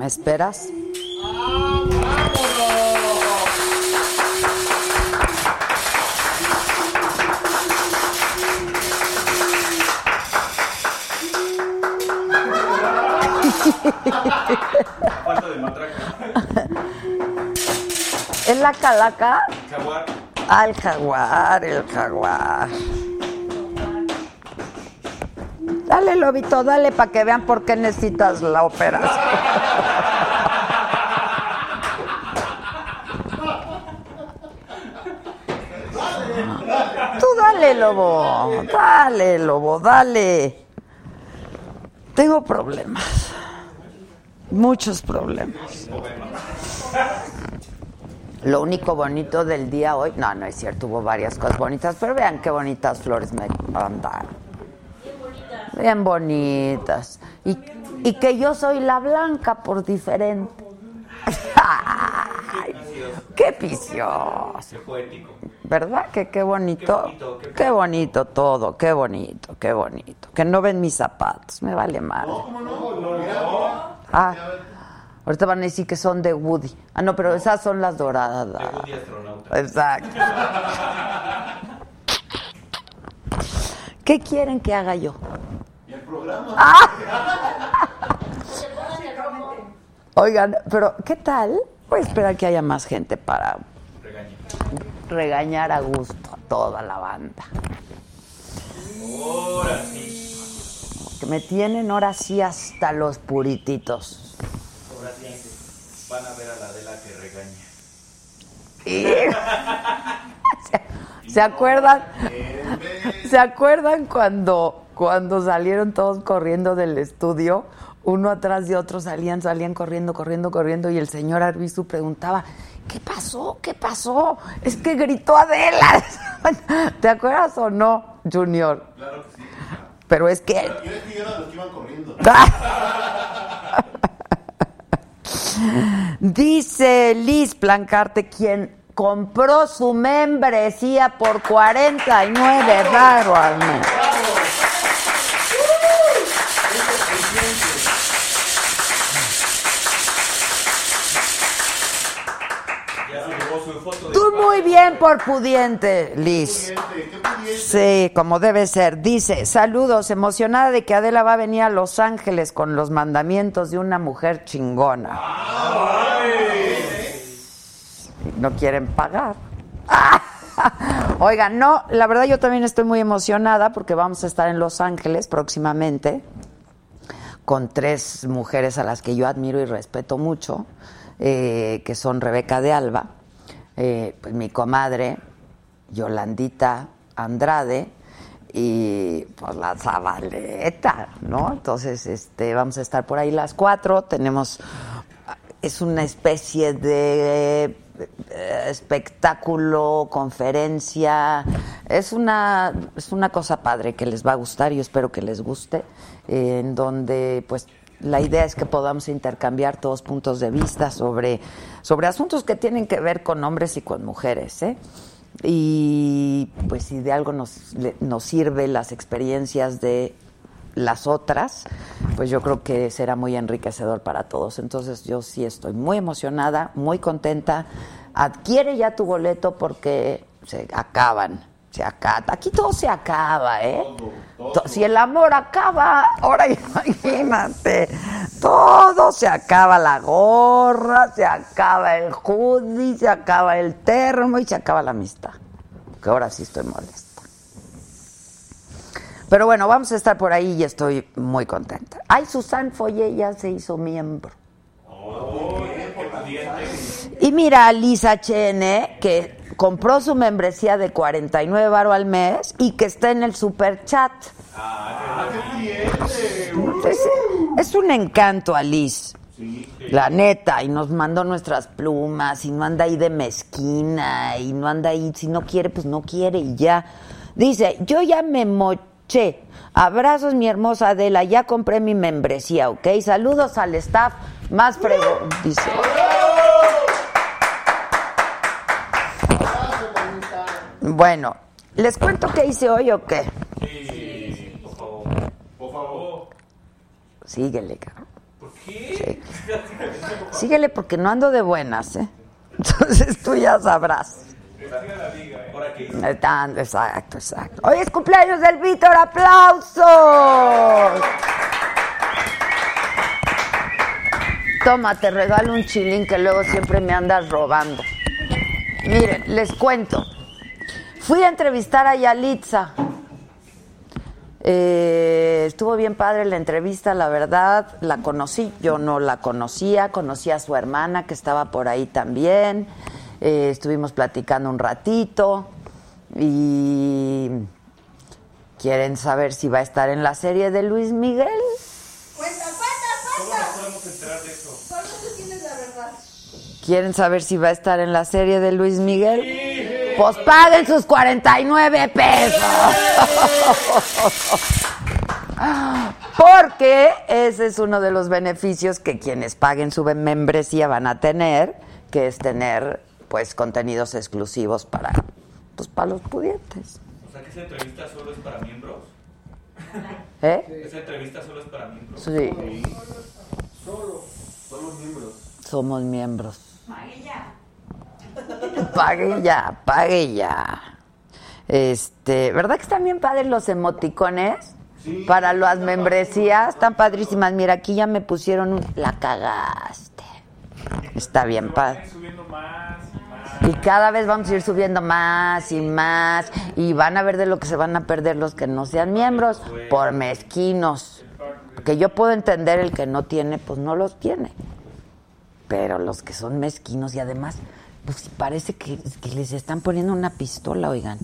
¿Me esperas? Falta de matraca. ¿Es la calaca? Jaguar. Ah, el jaguar, el jaguar. Dale, Lobito, dale para que vean por qué necesitas la operación. Tú dale, Lobo. Dale, Lobo, dale. Tengo problemas. Muchos problemas. Lo único bonito del día hoy, no, no es cierto, hubo varias cosas bonitas, pero vean qué bonitas flores me mandaron. Bien bonitas. Y, y que yo soy la blanca por diferente. Ay, qué poético. ¿Verdad? Que qué bonito. Qué bonito, qué- Qué bonito todo, qué bonito, qué bonito. Que no ven mis zapatos, me vale mal. Ah, ahorita van a decir que son de Woody. Ah, no, pero esas son las doradas. Woody astronauta. Exacto. ¿Qué quieren que haga yo? Ah. Oigan, pero ¿qué tal? Voy a esperar que haya más gente para Regaña. regañar a gusto a toda la banda. Ahora sí. Que me tienen ahora sí hasta los purititos. Ahora sí. Van a ver a la Adela que regaña. ¿Se, se acuerdan? ¿Se acuerdan cuando, cuando salieron todos corriendo del estudio? Uno atrás de otro salían, salían corriendo, corriendo, corriendo y el señor Arbizu preguntaba, ¿qué pasó? ¿Qué pasó? Es que gritó Adela. ¿Te acuerdas o no, Junior? Claro que sí. Pero es que... Yo los que iban corriendo. Dice Liz Plancarte, quien compró su membresía por 49 raro al mes. Tú muy bien por pudiente, Liz. Sí, como debe ser. Dice, saludos, emocionada de que Adela va a venir a Los Ángeles con los mandamientos de una mujer chingona. No quieren pagar. Oigan, no, la verdad yo también estoy muy emocionada porque vamos a estar en Los Ángeles próximamente con tres mujeres a las que yo admiro y respeto mucho, eh, que son Rebeca de Alba, eh, pues mi comadre, Yolandita Andrade y pues la Zabaleta, ¿no? Entonces, este, vamos a estar por ahí las cuatro, tenemos, es una especie de espectáculo, conferencia, es una, es una cosa padre que les va a gustar y espero que les guste, en donde pues la idea es que podamos intercambiar todos puntos de vista sobre, sobre asuntos que tienen que ver con hombres y con mujeres, ¿eh? Y pues si de algo nos, nos sirve las experiencias de las otras, pues yo creo que será muy enriquecedor para todos. Entonces yo sí estoy muy emocionada, muy contenta. Adquiere ya tu boleto porque se acaban. Se acaba. Aquí todo se acaba, ¿eh? To- Si el amor acaba, ahora imagínate, todo se acaba, la gorra, se acaba el hoodie, se acaba el termo y se acaba la amistad. Que ahora sí estoy molesta. Pero bueno, vamos a estar por ahí y estoy muy contenta. Ay, Susan Foye ya se hizo miembro. Y mira, Lisa Chene, que compró su membresía de 49 baro al mes y que está en el super chat. Sí, Es un encanto, Alice. La neta, y nos mandó nuestras plumas, y no anda ahí de mezquina, y no anda ahí, si no quiere, pues no quiere, y ya. Dice, yo ya me moché. Abrazos, mi hermosa Adela, ya compré mi membresía, ¿ok? Saludos al staff, más frego, dice. Bueno, ¿les cuento qué hice hoy o qué? Sí, por favor. Por favor. Síguele, cabrón. ¿Por qué? Síguele porque no ando de buenas, ¿eh? Entonces tú ya sabrás. Exacto, exacto. Hoy es cumpleaños del Víctor, aplausos. Toma, te regalo un chilín que luego siempre me andas robando. Miren, les cuento. Fui a entrevistar a Yalitza. Eh, estuvo bien padre la entrevista, la verdad, la conocí, yo no la conocía, conocí a su hermana que estaba por ahí también, Eh, estuvimos platicando un ratito y quieren saber si va a estar en la serie de Luis Miguel. Cuenta, cuenta, ¿Cómo cuenta. nos podemos enterar de eso? Solo tú tienes la verdad. ¿Quieren saber si va a estar en la serie de Luis Miguel? Pues paguen sus 49 pesos. Porque ese es uno de los beneficios que quienes paguen su membresía van a tener, que es tener pues contenidos exclusivos para pues para los pudientes. O sea que esa entrevista solo es para miembros. ¿Eh? Esa entrevista solo es para miembros. Sí, Somos miembros. somos miembros. Pague ya, pague ya. Este, ¿verdad que están bien padres los emoticones? Para las membresías, están padrísimas. Mira, aquí ya me pusieron un la cagaste. Está bien padre. Y cada vez vamos a ir subiendo más y más. Y van a ver de lo que se van a perder los que no sean miembros por mezquinos. Porque yo puedo entender el que no tiene, pues no los tiene. Pero los que son mezquinos y además, pues parece que, que les están poniendo una pistola, oigan.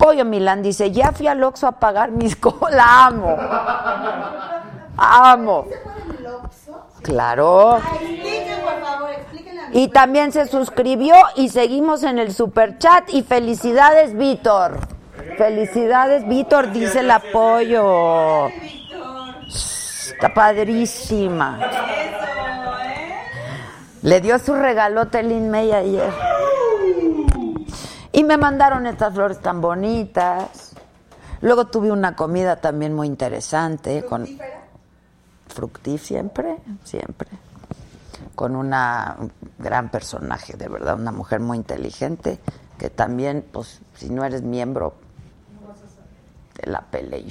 Pollo Milán dice, ya fui al Oxxo a pagar mis cosas. La amo. Amo. ¿Se ponen el Oxxo? Claro. Y también se suscribió y seguimos en el super chat. Y felicidades, Víctor. Felicidades, Víctor, dice el apoyo. Víctor. Está padrísima. Le dio su regalote Lin May ayer. Y me mandaron estas flores tan bonitas. Luego tuve una comida también muy interesante con ¿Fructífera? fructífera siempre, siempre. Con una un gran personaje, de verdad, una mujer muy inteligente que también, pues, si no eres miembro, te la peleé.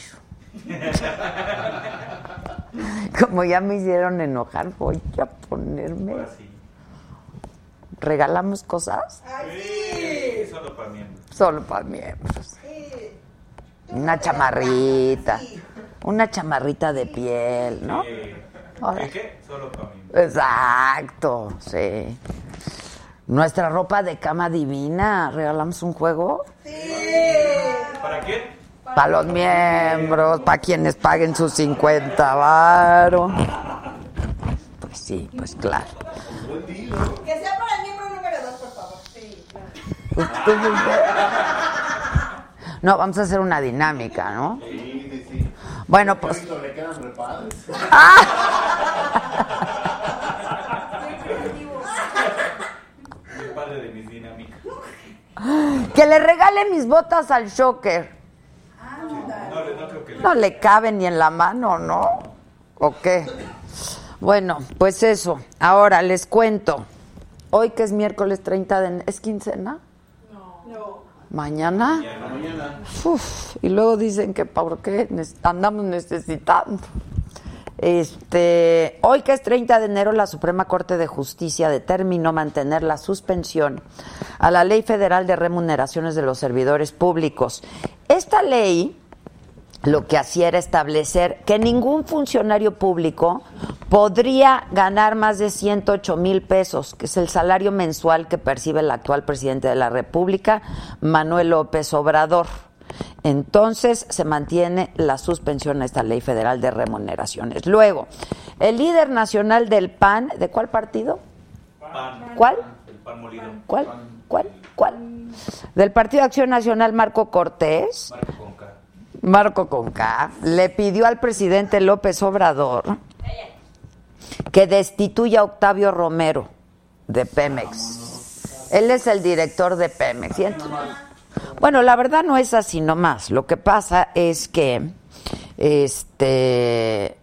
Como ya me hicieron enojar, voy a ponerme. Ahora sí. ¿Regalamos cosas? Sí, solo para miembros. Solo para miembros. sí. Una chamarrita. Una chamarrita de piel, ¿no? Ahora. ¿Qué? Solo para miembros. Exacto, sí. Nuestra ropa de cama divina, regalamos un juego ¿Para quién? para los miembros, para quienes paguen sus 50 varos. Pues sí, pues claro. Que sea para el miembro número dos, por favor. Sí, claro. No, vamos a hacer una dinámica, ¿no? Sí, sí, sí. Bueno, pues le quedan repadres. El padre de mis dinámicas. que le regale mis botas al shocker. No, le- no creo que le... No le cabe ni en la mano, ¿no? ¿O qué? Bueno, pues eso. Ahora les cuento. Hoy que es miércoles 30 de... ¿Es quincena? No. ¿Mañana? Mañana. Uf, y luego dicen que ¿por qué andamos necesitando? Este, hoy que es 30 de enero, la Suprema Corte de Justicia determinó mantener la suspensión a la Ley Federal de Remuneraciones de los Servidores Públicos. Esta ley lo que hacía era establecer que ningún funcionario público podría ganar más de 108 mil pesos, que es el salario mensual que percibe el actual presidente de la República, Manuel López Obrador. entonces se mantiene la suspensión a esta ley federal de remuneraciones. Luego, el líder nacional del PAN, ¿de cuál partido? Pan. ¿Cuál? El pan molido. ¿Cuál? ¿Cuál? ¿Cuál? Del Partido Acción Nacional, Marco Cortés. Marco. Marco Conca le pidió al presidente López Obrador que destituya a Octavio Romero de Pemex. Él es el director de Pemex. Bueno, la verdad no es así nomás. Lo que pasa es que este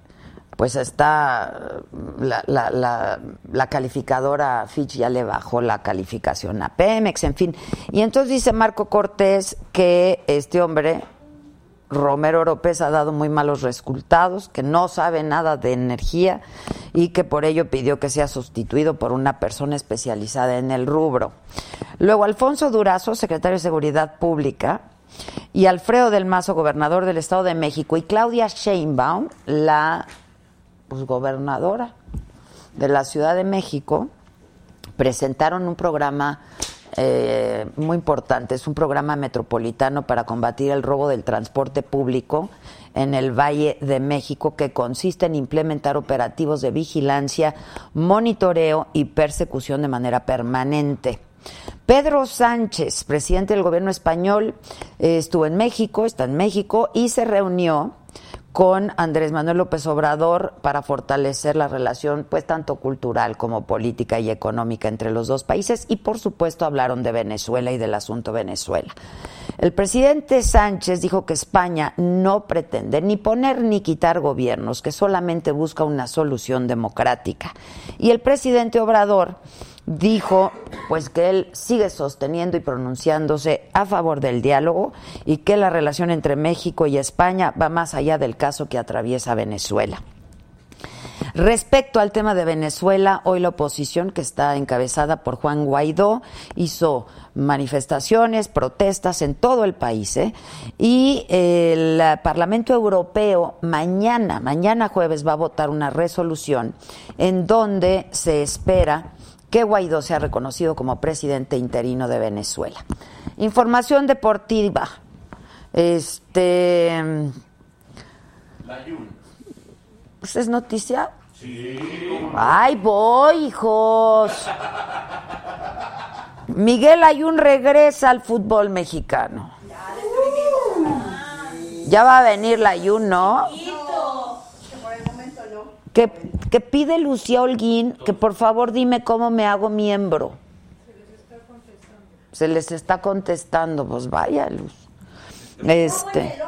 pues está la, la calificadora Fitch ya le bajó la calificación a Pemex, en fin. Y entonces dice Marco Cortés que este hombre Romero Oropés ha dado muy malos resultados, que no sabe nada de energía y que por ello pidió que sea sustituido por una persona especializada en el rubro. Luego, Alfonso Durazo, secretario de Seguridad Pública, y Alfredo del Mazo, gobernador del Estado de México, y Claudia Sheinbaum, la pues, gobernadora de la Ciudad de México, presentaron un programa eh, muy importante. Es un programa metropolitano para combatir el robo del transporte público en el Valle de México que consiste en implementar operativos de vigilancia, monitoreo y persecución de manera permanente. Pedro Sánchez, presidente del gobierno español, eh, estuvo en México, está en México y se reunió con Andrés Manuel López Obrador para fortalecer la relación, pues tanto cultural como política y económica entre los dos países y por supuesto hablaron de Venezuela y del asunto Venezuela. El presidente Sánchez dijo que España no pretende ni poner ni quitar gobiernos, que solamente busca una solución democrática. Y el presidente Obrador dijo pues que él sigue sosteniendo y pronunciándose a favor del diálogo y que la relación entre México y España va más allá del caso que atraviesa Venezuela. Respecto al tema de Venezuela, hoy la oposición, que está encabezada por Juan Guaidó, hizo manifestaciones, protestas en todo el país. ¿eh? Y el Parlamento Europeo mañana, mañana jueves, va a votar una resolución en donde se espera que Guaidó sea reconocido como presidente interino de Venezuela. Información deportiva. Este. La. Pues es noticia. Ay, voy, hijos. Miguel Ayun regresa al fútbol mexicano. Ya va a venir la Ayun, ¿no? Que por el momento no. Que, pide Lucía Holguín que por favor dime cómo me hago miembro. Se les está contestando, pues vaya, Luz. Este.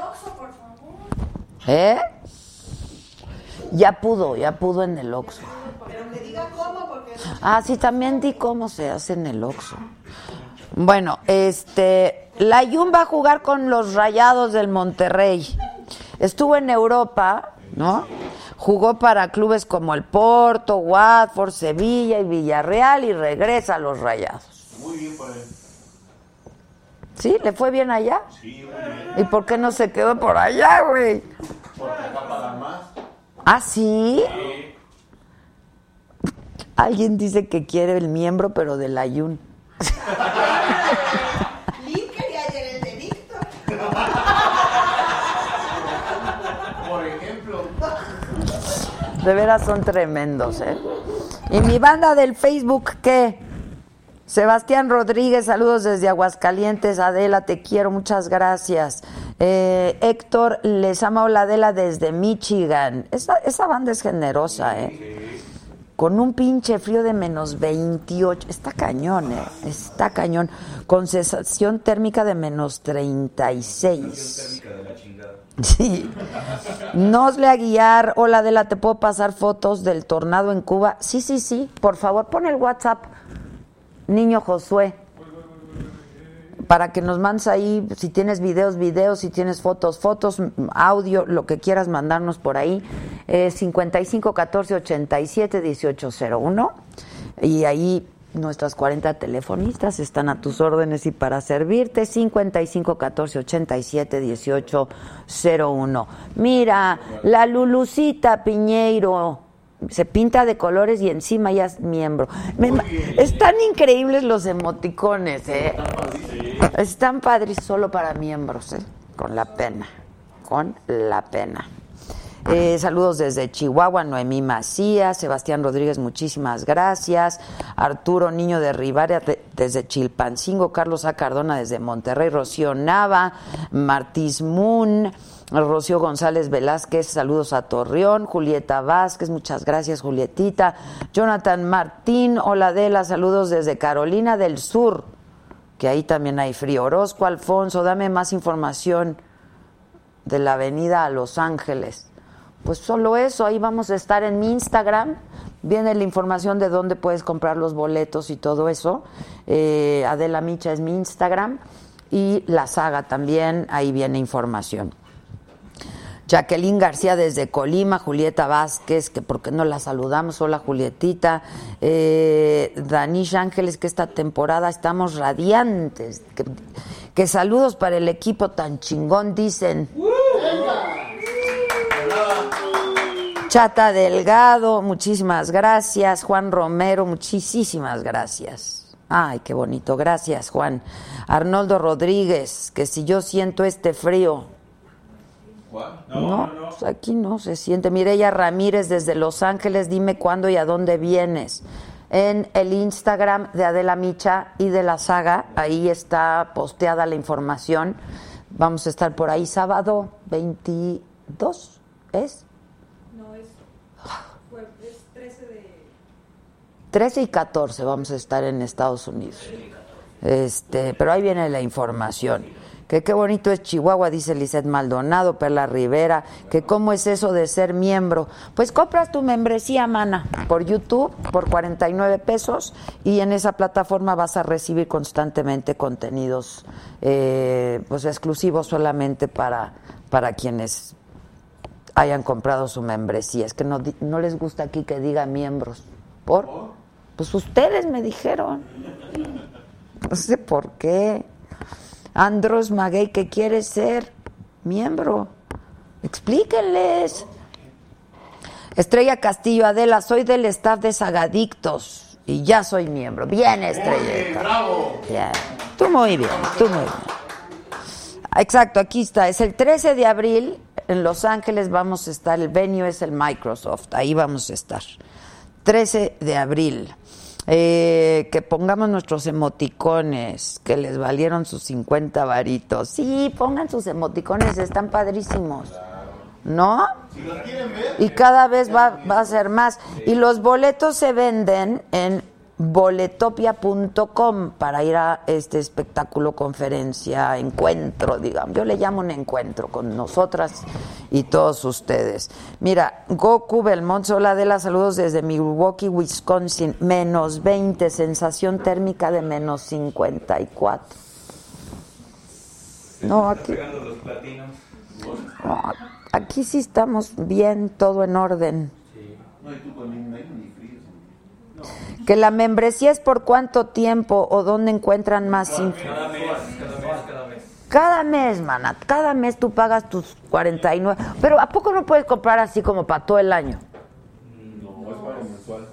¿Eh? Ya pudo, ya pudo en el Oxxo. Ah, sí, también di cómo se hace en el Oxxo. Bueno, este, la Jun va a jugar con los Rayados del Monterrey. Estuvo en Europa, ¿no? Jugó para clubes como el Porto, Watford, Sevilla y Villarreal y regresa a los Rayados. Muy bien por él. ¿Sí? ¿Le fue bien allá? Sí, muy bien. ¿Y por qué no se quedó por allá, güey? Porque acá pagan más. ¿Ah, sí? Alguien dice que quiere el miembro, pero del Ayun. Lynn quería ayer el de Víctor. Por ejemplo. De veras son tremendos, ¿eh? ¿Y mi banda del Facebook qué? Sebastián Rodríguez, saludos desde Aguascalientes. Adela, te quiero, muchas gracias. Eh, Héctor, les ama hola Adela desde Michigan. Esa, banda es generosa, ¿eh? Con un pinche frío de menos 28. Está cañón, ¿eh? Está cañón. Con sensación térmica de menos 36. Térmica de la chingada. Sí. Nosle Aguiar, hola Adela, ¿te puedo pasar fotos del tornado en Cuba? Sí, sí, sí, por favor, pon el WhatsApp, niño Josué, para que nos mandes ahí, si tienes videos, videos, si tienes fotos, fotos, audio, lo que quieras mandarnos por ahí, eh, 55 14 87 18 01, y ahí nuestras 40 telefonistas están a tus órdenes y para servirte 55 14 87 18 01. Mira, la Lulucita Piñeiro se pinta de colores y encima ya es miembro. Me están increíbles los emoticones, ¿eh? Están padres solo para miembros, ¿eh? con la pena, con la pena. Eh, saludos desde Chihuahua, Noemí Macías, Sebastián Rodríguez, muchísimas gracias. Arturo Niño de Rivaria de- desde Chilpancingo, Carlos A. Cardona desde Monterrey, Rocío Nava, Martís Moon, Rocío González Velázquez, saludos a Torreón, Julieta Vázquez, muchas gracias Julietita, Jonathan Martín, hola Adela, saludos desde Carolina del Sur, que ahí también hay frío. Orozco Alfonso, dame más información de la avenida a Los Ángeles. Pues solo eso, ahí vamos a estar en mi Instagram. Viene la información de dónde puedes comprar los boletos y todo eso. Eh, Adela Micha es mi Instagram. Y la saga también, ahí viene información. Jacqueline García desde Colima, Julieta Vázquez, que por qué no la saludamos, hola Julietita, eh, Danish Ángeles, que esta temporada estamos radiantes, que, que saludos para el equipo tan chingón, dicen. Chata Delgado, muchísimas gracias. Juan Romero, muchísimas gracias. Ay, qué bonito, gracias Juan. Arnoldo Rodríguez, que si yo siento este frío, ¿Cuál? no, pues aquí no se siente. Mireya Ramírez desde Los Ángeles, dime cuándo y a dónde vienes. En el Instagram de Adela Micha y de la saga, ahí está posteada la información. Vamos a estar por ahí sábado 22, ¿es? No, es, fue, es 13 de... 13 y 14 vamos a estar en Estados Unidos. Este, pero ahí viene la información. Que qué bonito es Chihuahua, dice Lizeth Maldonado, Perla Rivera, que cómo es eso de ser miembro. Pues compras tu membresía, mana, por YouTube, por 49 pesos, y en esa plataforma vas a recibir constantemente contenidos eh, pues exclusivos solamente para, para quienes hayan comprado su membresía. Es que no, no les gusta aquí que diga miembros. ¿Por? Pues ustedes me dijeron. No sé por qué. Andros Maguey, que quiere ser miembro. Explíquenles. Estrella Castillo Adela, soy del staff de Sagadictos y ya soy miembro. Bien, Estrella. ¡Bravo! Bien. Tú muy bien, tú muy bien. Exacto, aquí está. Es el 13 de abril en Los Ángeles vamos a estar. El venue es el Microsoft. Ahí vamos a estar. 13 de abril. Eh, que pongamos nuestros emoticones, que les valieron sus 50 varitos. Sí, pongan sus emoticones, están padrísimos. ¿No? Y cada vez va, va a ser más. Y los boletos se venden en boletopia.com para ir a este espectáculo, conferencia, encuentro, digamos. Yo le llamo un encuentro con nosotras y todos ustedes. Mira, Goku Belmont, hola de las saludos desde Milwaukee, Wisconsin, menos 20, sensación térmica de menos 54. No, aquí, Pegando los platinos. no, aquí sí estamos bien, todo en orden. No, y tú con ni medio ni frío. Que la membresía es por cuánto tiempo o dónde encuentran más info. Cada mes, cada mes, cada mes. Cada mes, mana, cada mes tú pagas tus 49. Pero ¿a poco no puedes comprar así como para todo el año? No, es pago mensual.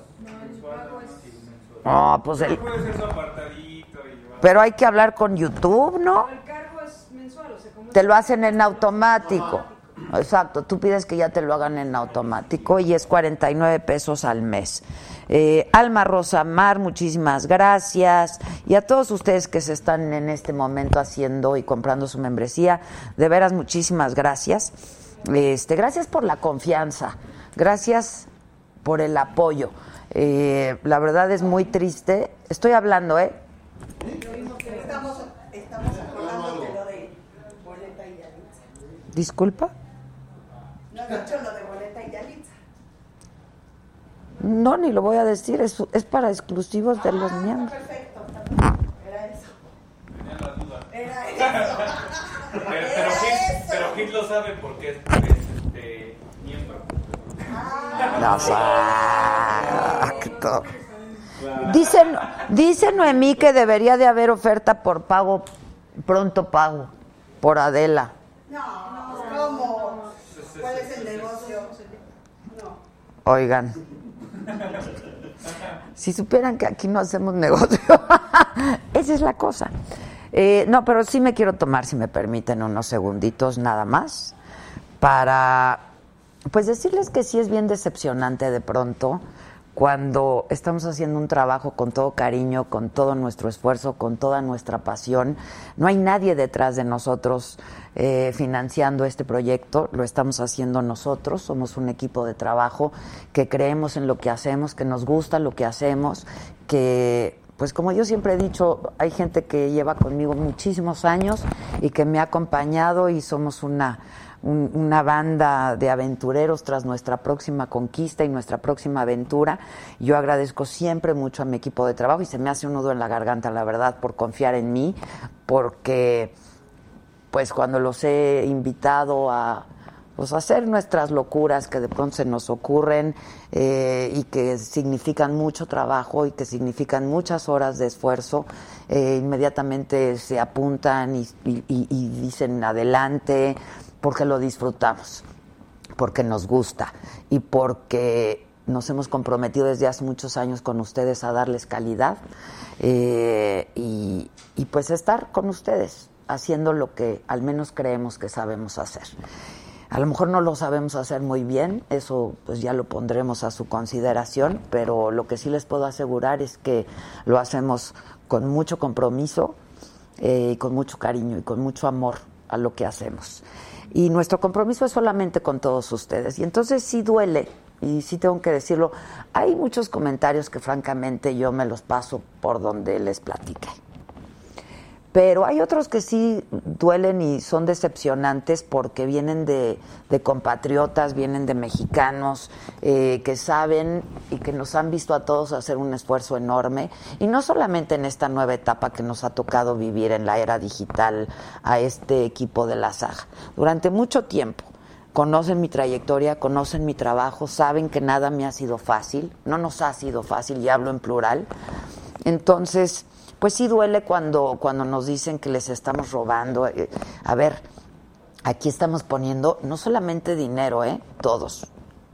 No, pues el... Pero hay que hablar con YouTube, ¿no? El cargo es mensual, o sea, como... Te lo hacen en automático. Exacto, tú pides que ya te lo hagan en automático y es 49 pesos al mes. Eh, Alma Rosa Mar, muchísimas gracias. Y a todos ustedes que se están en este momento haciendo y comprando su membresía, de veras muchísimas gracias. Este, gracias por la confianza, gracias por el apoyo. Eh, la verdad es muy triste. Estoy hablando, ¿eh? Estamos, estamos acordando de lo de boleta y. Disculpa. No has dicho lo de boleta y Yalitza. No, ni lo voy a decir, es, es para exclusivos de los miembros. Perfecto. Era eso. Tenía la duda. Era eso. Pero, pero, Era Hit, eso. pero Hit lo sabe porque es, porque es este, miembro. No sé. Ah, todo. Dicen, dice Noemí que debería de haber oferta por pago, pronto pago, por Adela. No, ¿cómo? ¿Cuál es el negocio? No. Oigan. Si supieran que aquí no hacemos negocio. Esa es la cosa. Eh, no, pero sí me quiero tomar, si me permiten, unos segunditos nada más para, pues decirles que sí es bien decepcionante de pronto cuando estamos haciendo un trabajo con todo cariño, con todo nuestro esfuerzo, con toda nuestra pasión. No hay nadie detrás de nosotros eh, financiando este proyecto, lo estamos haciendo nosotros, somos un equipo de trabajo que creemos en lo que hacemos, que nos gusta lo que hacemos, que pues como yo siempre he dicho, hay gente que lleva conmigo muchísimos años y que me ha acompañado y somos una una banda de aventureros tras nuestra próxima conquista y nuestra próxima aventura. Yo agradezco siempre mucho a mi equipo de trabajo y se me hace un nudo en la garganta, la verdad, por confiar en mí, porque pues cuando los he invitado a pues hacer nuestras locuras que de pronto se nos ocurren eh, y que significan mucho trabajo y que significan muchas horas de esfuerzo, eh, inmediatamente se apuntan y, dicen adelante, porque lo disfrutamos, porque nos gusta y porque nos hemos comprometido desde hace muchos años con ustedes a darles calidad eh, y, y, pues estar con ustedes haciendo lo que al menos creemos que sabemos hacer. A lo mejor no lo sabemos hacer muy bien, eso pues ya lo pondremos a su consideración, pero lo que sí les puedo asegurar es que lo hacemos con mucho compromiso, eh, y con mucho cariño y con mucho amor a lo que hacemos. Y nuestro compromiso es solamente con todos ustedes. Y entonces sí duele, y sí tengo que decirlo, hay muchos comentarios que francamente yo me los paso por donde les platiqué. Pero hay otros que sí duelen y son decepcionantes porque vienen de, compatriotas, vienen de mexicanos eh, que saben y que nos han visto a todos hacer un esfuerzo enorme. Y no solamente en esta nueva etapa que nos ha tocado vivir en la era digital a este equipo de la SAG. Durante mucho tiempo conocen mi trayectoria, conocen mi trabajo, saben que nada me ha sido fácil, no nos ha sido fácil, y hablo en plural. Entonces, pues sí duele cuando, cuando nos dicen que les estamos robando. Eh, a ver, aquí estamos poniendo no solamente dinero, ¿eh? Todos,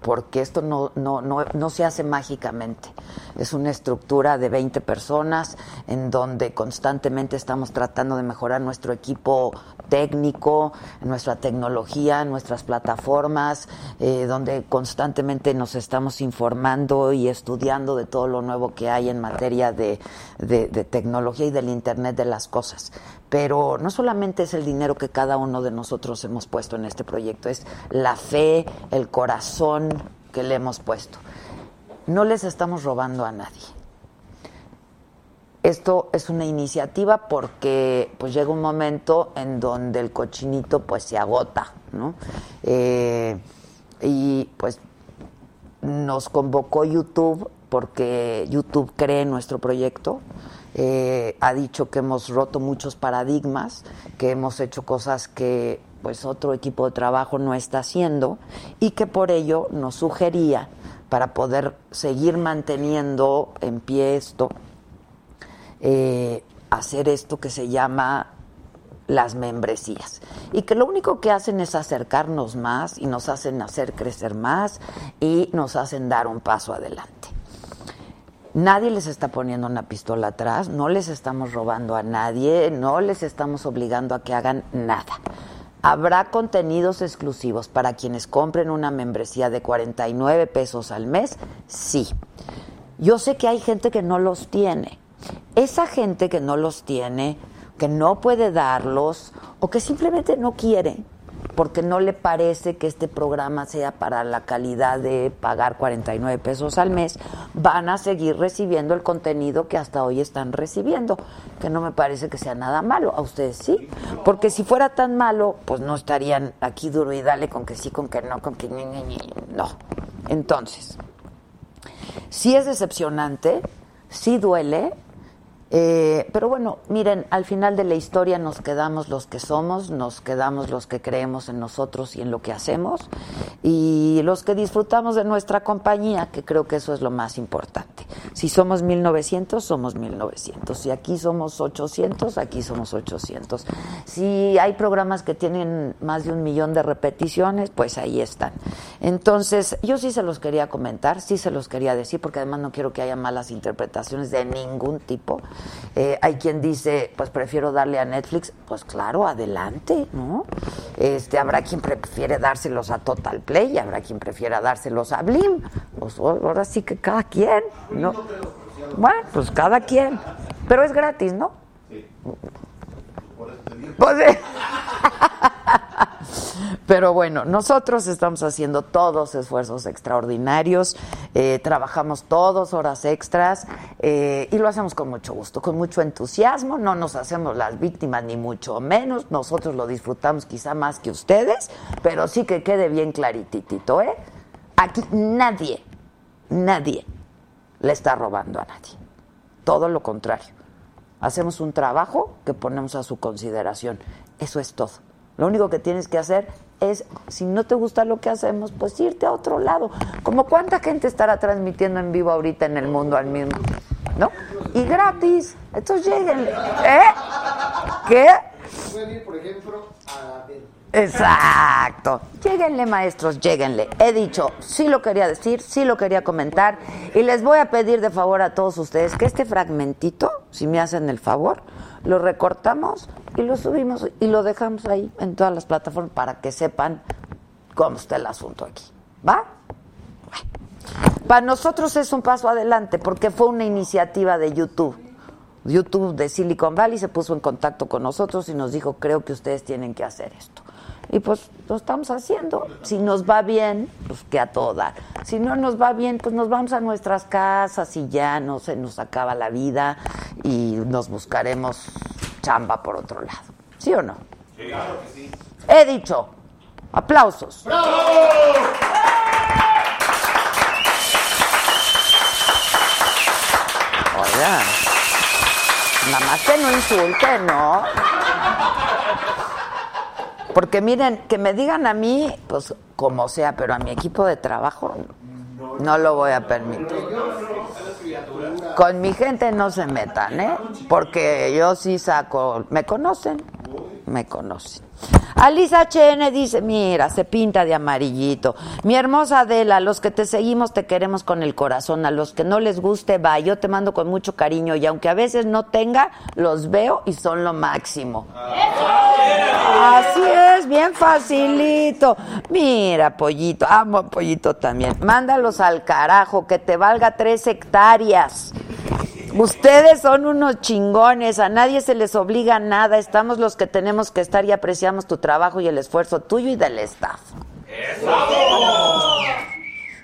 porque esto no, no, no, no, se hace mágicamente. Es una estructura de 20 personas en donde constantemente estamos tratando de mejorar nuestro equipo técnico, nuestra tecnología, nuestras plataformas, eh, donde constantemente nos estamos informando y estudiando de todo lo nuevo que hay en materia de, de, de tecnología y del Internet de las cosas. Pero no solamente es el dinero que cada uno de nosotros hemos puesto en este proyecto, es la fe, el corazón que le hemos puesto. No les estamos robando a nadie esto es una iniciativa porque pues llega un momento en donde el cochinito pues se agota, ¿no? Eh, y pues nos convocó YouTube porque YouTube cree nuestro proyecto, eh, ha dicho que hemos roto muchos paradigmas, que hemos hecho cosas que pues otro equipo de trabajo no está haciendo y que por ello nos sugería para poder seguir manteniendo en pie esto eh, hacer esto que se llama las membresías y que lo único que hacen es acercarnos más y nos hacen hacer crecer más y nos hacen dar un paso adelante. Nadie les está poniendo una pistola atrás, no les estamos robando a nadie, no les estamos obligando a que hagan nada. Habrá contenidos exclusivos para quienes compren una membresía de 49 pesos al mes, sí. Yo sé que hay gente que no los tiene esa gente que no los tiene, que no puede darlos o que simplemente no quiere porque no le parece que este programa sea para la calidad de pagar 49 pesos al mes, van a seguir recibiendo el contenido que hasta hoy están recibiendo, que no me parece que sea nada malo. A ustedes sí, porque si fuera tan malo, pues no estarían aquí duro y dale con que sí, con que no, con que no. Entonces, sí es decepcionante, sí duele, eh, pero bueno, miren, al final de la historia nos quedamos los que somos, nos quedamos los que creemos en nosotros y en lo que hacemos, y los que disfrutamos de nuestra compañía, que creo que eso es lo más importante. Si somos 1900, somos 1900. Si aquí somos 800, aquí somos 800. Si hay programas que tienen más de un millón de repeticiones, pues ahí están. Entonces, yo sí se los quería comentar, sí se los quería decir, porque además no quiero que haya malas interpretaciones de ningún tipo. Eh, hay quien dice, pues prefiero darle a Netflix. Pues claro, adelante, ¿no? Este, habrá quien prefiere dárselos a Total Play y habrá quien prefiera dárselos a Blim. Pues ahora sí que cada quien, ¿no? Bueno, pues cada quien. Pero es gratis, ¿no? Pues, eh. Pero bueno, nosotros estamos haciendo todos esfuerzos extraordinarios, eh, trabajamos todos horas extras eh, y lo hacemos con mucho gusto, con mucho entusiasmo, no nos hacemos las víctimas ni mucho menos, nosotros lo disfrutamos quizá más que ustedes, pero sí que quede bien clarititito, ¿eh? Aquí nadie, nadie le está robando a nadie, todo lo contrario. Hacemos un trabajo que ponemos a su consideración. Eso es todo. Lo único que tienes que hacer es, si no te gusta lo que hacemos, pues irte a otro lado. Como cuánta gente estará transmitiendo en vivo ahorita en el mundo al mismo, ¿no? Y gratis. Entonces lleguen. ¿Eh? ¿Qué? Pueden ir, por ejemplo, a Exacto. Lléguenle, maestros, lléguenle. He dicho, sí lo quería decir, sí lo quería comentar. Y les voy a pedir de favor a todos ustedes que este fragmentito, si me hacen el favor, lo recortamos y lo subimos y lo dejamos ahí en todas las plataformas para que sepan cómo está el asunto aquí. ¿Va? Para nosotros es un paso adelante porque fue una iniciativa de YouTube. YouTube de Silicon Valley se puso en contacto con nosotros y nos dijo, creo que ustedes tienen que hacer esto. Y pues lo estamos haciendo. Si nos va bien, pues que a toda. Si no nos va bien, pues nos vamos a nuestras casas y ya no se nos acaba la vida y nos buscaremos chamba por otro lado. ¿Sí o no? Sí, claro que sí. He dicho. Aplausos. Oigan. Nada más que no insulten, ¿no? Porque miren, que me digan a mí, pues como sea, pero a mi equipo de trabajo no lo voy a permitir. Con mi gente no se metan, ¿eh? Porque yo sí saco, me conocen, me conocen. Alisa HN dice, mira, se pinta de amarillito. Mi hermosa Adela, los que te seguimos te queremos con el corazón. A los que no les guste, va. Yo te mando con mucho cariño y aunque a veces no tenga, los veo y son lo máximo. Así es, bien facilito. Mira, pollito, amo a pollito también. Mándalos al carajo, que te valga tres hectáreas. Ustedes son unos chingones, a nadie se les obliga nada, estamos los que tenemos que estar y apreciamos tu trabajo y el esfuerzo tuyo y del staff.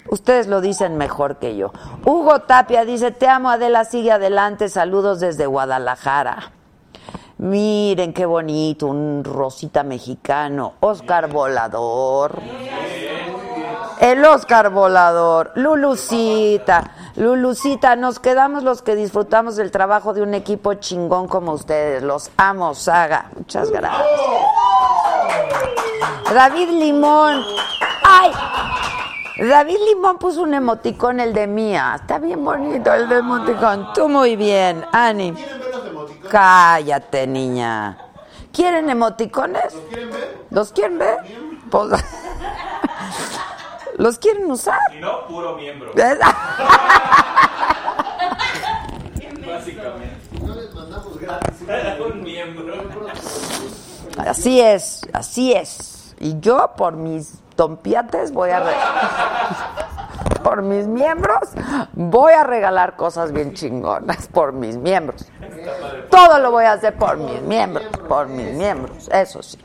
Ustedes lo dicen mejor que yo. Hugo Tapia dice, te amo Adela, sigue adelante, saludos desde Guadalajara. Miren qué bonito, un rosita mexicano, Oscar Volador. El Oscar Volador, Lulucita, Lulucita, nos quedamos los que disfrutamos del trabajo de un equipo chingón como ustedes. Los amo, Saga. Muchas gracias. David Limón. ¡Ay! David Limón puso un emoticón, el de mía. Está bien bonito el de emoticón. Tú muy bien, Ani. Cállate, niña. ¿Quieren emoticones? ¿Los quieren ver? ¿Los quieren ver? Pues- ¿Los quieren usar? Si no, puro miembro. Básicamente. No les mandamos gratis. Un miembro. Así es, así es. Y yo por mis tompiates voy a re- por mis miembros voy a regalar cosas bien chingonas por mis miembros. Todo lo voy a hacer por mis miembros, por mis miembros, eso sí.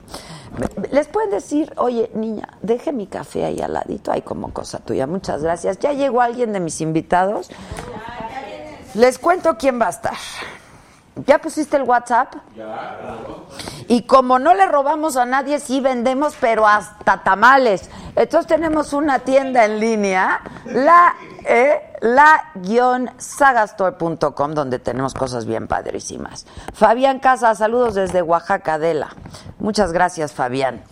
Les pueden decir, oye, niña, deje mi café ahí al ladito, hay como cosa tuya, muchas gracias. Ya llegó alguien de mis invitados. Les cuento quién va a estar. ¿Ya pusiste el WhatsApp? Y como no le robamos a nadie, sí vendemos, pero hasta tamales. Entonces tenemos una tienda en línea, la, eh, la-sagastore.com, donde tenemos cosas bien padrísimas. Fabián Casa, saludos desde Oaxaca, Adela. Muchas gracias, Fabián.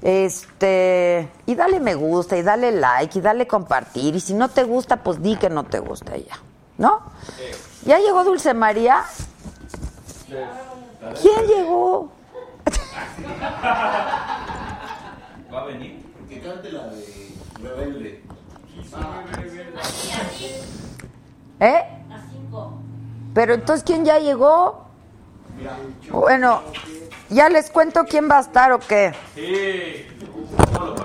Este, y dale me gusta, y dale like, y dale compartir. Y si no te gusta, pues di que no te gusta ya. ¿No? ¿Ya llegó Dulce María? ¿Quién llegó? ¿Va a venir? Que cante la de Rebelde. ¿Eh? A cinco. Pero entonces, ¿quién ya llegó? Bueno, ¿ya les cuento quién va a estar o qué? Sí. ¿Cómo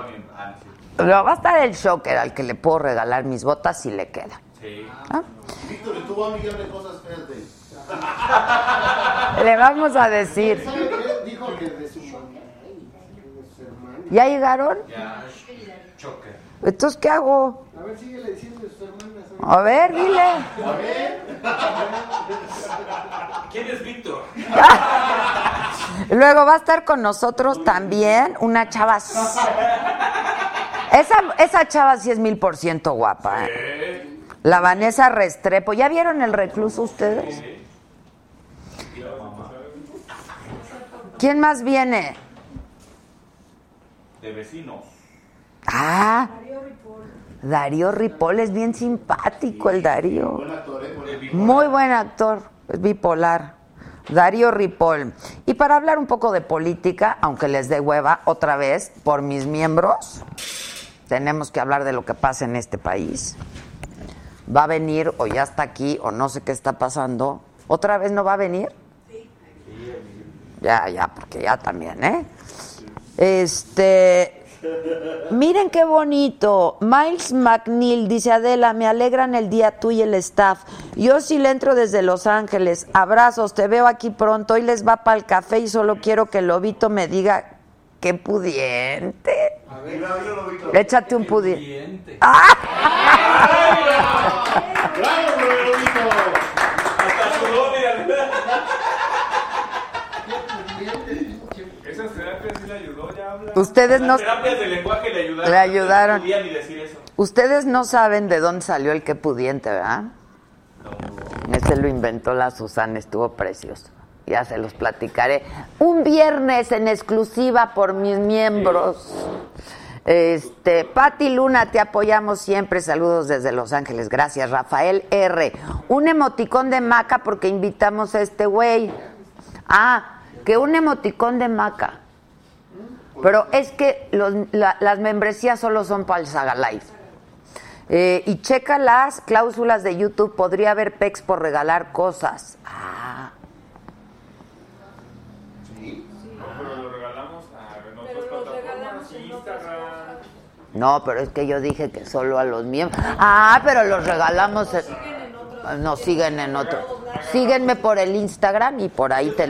lo va a estar el Shocker al que le puedo regalar mis botas si le queda. Sí. ¿Ah? Víctor estuvo a un millón de cosas Le vamos a decir. Dijo que de su. ¿Ya llegaron? Ya. Entonces, ¿qué hago? A ver, síguele diciendo de sus hermanas. A ver, dile. ¿Quién es Víctor? Luego va a estar con nosotros también una chava. Esa, esa chava sí es mil por ciento guapa. ¿eh? La Vanessa Restrepo. ¿Ya vieron el recluso ustedes? ¿Quién más viene? De vecinos. Ah, Darío Ripoll es bien simpático el Darío. Buen actor, ¿eh? Muy buen actor, es bipolar. Darío Ripoll. Y para hablar un poco de política, aunque les dé hueva otra vez por mis miembros, tenemos que hablar de lo que pasa en este país. Va a venir, o ya está aquí, o no sé qué está pasando. ¿Otra vez no va a venir? Ya, ya, porque ya también, ¿eh? Este. Miren qué bonito. Miles McNeil dice: Adela, me alegran el día tú y el staff. Yo sí le entro desde Los Ángeles. Abrazos, te veo aquí pronto. Hoy les va para el café y solo quiero que Lobito me diga qué pudiente. A ver, Lobito. Échate un pudiente. Cliente. ¡Bravo, Lobito! Ustedes no, Las terapias de lenguaje le ayudaron. Le ayudaron. No podía ni decir eso. ustedes no saben de dónde salió el qué pudiente, ¿verdad? Ese lo inventó la Susana, estuvo precioso. Ya se los platicaré. Un viernes en exclusiva por mis miembros. Este, Pati Luna, te apoyamos siempre. Saludos desde Los Ángeles. Gracias, Rafael R. Un emoticón de maca porque invitamos a este güey. Ah, que un emoticón de maca. Pero es que los- la- las membresías solo son para el Saga Live. Eh, y checa las cláusulas de YouTube. Podría haber pex por regalar cosas. Ah, No, pero lo regalamos a Instagram. no, pero es que yo dije que solo a los miembros. Ah, pero los regalamos. en- No, siguen en otro. Síguenme por el Instagram y por ahí te.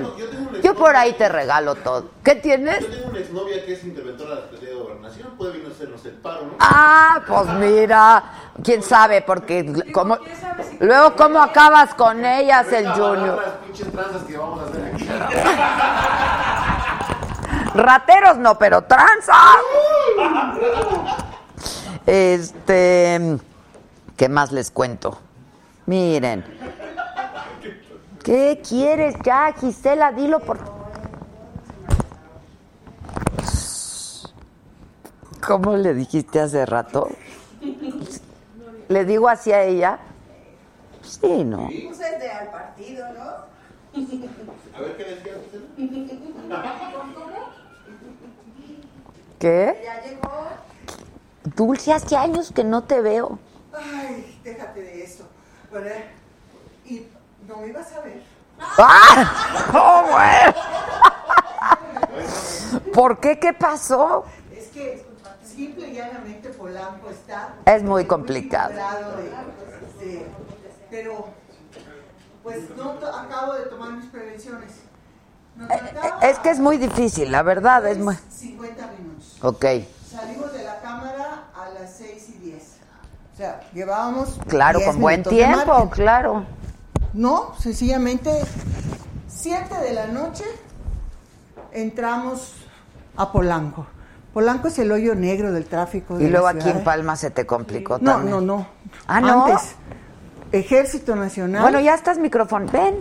Yo por ahí te regalo todo. ¿Qué tienes? Yo tengo una exnovia que es interventora de la Secretaría de Gobernación. Puede venir a hacernos el paro, ¿no? Ah, pues mira, quién sabe, porque como luego cómo acabas con ellas el Las Junior. pinches tranzas que vamos a hacer aquí. Rateros no, pero tranza. Este, ¿qué más les cuento? Miren. ¿Qué quieres ya, Gisela? Dilo por ¿Cómo le dijiste hace rato? ¿Le digo así a ella? Sí, no. Pues es de al partido, ¿no? A ver qué decía usted. ¿Qué? Ya llegó. Dulce, hace años que no te veo. Ay, déjate de eso. ¿Verdad? No me ibas a ver. ¡Ah! ¡Oh, bueno! ¿Por qué? ¿Qué pasó? Es que simple y llanamente Polanco está. Es muy complicado. de- de- pero, pues no acabo de tomar mis prevenciones. Nos faltaba, Es que es muy difícil, la verdad, es muy... 50 minutos. Ok, Salimos de la cámara a las 6 y 10. O sea, llevábamos. claro, 10 con buen tiempo, claro. No, sencillamente 7 de la noche entramos a Polanco. Polanco es el hoyo negro del tráfico. de Y luego aquí en Palma se te complicó No, también. no, no. Ah, ¿no? Antes, Ejército Nacional, Bueno, ya estás micrófono. Ven.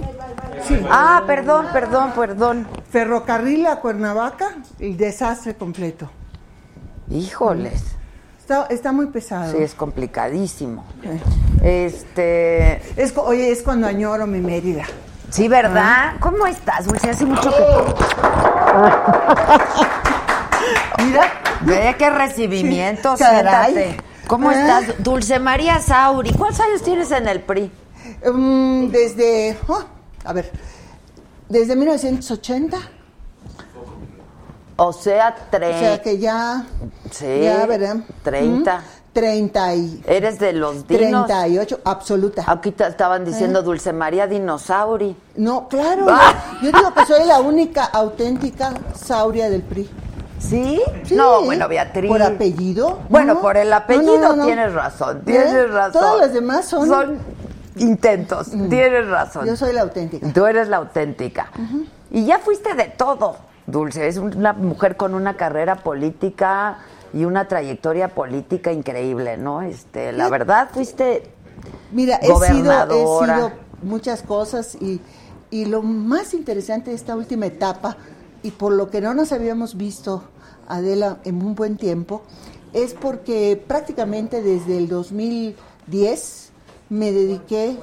Sí. Ah, perdón, perdón, perdón. Ferrocarril a Cuernavaca, el desastre completo. Híjoles. Está, está muy pesado. Sí, es complicadísimo. Eh. Este... Es oye, es cuando añoro mi Mérida. Sí, ¿verdad? ¿Cómo estás, Dulce? Hace mucho que... Mira, Ve qué recibimiento, Caray. siéntate. ¿Cómo ¿Eh? estás? Dulce María Sauri. ¿Cuántos años tienes en el PRI? Mm, desde, oh, a ver, desde 1980. O sea, O tre- sea que ya, Sí, ya verán. 30. Mm, 30 y Eres de los dinos. 38, absoluta. Aquí te estaban diciendo ¿Eh? Dulce María Dinosauri. No, claro. Ah. Yo digo que soy la única auténtica sauria del PRI. ¿Sí? Sí. No, bueno, Beatriz. ¿Por apellido? Bueno, No. por el apellido no, tienes razón, ¿Eh? tienes razón. Todas las demás son... intentos, tienes razón. Yo soy la auténtica. Tú eres la auténtica. Y ya fuiste de todo, Dulce. Es una mujer con una carrera política y una trayectoria política increíble, ¿no? Este, la verdad, fuiste Mira, he sido, he sido muchas cosas y, y lo más interesante de esta última etapa, y por lo que no nos habíamos visto, Adela, en un buen tiempo, es porque prácticamente desde el 2010 me dediqué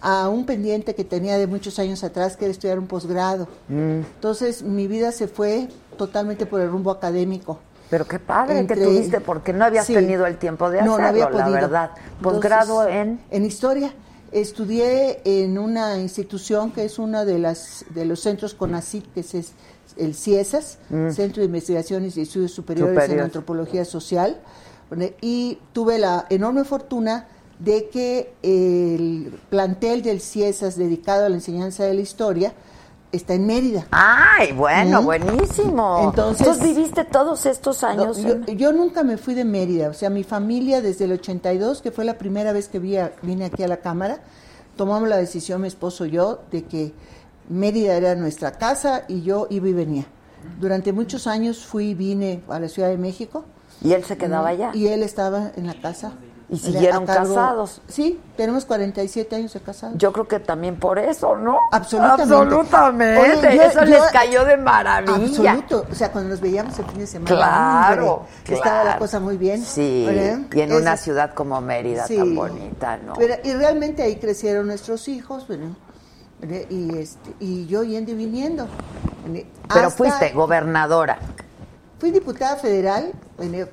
a un pendiente que tenía de muchos años atrás, que era estudiar un posgrado. Mm. Entonces mi vida se fue totalmente por el rumbo académico. Pero qué padre que Entre- tuviste, porque no habías Sí. tenido el tiempo de hacerlo, No, no había la verdad. Posgrado en... En historia. Estudié en una institución que es uno de, las, de los centros CONACYT, que es el CIESAS, Centro de Investigaciones y Estudios Superiores en. Antropología Social, y tuve la enorme fortuna de que el plantel del CIESAS dedicado a la enseñanza de la historia está en Mérida. Ay, bueno, Mm. buenísimo. Entonces- viviste todos estos No, años. yo, nunca me fui de Mérida, o sea, mi familia desde el 82, que fue la primera vez que vi a- vine aquí a la Cámara, tomamos la decisión, mi esposo y yo, de que Mérida era nuestra casa y yo iba y venía. Durante muchos años fui y vine a la Ciudad de México. Y él se quedaba allá. Y él estaba en la casa. ¿Y siguieron casados? Sí, tenemos 47 años de casados. Yo creo que también por eso, ¿no? Absolutamente. Absolutamente. Oye, yo- eso yo- les cayó de maravilla. Absoluto. O sea, cuando nos veíamos el fin de semana. Claro, hombre, Estaba la claro. cosa muy bien. Sí, ¿verdad? y en una Ese- ciudad como Mérida Sí. tan bonita, ¿no? Pero- y realmente ahí crecieron nuestros hijos, bueno, y, este, y yo yendo y viniendo. Pero Hasta- fuiste gobernadora. Fui diputada federal,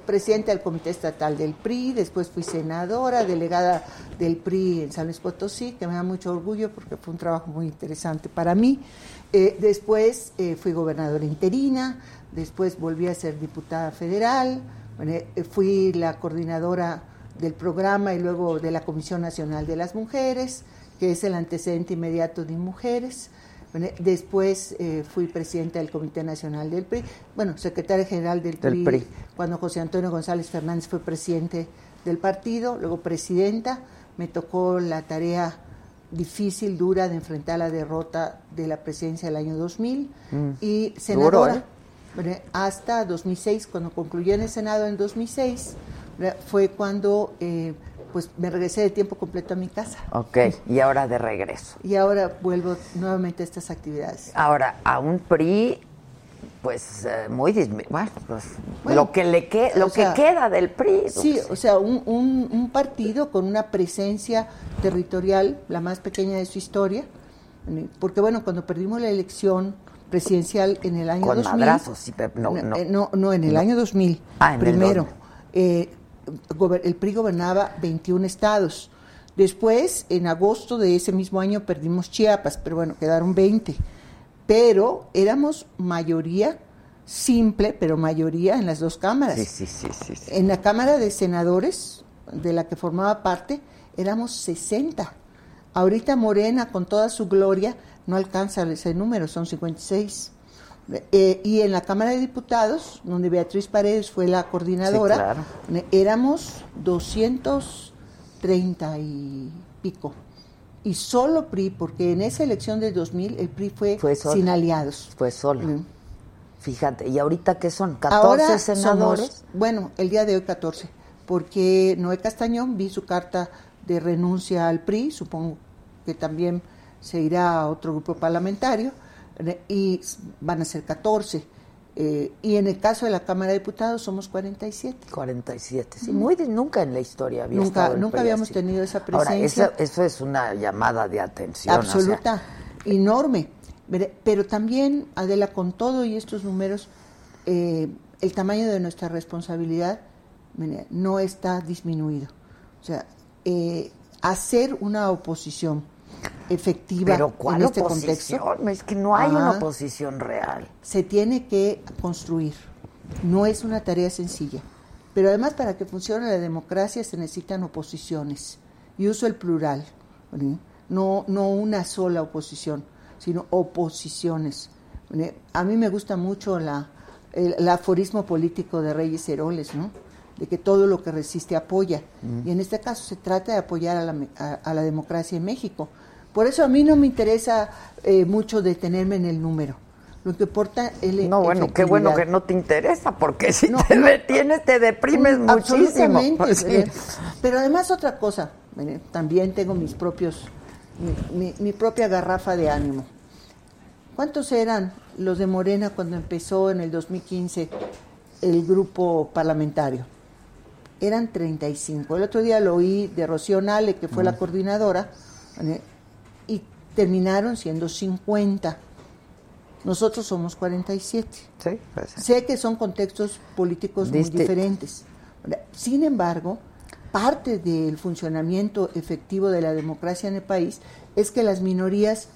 presidenta del Comité Estatal del PRI, después fui senadora, delegada del PRI en San Luis Potosí, que me da mucho orgullo porque fue un trabajo muy interesante para mí. Eh, después eh, fui gobernadora interina, después volví a ser diputada federal, eh, fui la coordinadora del programa y luego de la Comisión Nacional de las Mujeres, que es el antecedente inmediato de Mujeres. Después eh, fui presidenta del Comité Nacional del PRI, bueno, secretaria general del Del PRI, cuando José Antonio González Fernández fue presidente del partido, luego presidenta, me tocó la tarea difícil, dura de enfrentar la derrota de la presidencia del año 2000 y senadora. ¿eh? Bueno, hasta 2006, cuando concluyó en el Senado en 2006, ¿verdad? fue cuando eh, pues me regresé de tiempo completo a mi casa. Ok, y ahora de regreso. Y ahora vuelvo nuevamente a estas actividades. Ahora, a un PRI, pues eh, muy Bueno, pues Bueno, lo que le que, lo sea, que queda del PRI. Sí, o sea, un, un- un partido con una presencia territorial, la más pequeña de su historia, porque bueno, cuando perdimos la elección presidencial en el año Con 2000, madrazos, sí, pero no, no. eh, no, no, en el año 2000, Ah, en el primero, 2000. eh, el PRI gobernaba 21 estados. Después, en agosto de ese mismo año, perdimos Chiapas, pero bueno, quedaron 20. Pero éramos mayoría simple, pero mayoría en las dos cámaras. sí, sí, sí. En la Cámara de Senadores, de la que formaba parte, éramos 60. Ahorita Morena, con toda su gloria, no alcanza ese número, son 56. Eh, y en la Cámara de Diputados, donde Beatriz Paredes fue la coordinadora, Sí, claro. eh, éramos 230 y pico. Y solo PRI, porque en esa elección de 2000 el PRI fue, Fue solo. sin aliados. Fue solo. Mm. Fíjate, ¿y ahorita qué son? ¿14 Ahora senadores? somos- bueno, el día de hoy 14, porque Noé Castañón vi su carta de renuncia al PRI, supongo que también se irá a otro grupo parlamentario, y van a ser 14. eh, y en el caso de la Cámara de Diputados somos 47. 47. Sí, muy de- nunca en la historia había Nunca- estado el nunca PRI habíamos así. tenido esa Ahora, presencia. eso, eso es una llamada de atención. o sea, absoluta, enorme. Pero también, Adela, con todo y estos números, eh, el tamaño de nuestra responsabilidad no está disminuido. O sea, eh, hacer una oposición efectiva Pero ¿cuál en este oposición? contexto Es que no hay una oposición real. se tiene que construir. No es una tarea sencilla. Pero además para que funcione la democracia se necesitan oposiciones. Y uso el plural. No, no una sola oposición, sino oposiciones. A mí me gusta mucho la, el, el aforismo político de Reyes Heroles, ¿no? de que todo lo que resiste apoya. Y en este caso se trata de apoyar a la, a la democracia en México. Por eso a mí no me interesa eh, mucho detenerme en el número. Lo que importa es la No, bueno, qué bueno que no te interesa, porque si No, te no. detienes te deprimes Mm, muchísimo. Absolutamente. Sí. Pero además otra cosa, también tengo mis propios, mi, mi- mi propia garrafa de ánimo. ¿Cuántos eran los de Morena cuando empezó en el 2015 el grupo parlamentario? Eran 35. El otro día lo oí de Rocío Nale, que fue la coordinadora, ¿vale? y terminaron siendo 50. Nosotros somos 47. Sí, Sé que son contextos políticos muy diferentes. Sin embargo, parte del funcionamiento efectivo de la democracia en el país es que las minorías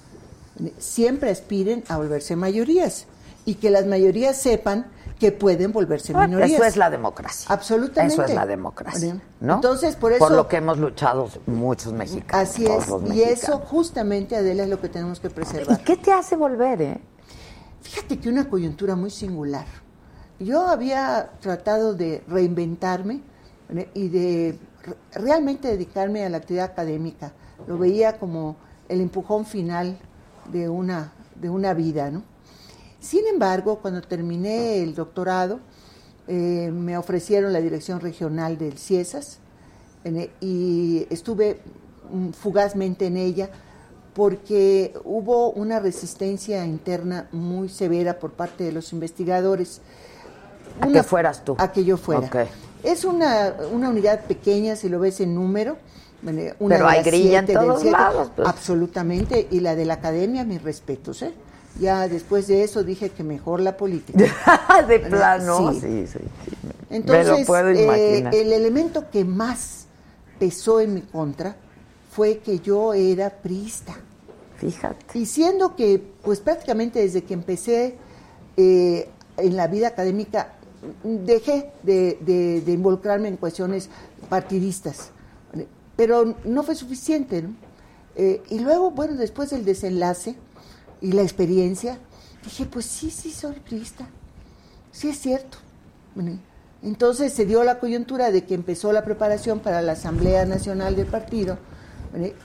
eh, siempre aspiren a volverse mayorías y que las mayorías sepan que pueden volverse Ah, minorías. Eso es la democracia. Absolutamente. Eso es la democracia. ¿no? Entonces, por eso- lo que hemos luchado muchos mexicanos. Así es. Y eso justamente, Adela, es lo que tenemos que preservar. ¿Y qué te hace volver, eh? Fíjate que una coyuntura muy singular. Yo había tratado de reinventarme ¿vale? y de re- realmente dedicarme a la actividad académica. Lo veía como el empujón final de una, de una vida, ¿no? Sin embargo, cuando terminé el doctorado, eh, me ofrecieron la dirección regional del CIESAS en- y estuve mm, fugazmente en ella porque hubo una resistencia interna muy severa por parte de los investigadores. A que fueras tú. A que yo fuera. Es una, una unidad pequeña, si lo ves en número. una Pero hay grilla en todos siete. lados, pues. Absolutamente. Y la de la academia, mis respetos. ¿eh? Ya después de eso dije que mejor la política. de plano. Sí. Sí, sí, sí. Me- Entonces, me lo puedo eh, imaginar. el elemento que más pesó en mi contra fue que yo era priista. Fíjate. Y siendo que, pues prácticamente desde que empecé eh, en la vida académica, dejé de, de- de involucrarme en cuestiones partidistas. Pero no fue suficiente, ¿no? Eh, y luego, bueno, después del desenlace y la experiencia, dije, pues sí, sí, soy priista. Sí es cierto. Entonces se dio la coyuntura de que empezó la preparación para la Asamblea Nacional del partido.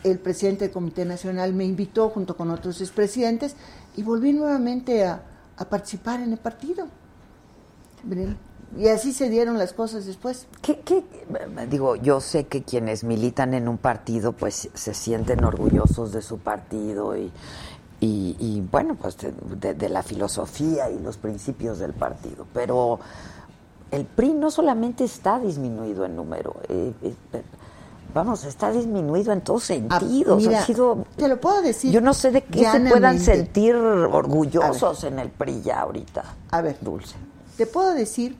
El presidente del Comité Nacional me invitó junto con otros expresidentes y volví nuevamente a, a participar en el partido. Y así se dieron las cosas después. ¿Qué, qué? Digo, yo sé que quienes militan en un partido pues se sienten orgullosos de su partido y, y, y, bueno, pues de, de- de la filosofía y los principios del partido, pero el PRI no solamente está disminuido en número, eh, eh, vamos, está disminuido en todos Ah, sentidos. mira, ha sido, te lo puedo decir. yo no sé de qué se puedan sentir orgullosos en el PRI ya ahorita. A ver. Dulce. Te puedo decir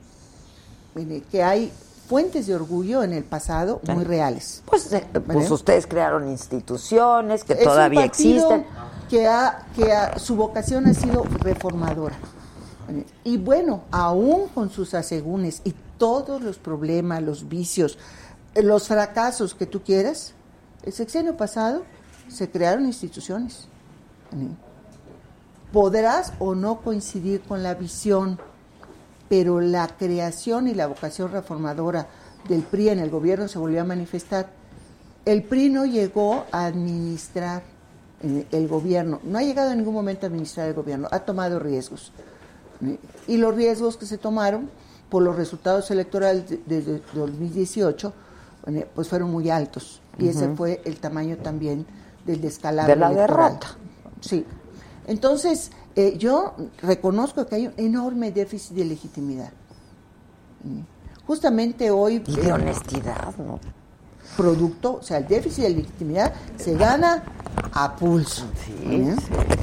mire, que hay fuentes de orgullo en el pasado muy reales. Pues, eh, pues ustedes crearon instituciones que Es todavía existen. Que, ha, que su vocación ha sido reformadora. Y bueno, aún con sus asegúnes y todos los problemas, los vicios, los fracasos que tú quieras, el sexenio pasado se crearon instituciones. Podrás o no coincidir con la visión, pero la creación y la vocación reformadora del PRI en el gobierno se volvió a manifestar. El PRI no llegó a administrar el gobierno, no ha llegado en ningún momento a administrar el gobierno, ha tomado riesgos. ¿eh? Y los riesgos que se tomaron por los resultados electorales de- desde 2018, bueno, pues fueron muy altos. Y ese fue el tamaño también del descalabro De la electoral. derrota. Sí. Entonces, eh, yo reconozco que hay un enorme déficit de legitimidad. Justamente hoy... Y eh, de honestidad, ¿no? Producto, o sea, el déficit de legitimidad se gana a pulso. Sí,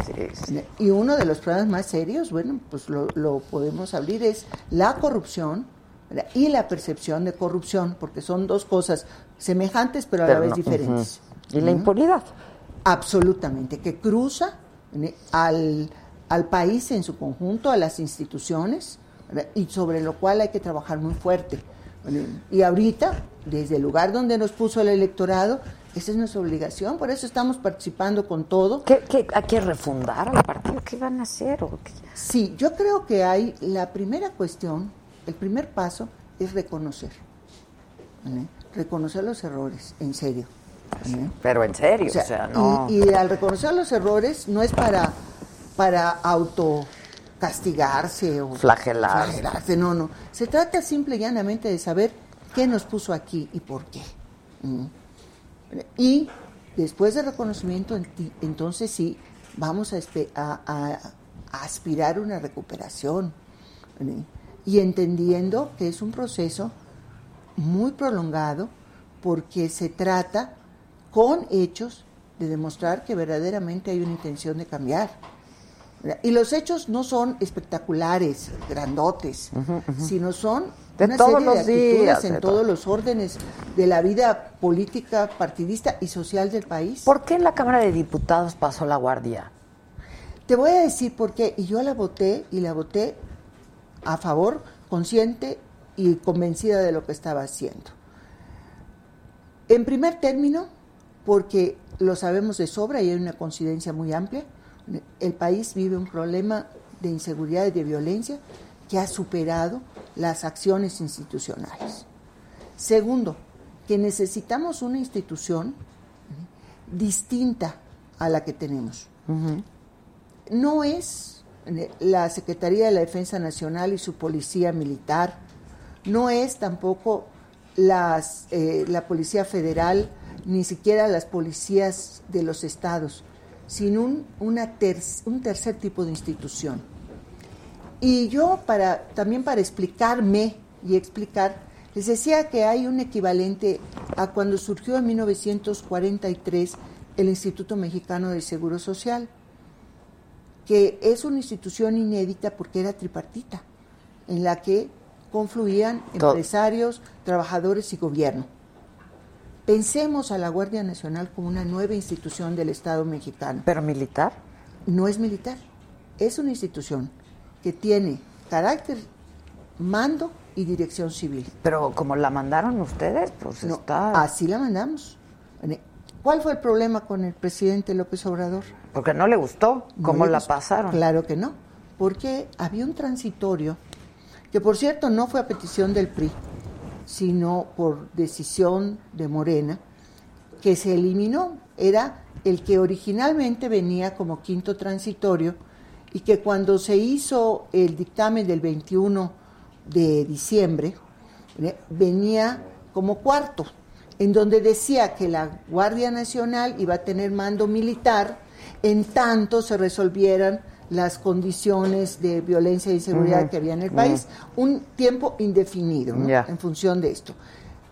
sí, sí. Y uno de los problemas más serios, bueno, pues lo, lo podemos abrir, es la corrupción ¿verdad? y la percepción de corrupción, porque son dos cosas semejantes pero a la vez no, diferentes. Y la impunidad. Absolutamente, que cruza al, al país en su conjunto, a las instituciones, y sobre lo cual hay que trabajar muy fuerte. Y ahorita, desde el lugar donde nos puso el electorado, esa es nuestra obligación, por eso estamos participando con todo. ¿Qué, hay que refundar al partido? ¿Qué van a hacer? Sí, yo creo que hay la primera cuestión, el primer paso es reconocer. Reconocer los errores, en serio. Pero en serio, o sea, no. Y, y, al reconocer los errores no es para, para auto castigarse o flagelarse. No, no. Se trata simple y llanamente de saber qué nos puso aquí y por qué. Mm. Y después del reconocimiento, entonces sí, vamos a, a, aspirar a una recuperación. Y entendiendo que es un proceso muy prolongado porque se trata con hechos de demostrar que verdaderamente hay una intención de cambiar. Y los hechos no son espectaculares, grandotes, sino son de una todos serie los de actitudes días, en de todos los órdenes de la vida política, partidista y social del país. ¿Por qué en la Cámara de Diputados pasó la guardia? Te voy a decir por qué. Y yo la voté y la voté a favor, consciente y convencida de lo que estaba haciendo. En primer término, porque lo sabemos de sobra y hay una coincidencia muy amplia, el país vive un problema de inseguridad y de violencia que ha superado las acciones institucionales. Segundo, que necesitamos una institución distinta a la que tenemos. No es la Secretaría de la Defensa Nacional y su Policía Militar, no es tampoco las, eh, la Policía Federal, ni siquiera las policías de los estados sin un, una un tercer tipo de institución. Y yo, para, también para explicarme y explicar, les decía que hay un equivalente a cuando surgió en 1943 el Instituto Mexicano de Seguro Social, que es una institución inédita porque era tripartita, en la que confluían empresarios, trabajadores y gobierno. Pensemos a la Guardia Nacional como una nueva institución del Estado mexicano. ¿Pero militar? No es militar, es una institución que tiene carácter, mando y dirección civil. Pero como la mandaron ustedes, pues está... Así la mandamos. ¿Cuál fue el problema con el presidente López Obrador? Porque no le gustó cómo la pasaron. Claro que no, porque había un transitorio, que por cierto no fue a petición del PRI, sino por decisión de Morena, que se eliminó. Era el que originalmente venía como quinto transitorio y que cuando se hizo el dictamen del 21 de diciembre, eh, venía como cuarto, en donde decía que la Guardia Nacional iba a tener mando militar en tanto se resolvieran las condiciones de violencia y inseguridad que había en el país, un tiempo indefinido en función de esto.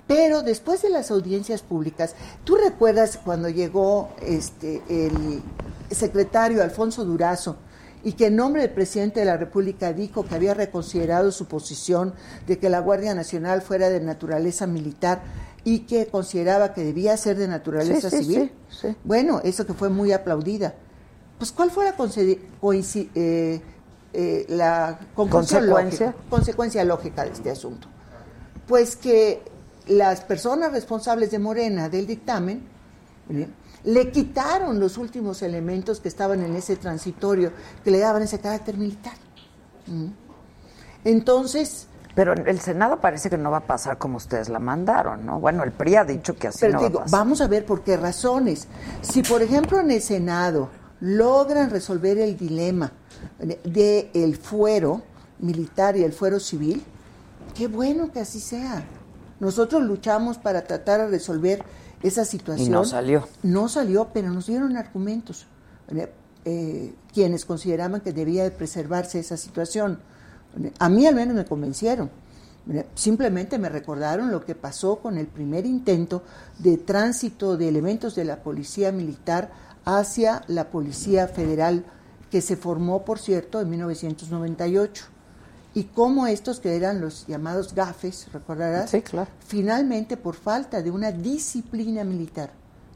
Pero después de las audiencias públicas, ¿tú recuerdas cuando llegó este el secretario Alfonso Durazo y que en nombre del presidente de la República dijo que había reconsiderado su posición de que la Guardia Nacional fuera de naturaleza militar y que consideraba que debía ser de naturaleza civil? bueno, eso que fue muy aplaudida. Pues, ¿cuál fue la, eh, eh, la consecuencia lógica, consecuencia lógica de este asunto? Pues que las personas responsables de Morena del dictamen le quitaron los últimos elementos que estaban en ese transitorio que le daban ese carácter militar. Entonces, pero el Senado parece que no va a pasar como ustedes la mandaron, ¿no? Bueno, el PRI ha dicho que así no va a pasar. Vamos a ver por qué razones. Si, por ejemplo, en el Senado logran resolver el dilema del el fuero militar y el fuero civil, qué bueno que así sea. Nosotros luchamos para tratar de resolver esa situación. Y no salió. No salió, pero nos dieron argumentos. Eh, quienes consideraban que debía de preservarse esa situación. A mí al menos me convencieron. Simplemente me recordaron lo que pasó con el primer intento de tránsito de elementos de la policía militar hacia la Policía Federal que se formó, por cierto, en 1998. Y cómo estos que eran los llamados gafes, recordarás, sí, claro. finalmente por falta de una disciplina militar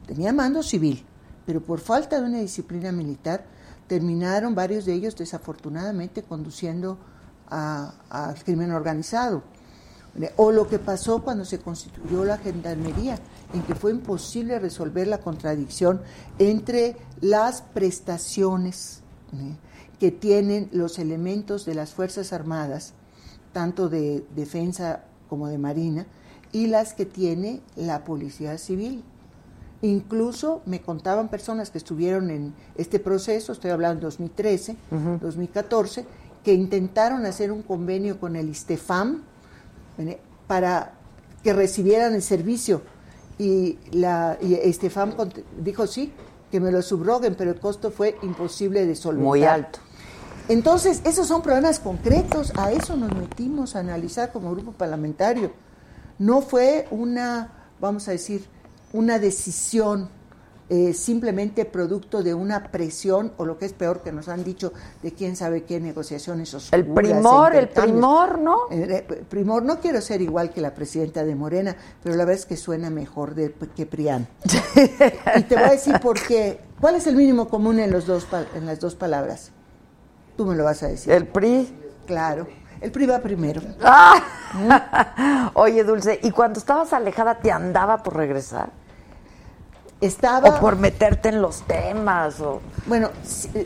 tenía mando civil, pero por falta de una disciplina militar terminaron varios de ellos desafortunadamente conduciendo al crimen organizado. O lo que pasó cuando se constituyó la gendarmería, en que fue imposible resolver la contradicción entre las prestaciones ¿eh? que tienen los elementos de las Fuerzas Armadas, tanto de defensa como de marina, y las que tiene la Policía Civil. Incluso me contaban personas que estuvieron en este proceso, estoy hablando de 2013, 2014, que intentaron hacer un convenio con el ISTEFAM para que recibieran el servicio. Y, la, y ISTEFAM dijo sí, que me lo subroguen, pero el costo fue imposible de solventar. Muy alto. Entonces, esos son problemas concretos, a eso nos metimos a analizar como grupo parlamentario. No fue una, vamos a decir, una decisión eh, simplemente producto de una presión o lo que es peor que nos han dicho de quién sabe qué negociaciones oscuras. El primor, el primor, ¿no? Eh, eh, primor, no quiero ser igual que la presidenta de Morena, pero la verdad es que suena mejor de, que Prián. y te voy a decir por qué. ¿Cuál es el mínimo común en, los dos, en las dos palabras? Tú me lo vas a decir. El PRI. Claro. El PRI va primero. Ah. Oye, Dulce, ¿y cuando estabas alejada te andaba por regresar? Estaba... O por meterte en los temas. O... Bueno,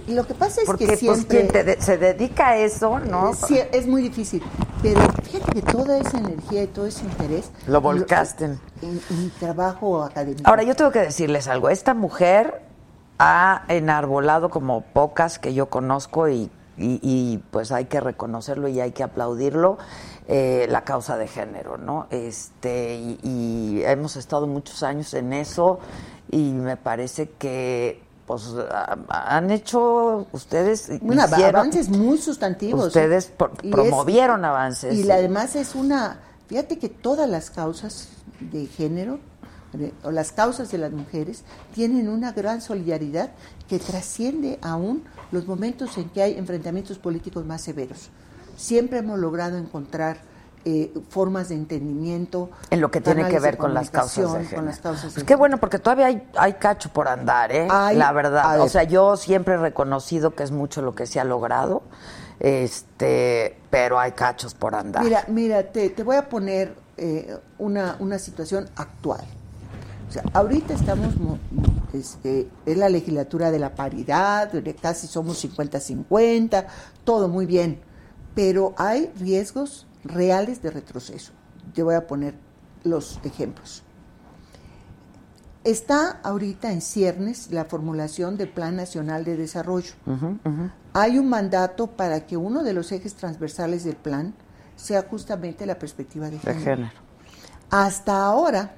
lo que pasa es Porque, que pues, siempre... quien se dedica a eso, ¿no? Sí, es muy difícil. Pero fíjate que toda esa energía y todo ese interés... Lo volcaste. en, mi trabajo académico. Ahora, yo tengo que decirles algo. Esta mujer ha enarbolado como pocas que yo conozco y, y, pues hay que reconocerlo y hay que aplaudirlo. Eh, la causa de género, ¿no? Este, y, y, hemos estado muchos años en eso y me parece que pues han hecho ustedes bueno, avances muy sustantivos ustedes promovieron avances y además es una fíjate que todas las causas de género o las causas de las mujeres tienen una gran solidaridad que trasciende aún los momentos en que hay enfrentamientos políticos más severos siempre hemos logrado encontrar eh, formas de entendimiento. En lo que tiene que ver con las causas de género. Pues qué bueno, porque todavía hay, hay cacho por andar, ¿eh? la verdad. O sea, yo siempre he reconocido que es mucho lo que se ha logrado, este, pero hay cachos por andar. Mira, mira, te, te voy a poner eh, una, una situación actual. O sea, ahorita estamos, este, en la legislatura de la paridad, casi somos 50-50, todo muy bien, pero hay riesgos reales de retroceso. Te voy a poner los ejemplos. Está ahorita en ciernes la formulación del Plan Nacional de Desarrollo. Hay un mandato para que uno de los ejes transversales del plan sea justamente la perspectiva de género. Hasta ahora,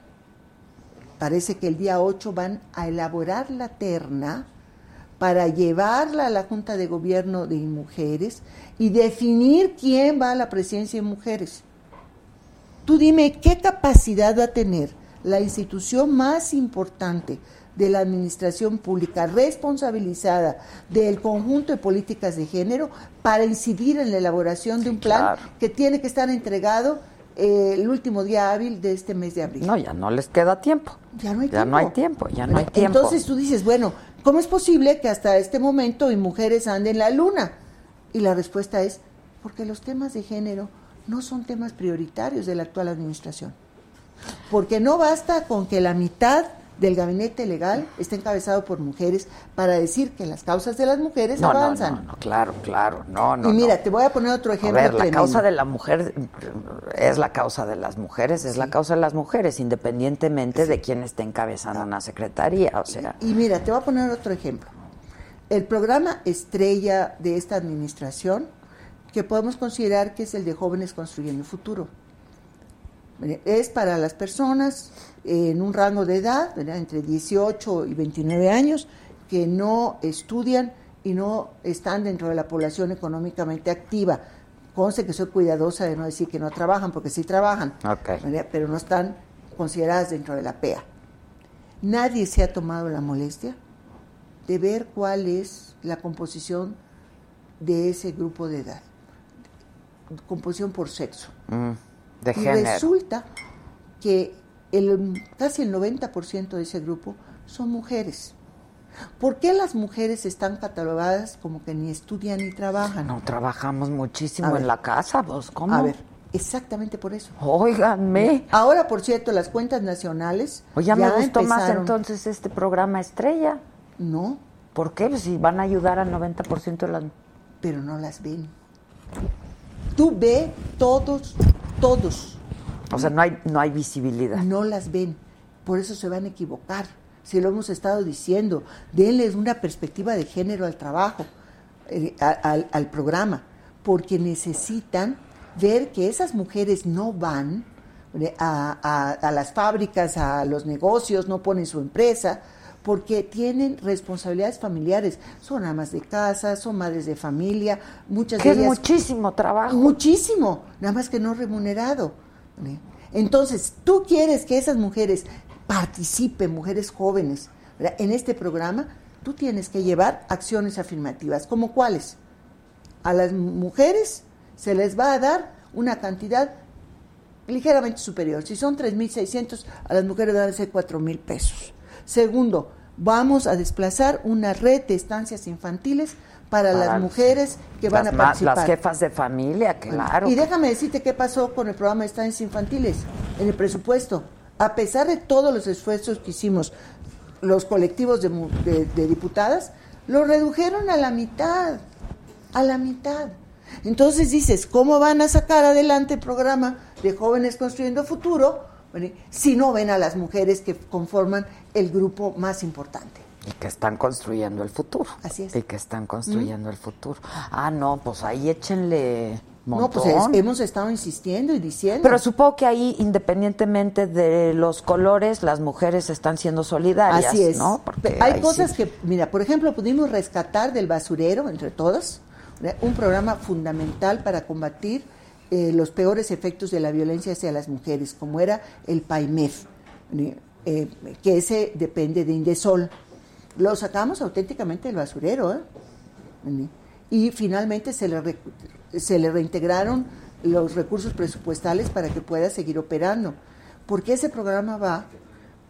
parece que el día 8 van a elaborar la terna para llevarla a la Junta de Gobierno de Mujeres y definir quién va a la presidencia de mujeres. Tú dime qué capacidad va a tener la institución más importante de la administración pública responsabilizada del conjunto de políticas de género para incidir en la elaboración de un plan que tiene que estar entregado eh, el último día hábil de este mes de abril. No, ya no les queda tiempo. Ya no hay ya tiempo. no hay tiempo, ya no hay tiempo. Entonces tú dices, bueno, ¿cómo es posible que hasta este momento mi mujeres anden en la luna? Y la respuesta es, porque los temas de género no son temas prioritarios de la actual administración. Porque no basta con que la mitad del gabinete legal esté encabezado por mujeres para decir que las causas de las mujeres avanzan. No, no, claro, claro, no, no. Y mira, te voy a poner otro ejemplo. A ver, la causa de la mujer es la causa de las mujeres, es la causa de las mujeres, independientemente de quién esté encabezando una secretaría, o sea. y mira, te voy a poner otro ejemplo. El programa estrella de esta administración, que podemos considerar que es el de jóvenes construyendo el futuro. Es para las personas en un rango de edad, entre 18 y 29 años, que no estudian y no están dentro de la población económicamente activa. Conste que soy cuidadosa de no decir que no trabajan, porque sí trabajan, pero no están consideradas dentro de la PEA. Nadie se ha tomado la molestia de ver cuál es la composición de ese grupo de edad. Composición por sexo. Mm, y resulta que el, casi el 90% de ese grupo son mujeres. ¿Por qué las mujeres están catalogadas como que ni estudian ni trabajan? No trabajamos muchísimo A ver. en la casa, vos, ¿cómo? A ver, exactamente por eso. Óiganme. Ahora, por cierto, las cuentas nacionales. Oye, ya me gustó más entonces este programa estrella. No, ¿Por qué? Pues si van a ayudar al 90% de las... pero no las ven. Tú ve todos, todos, O sea, no hay, no hay visibilidad. no las ven. Por eso se van a equivocar. Si lo hemos estado diciendo, denles una perspectiva de género al trabajo, eh, al, al programa, porque necesitan ver que esas mujeres no van eh, a, a- a las fábricas, a los negocios, no ponen su empresa, porque tienen responsabilidades familiares. Son amas de casa, son madres de familia, muchas Que de es ellas muchísimo trabajo. Muchísimo, nada más que no remunerado. ¿Eh? Entonces, tú quieres que esas mujeres participen, mujeres jóvenes, en este programa, tú tienes que llevar acciones afirmativas. ¿Como cuáles? A las mujeres se les va a dar una cantidad ligeramente superior. Si son 3.600, a las mujeres van a ser 4.000 pesos. Segundo, vamos a desplazar una red de estancias infantiles para, Para las mujeres que van a participar. Las jefas de familia, claro. Y déjame decirte qué pasó con el programa de estancias infantiles en el presupuesto. A pesar de todos los esfuerzos que hicimos los colectivos de, de- de diputadas, lo redujeron a la mitad, a la mitad. Entonces dices, ¿cómo van a sacar adelante el programa de Jóvenes Construyendo Futuro si no ven a las mujeres que conforman el grupo más importante? Y que están construyendo el futuro. Así es. Y que están construyendo el futuro. Ah, no, pues ahí échenle montón. No, pues es- hemos estado insistiendo y diciendo. Pero supongo que ahí, independientemente de los colores, las mujeres están siendo solidarias, Así es. ¿no? Porque Pe- Hay cosas sí. que, mira, por ejemplo, pudimos rescatar del basurero, entre todas, un programa fundamental para combatir eh, los peores efectos de la violencia hacia las mujeres, como era el PAIMEF, eh, que ese depende de Indesol. Lo sacamos auténticamente del basurero, ¿eh? Y finalmente se le, se le reintegraron los recursos presupuestales para que pueda seguir operando. Porque ese programa va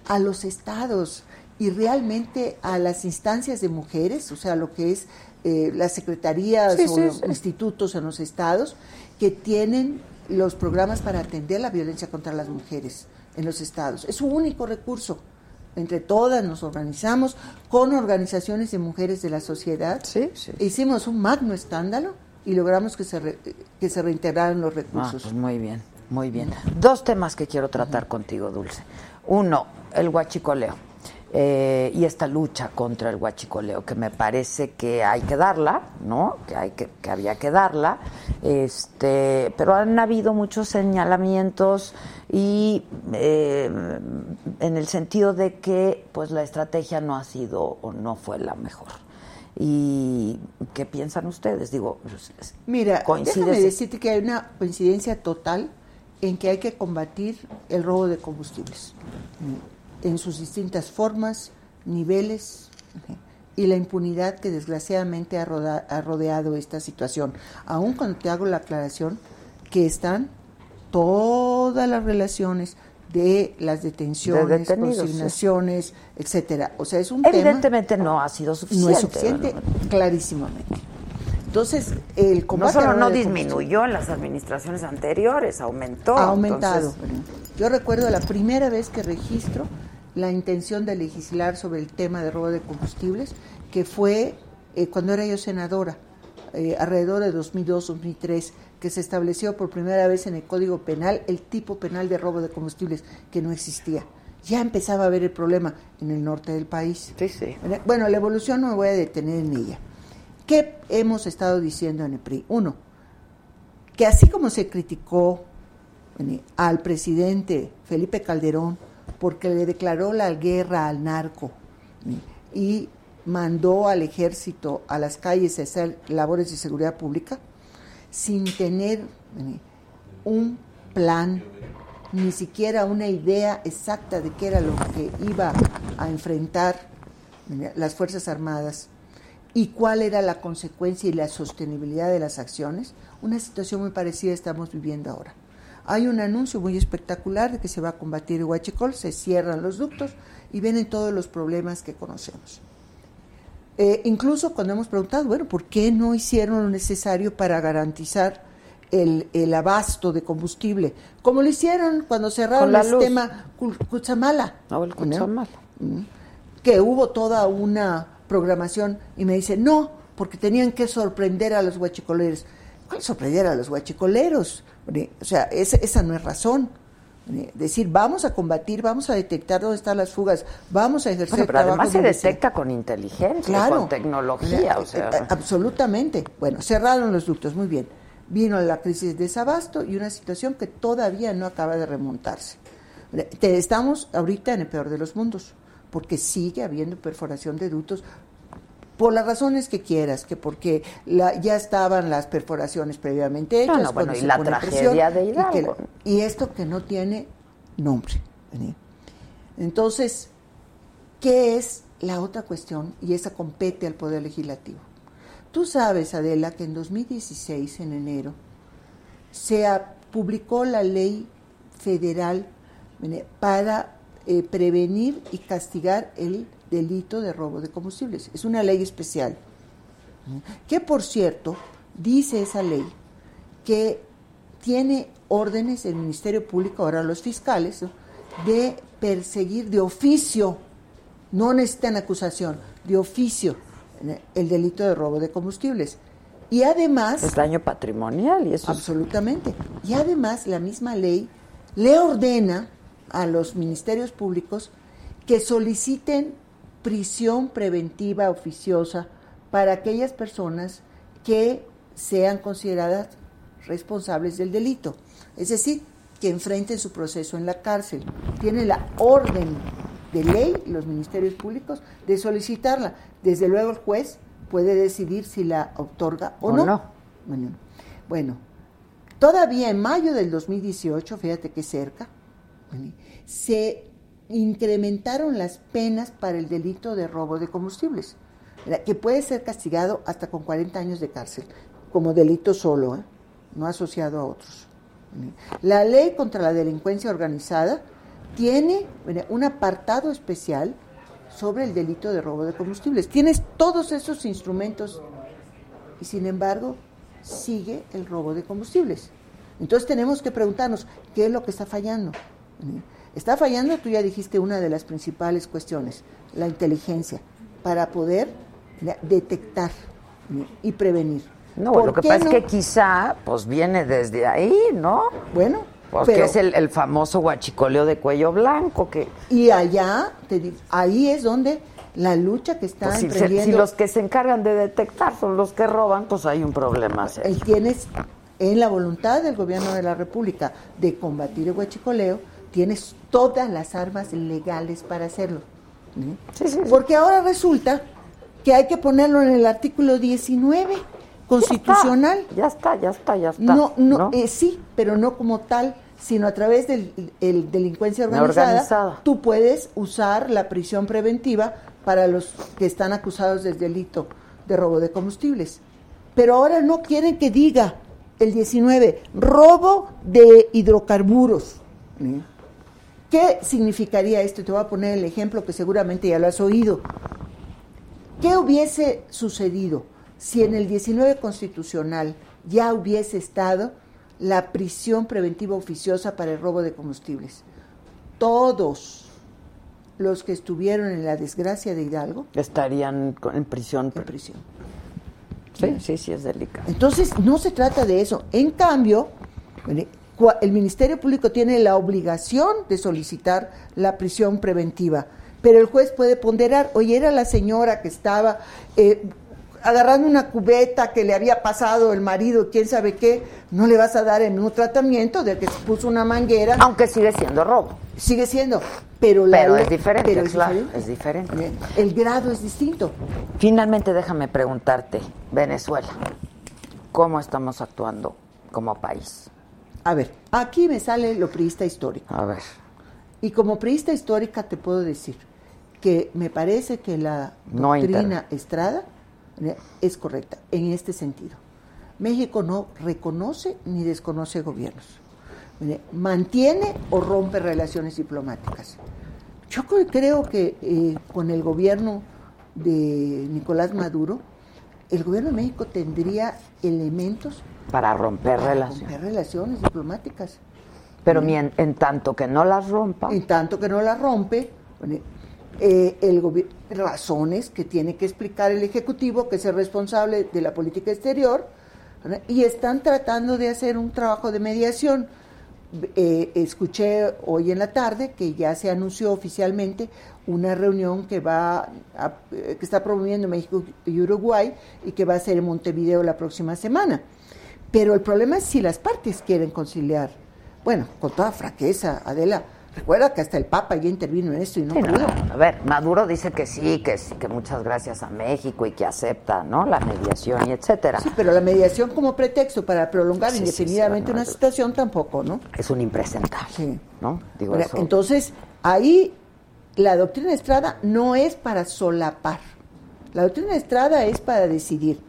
a los estados y realmente a las instancias de mujeres, o sea, lo que es eh, las secretarías Sí, o sí, los sí. institutos en los estados que tienen los programas para atender la violencia contra las mujeres en los estados. Es un único recurso. Entre todas nos organizamos con organizaciones de mujeres de la sociedad. Sí, sí. Hicimos un magno escándalo y logramos que se, re- que se reintegraran los Ah, recursos. pues muy bien, muy bien. Dos temas que quiero tratar contigo, Dulce. Uno, el huachicoleo. eh, y esta lucha contra el huachicoleo, que me parece que hay que darla, ¿no? Que hay que, que había que darla. Este, pero han habido muchos señalamientos y eh, en el sentido de que pues la estrategia no ha sido o no fue la mejor. ¿Y qué piensan ustedes? Digo, pues, Mira, déjame decirte que hay una coincidencia total en que hay que combatir el robo de combustibles en sus distintas formas, niveles y la impunidad que desgraciadamente ha, roda- ha rodeado esta situación. Aun cuando te hago la aclaración que están todas las relaciones de las detenciones, De sí. consignaciones, etcétera. O sea, es un tema Evidentemente no ha sido suficiente. no es suficiente, ¿verdad? clarísimamente. Entonces, el No combate solo no robo de disminuyó en las administraciones anteriores, aumentó. ha aumentado. Entonces, Yo recuerdo la primera vez que registro la intención de legislar sobre el tema de robo de combustibles, que fue eh, cuando era yo senadora, eh, alrededor de 2002-2003, que se estableció por primera vez en el Código Penal el tipo penal de robo de combustibles, que no existía. Ya empezaba a haber el problema en el norte del país. Sí, sí. Bueno, la evolución no me voy a detener en ella. ¿Qué hemos estado diciendo en el PRI? Uno, que así como se criticó al presidente Felipe Calderón porque le declaró la guerra al narco y mandó al ejército a las calles a hacer labores de seguridad pública sin tener un plan, ni siquiera una idea exacta de qué era lo que iba a enfrentar las Fuerzas Armadas y cuál era la consecuencia y la sostenibilidad de las acciones, una situación muy parecida estamos viviendo ahora. hay un anuncio muy espectacular de que se va a combatir el huachicol, se cierran los ductos y vienen todos los problemas que conocemos. Eh, incluso cuando hemos preguntado, bueno, ¿por qué no hicieron lo necesario para garantizar el, el abasto de combustible? Como lo hicieron cuando cerraron el sistema Cuchamala. No, el Cuchamala. Mm. Que hubo toda una programación y me dice, no, porque tenían que sorprender a los huachicoleros. ¿Cuál sorprender a los huachicoleros? O sea, esa, no es razón. Decir, vamos a combatir, vamos a detectar dónde están las fugas, vamos a ejercer pero además se detecta con inteligencia, con tecnología. O sea. Eh, absolutamente. Bueno, cerraron los ductos, muy bien. Vino la crisis de desabasto y una situación que todavía no acaba de remontarse. Estamos ahorita en el peor de los mundos, porque sigue habiendo perforación de ductos por las razones que quieras, que porque ya estaban las perforaciones previamente hechas. No, bueno, y la tragedia de Hidalgo. Y, esto que no tiene nombre. Entonces, ¿qué es la otra cuestión? Y esa compete al Poder Legislativo. Tú sabes, Adela, que en 2016, en enero, se publicó la ley federal para eh, prevenir y castigar el delito de robo de combustibles. Es una ley especial. Que por cierto, dice esa ley que tiene órdenes del Ministerio Público, ahora los fiscales, de perseguir de oficio, no necesitan acusación, de oficio el delito de robo de combustibles. Y además... Es daño patrimonial y eso... Absolutamente. Y además la misma ley le ordena a los ministerios públicos que soliciten prisión preventiva oficiosa para aquellas personas que sean consideradas responsables del delito. Es decir, que enfrenten su proceso en la cárcel. Tiene la orden de ley, los ministerios públicos, de solicitarla. Desde luego el juez puede decidir si la otorga o, no. Bueno, bueno, todavía en mayo del 2018, fíjate que cerca, se incrementaron las penas para el delito de robo de combustibles, que puede ser castigado hasta con 40 años de cárcel, como delito solo, ¿eh? no asociado a otros. La ley contra la delincuencia organizada tiene un apartado especial sobre el delito de robo de combustibles. Tienes todos esos instrumentos y sin embargo sigue el robo de combustibles. Entonces tenemos que preguntarnos qué es lo que está fallando. Está fallando, tú ya dijiste una de las principales cuestiones, la inteligencia, para poder detectar y prevenir. No, lo que pasa es que quizá pues viene desde ahí, ¿no? Bueno, porque es el, famoso guachicoleo de cuello blanco que y allá te, ahí es donde la lucha que está pues si, si, los que se encargan de detectar son los que roban, pues hay un problema. Tienes en la voluntad del gobierno de la República de combatir el huachicoleo, tienes todas las armas legales para hacerlo. Porque ahora resulta que hay que ponerlo en el artículo 19 constitucional. Ya está, ya está, ya está. No, no, eh, sí, pero no como tal, sino a través de el delincuencia organizada, Tú puedes usar la prisión preventiva para los que están acusados del delito de robo de combustibles. Pero ahora no quieren que diga el 19, robo de hidrocarburos. ¿Qué significaría esto? Te voy a poner el ejemplo que seguramente ya lo has oído. ¿Qué hubiese sucedido si en el 19 constitucional ya hubiese estado la prisión preventiva oficiosa para el robo de combustibles? Todos los que estuvieron en la desgracia de Hidalgo estarían en prisión. En prisión. Sí, sí, sí, es delicado. Entonces, no se trata de eso. En cambio, el Ministerio Público tiene la obligación de solicitar la prisión preventiva, pero el juez puede ponderar, oye, era la señora que estaba eh, agarrando una cubeta que le había pasado el marido, quién sabe qué, no le vas a dar el mismo tratamiento de que se puso una manguera. Aunque sigue siendo robo. Sigue siendo, pero, la, es diferente, pero es, diferente. es diferente. El grado es distinto. Finalmente, déjame preguntarte, Venezuela, ¿cómo estamos actuando como país? A ver, aquí me sale lo priista histórico. A ver. Y como priista histórica te puedo decir que me parece que la doctrina Estrada eh, es correcta en este sentido. México no reconoce ni desconoce gobiernos. mantiene o rompe relaciones diplomáticas. Yo creo que eh, con el gobierno de Nicolás Maduro, el gobierno de México tendría elementos para romper relaciones. Romper relaciones diplomáticas. Pero en, tanto que no las rompa. En tanto que no las rompe, eh, el razones que tiene que explicar el Ejecutivo, que es el responsable de la política exterior, y están tratando de hacer un trabajo de mediación. Eh, escuché hoy en la tarde que ya se anunció oficialmente una reunión que va eh, que está promoviendo México y Uruguay y que va a ser en Montevideo la próxima semana. Pero el problema es si las partes quieren conciliar. Bueno, con toda fraqueza, Adela, recuerda que hasta el Papa ya intervino en esto y no pudo. a ver, Maduro dice que sí, que sí, que muchas gracias a México y que acepta, ¿no? La mediación y etcétera. Sí, pero la mediación como pretexto para prolongar indefinidamente una situación tampoco, ¿no? Es un impresentable, ¿no? Digo Entonces, ahí la doctrina Estrada no es para solapar. La doctrina Estrada es para decidir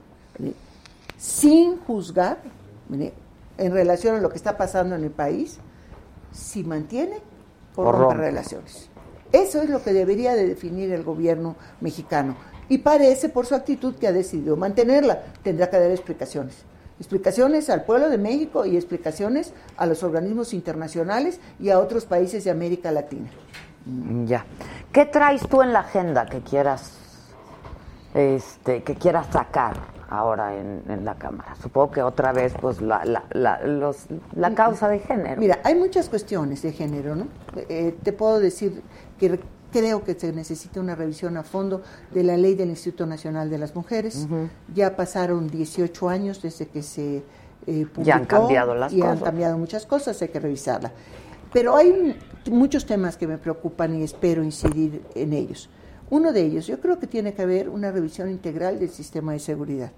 sin juzgar en relación a lo que está pasando en el país, si mantiene o, rompe relaciones. Eso es lo que debería de definir el gobierno mexicano. Y parece por su actitud que ha decidido mantenerla. Tendrá que dar explicaciones. Explicaciones al pueblo de México y explicaciones a los organismos internacionales y a otros países de América Latina. Ya. ¿Qué traes tú en la agenda que quieras, este, que quieras sacar? Ahora en, la Cámara. Supongo que otra vez, pues, la, la, los, la causa de género. Mira, hay muchas cuestiones de género, ¿no? Eh, te puedo decir que creo que se necesita una revisión a fondo de la ley del Instituto Nacional de las Mujeres. Ya pasaron 18 años desde que se eh, publicó. Ya han cambiado las y cosas. han cambiado muchas cosas, hay que revisarla. Pero hay muchos temas que me preocupan y espero incidir en ellos. Uno de ellos, yo creo que tiene que haber una revisión integral del sistema de seguridad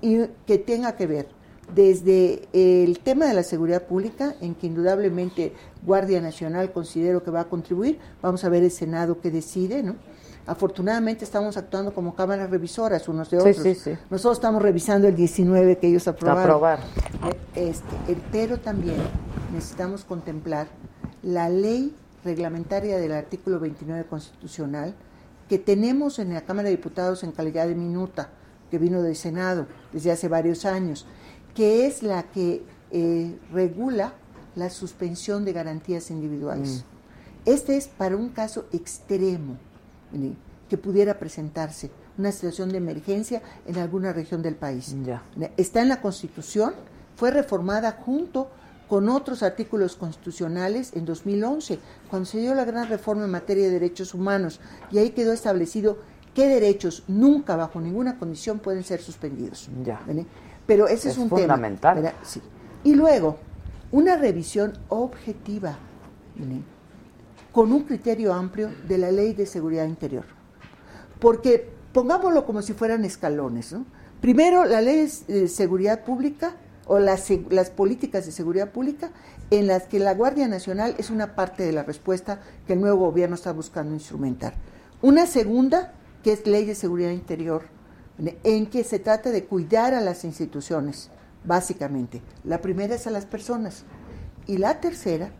y que tenga que ver desde el tema de la seguridad pública, en que indudablemente Guardia Nacional considero que va a contribuir, vamos a ver el Senado que decide, ¿no? Afortunadamente estamos actuando como cámaras revisoras unos de otros. Nosotros estamos revisando el 19 que ellos aprobaron. Aprobar. Este, pero también necesitamos contemplar la ley reglamentaria del artículo 29 constitucional que tenemos en la Cámara de Diputados en calidad de minuta, que vino del Senado desde hace varios años, que es la que eh, regula la suspensión de garantías individuales. Mm. Este es para un caso extremo que pudiera presentarse, una situación de emergencia en alguna región del país. Está en la Constitución, fue reformada junto con otros artículos constitucionales en 2011, cuando se dio la gran reforma en materia de derechos humanos, y ahí quedó establecido qué derechos nunca, bajo ninguna condición, pueden ser suspendidos. Ya. Pero ese es, un fundamental. tema. Sí. Y luego, una revisión objetiva, con un criterio amplio de la ley de seguridad interior. Porque pongámoslo como si fueran escalones. ¿no? Primero, la ley de seguridad pública o las, políticas de seguridad pública en las que la Guardia Nacional es una parte de la respuesta que el nuevo gobierno está buscando instrumentar. Una segunda, que es ley de seguridad interior, en que se trata de cuidar a las instituciones, básicamente. La primera es a las personas. Y la tercera,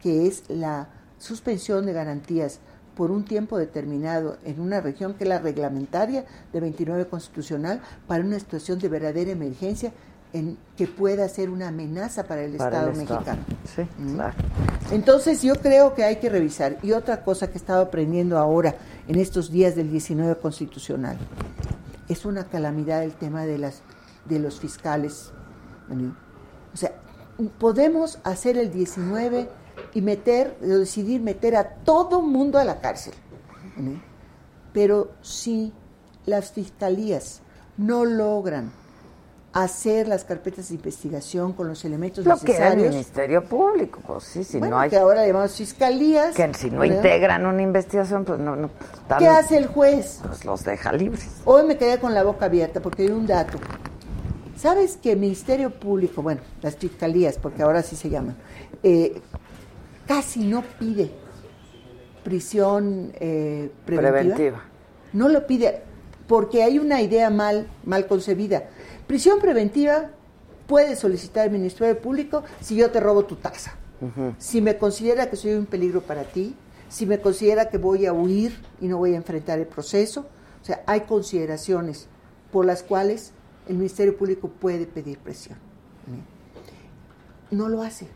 que es la suspensión de garantías por un tiempo determinado en una región que es la reglamentaria de 29 constitucional para una situación de verdadera emergencia en que pueda ser una amenaza para el Estado mexicano. Sí, claro. Entonces yo creo que hay que revisar. Y otra cosa que he estado aprendiendo ahora en estos días del 19 constitucional, es una calamidad el tema de las de los fiscales. O sea, podemos hacer el 19 y meter, decidir meter a todo mundo a la cárcel. Pero si las fiscalías no logran hacer las carpetas de investigación con los elementos Lo necesarios. Que el Ministerio Público, pues sí, si bueno, no hay. que ahora llamamos fiscalías. Que si no integran una investigación, pues no. no ¿Qué hace el juez? Pues los deja libres. Hoy me quedé con la boca abierta porque hay un dato. ¿Sabes que el Ministerio Público, bueno, las fiscalías, porque ahora sí se llaman, eh, casi no pide prisión eh, preventiva? preventiva? No lo pide porque hay una idea mal, mal concebida Prisión preventiva puede solicitar al Ministerio Público si yo te robo tu taxa. Si me considera que soy un peligro para ti, si me considera que voy a huir y no voy a enfrentar el proceso. O sea, hay consideraciones por las cuales el Ministerio Público puede pedir presión. No lo hace.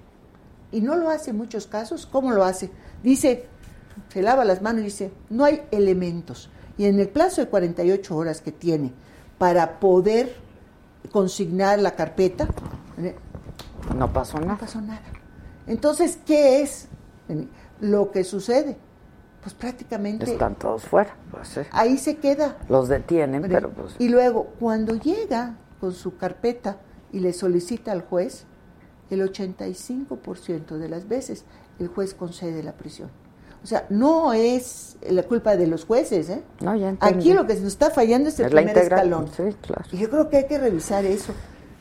Y no lo hace en muchos casos. ¿Cómo lo hace? Dice, se lava las manos y dice, no hay elementos. Y en el plazo de 48 horas que tiene para poder consignar la carpeta, no pasó nada. No pasó nada. Entonces, ¿qué es lo que sucede? Pues prácticamente... Están todos fuera. Pues, Ahí se queda. Los detienen, pero pues... Y luego, cuando llega con su carpeta y le solicita al juez, el 85% de las veces el juez concede la prisión. O sea, no es la culpa de los jueces, ¿eh? No, ya Aquí lo que nos está fallando es el primer escalón. Sí, claro. Y yo creo que hay que revisar eso.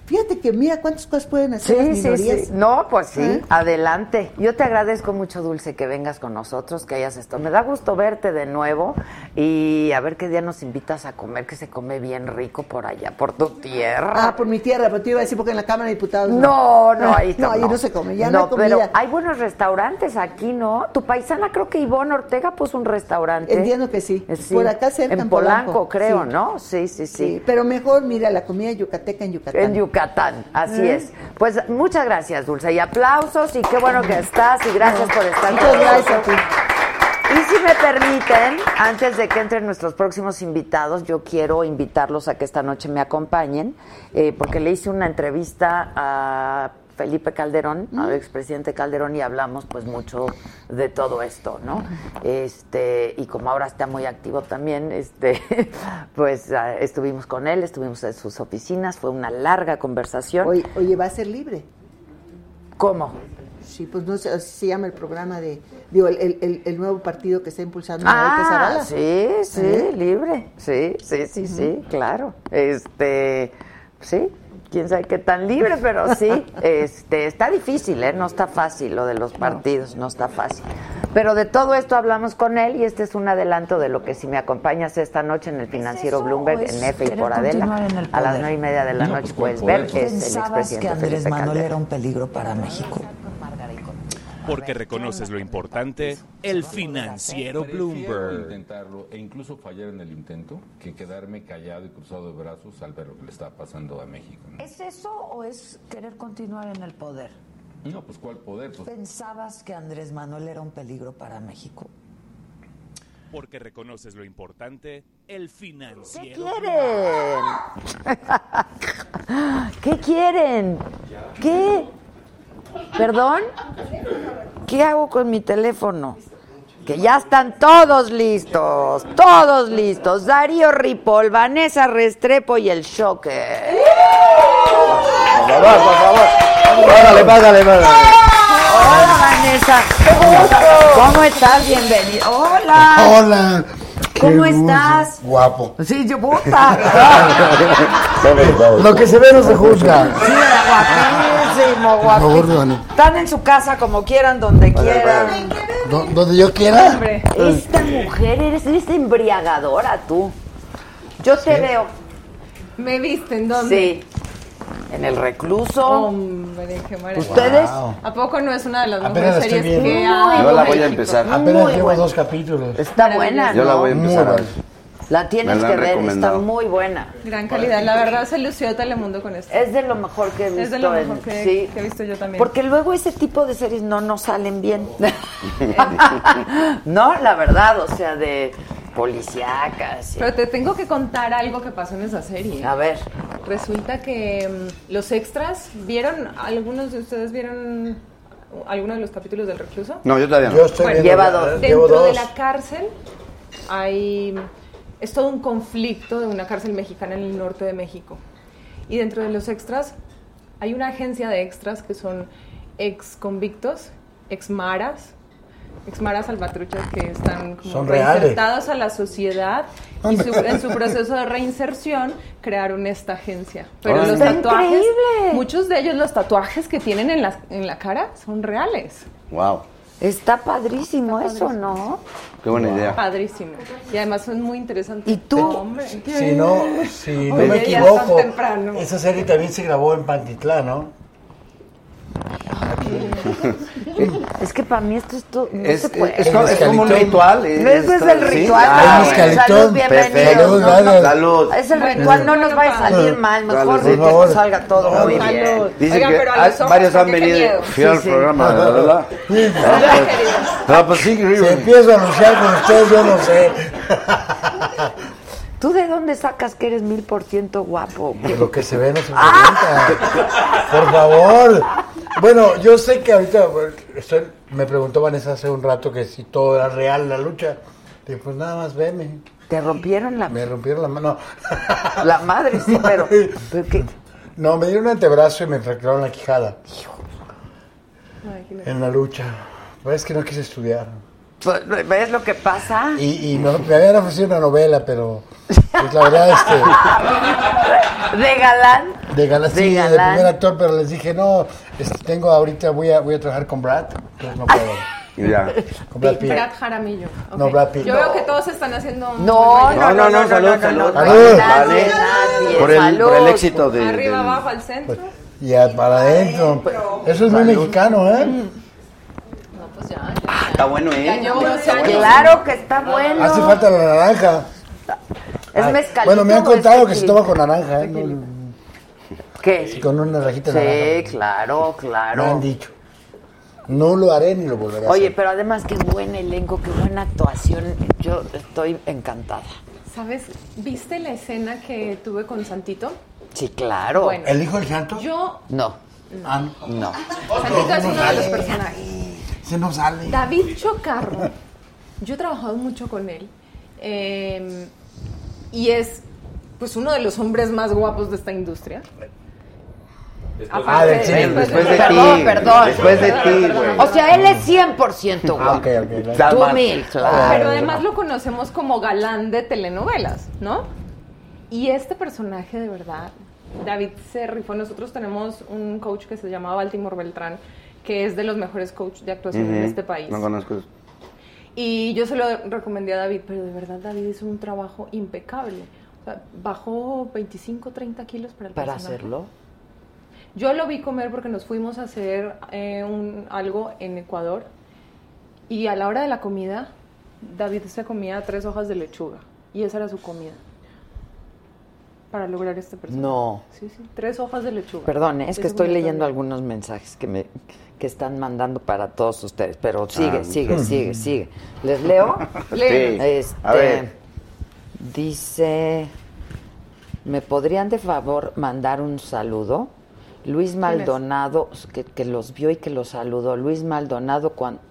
Fíjate que mira cuántas cosas pueden hacer las minorías. Sí, sí. No, pues sí, ¿Eh? adelante. Yo te agradezco mucho, Dulce, que vengas con nosotros, que hayas esto. Me da gusto verte de nuevo y a ver qué día nos invitas a comer, que se come bien rico por allá, por tu tierra. Ah, por mi tierra, pero te iba a decir porque en la Cámara de Diputados no. No, no, ahí no. ahí no se come, ya no, hay comida. pero hay buenos restaurantes aquí, ¿no? Tu paisana, creo que Ivonne Ortega puso un restaurante. Entiendo que sí. Por acá cerca en Polanco, creo, ¿no? Sí, sí, sí, Pero mejor, mira, la comida yucateca en Yucatán. En Yucatán, así es. Pues muchas gracias, Dulce, y aplausos, y qué bueno que estás, y gracias por estar Muchas gracias a ti. Y si me permiten, antes de que entren nuestros próximos invitados, yo quiero invitarlos a que esta noche me acompañen, eh, porque le hice una entrevista a Felipe Calderón, al expresidente Calderón, y hablamos pues mucho de todo esto, ¿no? Este, y como ahora está muy activo también, este, pues uh, estuvimos con él, estuvimos en sus oficinas, fue una larga conversación. Oye, oye ¿va a ser libre? ¿Cómo? Sí, pues no sé, así se llama el programa de, digo, el, el, el nuevo partido que está impulsando ah. Sí, sí, ¿Eh? libre, sí, sí, sí, uh -huh. sí, claro. Este, sí, quién sabe qué tan libre, pero sí, este, está difícil, ¿eh? no está fácil lo de los partidos, no está fácil. Pero de todo esto hablamos con él y este es un adelanto de lo que si me acompañas esta noche en el financiero Bloomberg, en F y por Adela, a las nueve y media de la noche puedes ver, es el expresidente que Andrés Manuel era un peligro para México? Porque reconoces lo importante, el financiero Bloomberg. intentarlo e incluso fallar en el intento que quedarme callado y cruzado de brazos al ver lo que le está pasando a México. ¿no? ¿Es eso o es querer continuar en el poder? No, pues ¿cuál poder? Pues... ¿Pensabas que Andrés Manuel era un peligro para México? Porque reconoces lo importante, el financiero. ¿Qué quieren? ¿Qué quieren? ¿Qué? ¿Perdón? ¿Qué hago con mi teléfono? Que ya están todos listos, todos listos. Darío Ripoll, Vanessa Restrepo y el Shocker. Por favor, por favor. Págale, págale, págale. Hola, Vanessa. ¿Cómo estás? Bienvenida. Hola. Hola. ¿Cómo estás? Guapo. Sí, yo puta. Lo que se ve no se juzga. Sí, guapísimo, guapísimo. Están en su casa como quieran, donde quieran. Donde yo quiera. Esta mujer, eres, eres embriagadora tú. Yo te veo. ¿Me viste en dónde? Sí. En el recluso. Hombre, qué maravilla. ¿Ustedes? ¿A poco no es una de las Apenas mejores series estoy que viendo. hay? Yo la voy a empezar. Apenas Muy llevo dos capítulos. Está buena. Yo la voy a Muy empezar a ver. La tienes la que ver, está muy buena. Gran calidad. La verdad se lució Telemundo con esto. Es de lo mejor que he visto. Es de lo en- mejor que, sí. que he visto yo también. Porque luego ese tipo de series no nos salen bien. no, la verdad, o sea, de policíacas. y- Pero te tengo que contar algo que pasó en esa serie. A ver, Resulta que mm, los extras, ¿vieron? ¿Algunos de ustedes vieron alguno de los capítulos del recluso? No, yo todavía no. Yo estoy Bueno, viendo. lleva ya- dos. Llevo Dentro de la cárcel hay es todo un conflicto de una cárcel mexicana en el norte de México. Y dentro de los extras hay una agencia de extras que son ex convictos, ex maras, ex maras salvatruchas que están como Son reales. reinsertados a la sociedad y su- en su proceso de reinserción crearon esta agencia. Pero los Está tatuajes, increíble. muchos de ellos los tatuajes que tienen en la, en la cara son reales. Wow. Está padrísimo eso, ¿no? Qué buena idea. Padrísimo. Y además son muy interesantes. ¿Y tú? Hombre, Si no, si no Oye, me equivoco, esa serie también se grabó en Pantitlán, ¿no? Es que para mí esto es todo, no Es- se puede. es como- es como un ritual, es- Ese es el sí. ritual. Ah, Salud, bueno. Salud, bienvenidos. Perfecto. No, no, Salud, salud. Es el ritual, no nos vaya a salir mal. Mejor que nos salga todo muy bien. Dicen Oigan, que hay- varios han venido. Fui al Sí, sí. programa, ¿verdad? No, pues sí, Si empiezo a anunciar con ustedes, yo no sé. ¿Tú de dónde sacas que eres mil por ciento guapo? Pues lo que se ve no se pregunta. Por favor. Bueno, yo sé que ahorita estoy- me preguntó Vanessa hace un rato que si todo era real la lucha. Dije, pues nada más veme. ¿Te rompieron la, Me rompieron la mano. la madre? Sí, pero, pero ¿qué? No, me dieron un antebrazo y me fracturaron la quijada Imagínate. en la lucha. Pues es que no quise estudiar. Pues, ¿Ves lo que pasa? Y, y no- me habían ofrecido una novela, pero pues, la verdad, este, ¿De galán? de galán, sí, de galán. primer actor, pero les dije, no, este, tengo ahorita, voy a, voy a trabajar con Brad, entonces no puedo. Ya. Con Brad Pitt. Brad Jaramillo. No. Brad Pitt. Yo No. veo que todos están haciendo. No, No, no, no, salud, salud. Salud. Vale. nadie, Por el, salud. por el éxito de. Arriba, del- abajo, al centro. Y a- para adentro. Eso es muy mexicano, ¿eh? No, pues ya. ya. Está bueno, Ya ¿eh? llevo 12 años. Claro que está bueno. Hace falta la naranja. ¿Es Ay, mezcalito Bueno, me han contado que se toma con naranja, ¿eh? No, ¿Qué? con una rajita de Sí, naranja. claro, Me han claro. dicho. No lo haré ni lo volveré a Oye, hacer. pero además qué buen elenco, qué buena actuación. Yo estoy encantada. ¿Sabes? ¿Viste la escena que tuve con Santito? Sí, claro. Bueno. ¿El hijo del santo? Yo. No, Ah, no. no. Santito es no uno de los personajes. Se no sale. David Chocarro. Yo he trabajado mucho con él. eh, y es pues uno de los hombres más guapos de esta industria. Ah, del cine. Después de Perdón, ti. perdón. Después de ti, güey. O sea, él es 100% guapo. Ah, ok, ok. Tal Tú mil, claro. Pero además lo conocemos como galán de telenovelas, ¿no? Y este personaje de verdad, David se rifó. Nosotros tenemos un coach que se llama Baltimore Beltrán, que es de los mejores coaches de actuación en este país. No conozco eso. Y yo se lo recomendé a David, pero de verdad David hizo un trabajo impecable. O sea, bajó 25, 30 kilos para el Para personaje. hacerlo. Yo lo vi comer porque nos fuimos a hacer eh, un, algo en Ecuador y a la hora de la comida, David se comía tres hojas de lechuga y esa era su comida para lograr este personaje. No. Sí, sí, tres hojas de lechuga. Perdón, es que estoy leyendo algunos mensajes que me que están mandando para todos ustedes, pero sigue, Ah. sigue, sigue, sigue. ¿Les leo? Lee. Sí. Este, A ver. Dice, ¿me podrían de favor mandar un saludo? Luis Maldonado, que, que los vio y que los saludó. Luis Maldonado, cuando...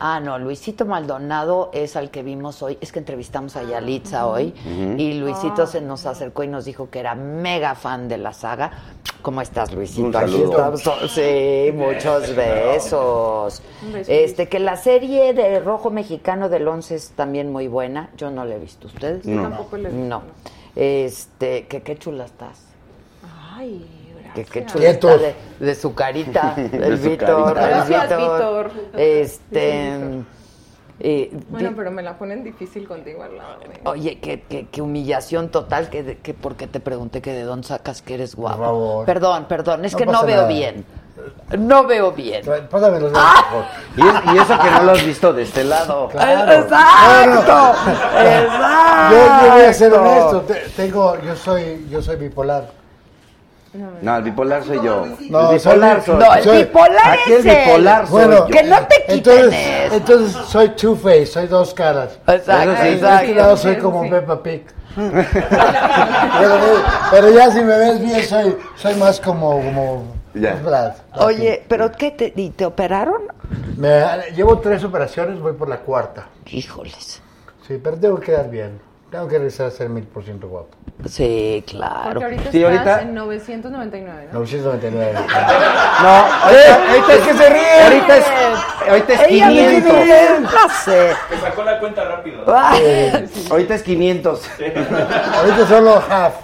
Ah, no, Luisito Maldonado es al que vimos hoy. Es que entrevistamos a Yalitza hoy y Luisito se nos acercó y nos dijo que era mega fan de la saga. ¿Cómo estás, Luisito? Un Aquí estamos. Sí, muchos besos. Este, que la serie de Rojo Mexicano del 11 es también muy buena. Yo no la he visto. ¿Ustedes? Yo tampoco le No. Este, que qué chula estás. Ay, Que qué Quietos. de, de su carita, el Víctor, el Gracias, Víctor. Este, eh, Bueno, pero me la ponen difícil contigo al lado. ¿eh? Oye, qué, qué- qué humillación total que, que porque te pregunté que de dónde sacas que eres guapo. favor. Perdón, perdón, es No que no veo nada. bien. No veo bien. Pásame los dedos, Ah. por favor. Y, es- y eso que no lo has visto de este lado. Claro. Exacto, Yo, yo voy a ser exacto. honesto. te- tengo, yo soy, yo soy bipolar. No, el bipolar soy yo. No, el bipolar soy- soy, No, el soy- bipolar Aquí es el bipolar soy Bueno, yo. Que no te quiten Entonces, eso. entonces soy two face, soy dos caras. Exacto, sí. De exacto. este lado soy como sí. Peppa Pig. pero, pero ya si me ves bien soy, soy más como, como Ya. Brad. Oye, ¿pero qué te, y te operaron? Me, llevo tres operaciones, voy por la cuarta. Híjoles. Sí, pero tengo que quedar bien. Tengo que regresar a ser mil por ciento guapo. Sí, Porque claro. ahorita Sí, estás ahorita- en 999, ¿no? 999. No, ahorita, ahorita es que se ríe. Ahorita es, ahorita es Ella me 500. ríe, no sé. Me sacó la cuenta rápido. Ahorita es 500. Ahorita solo half.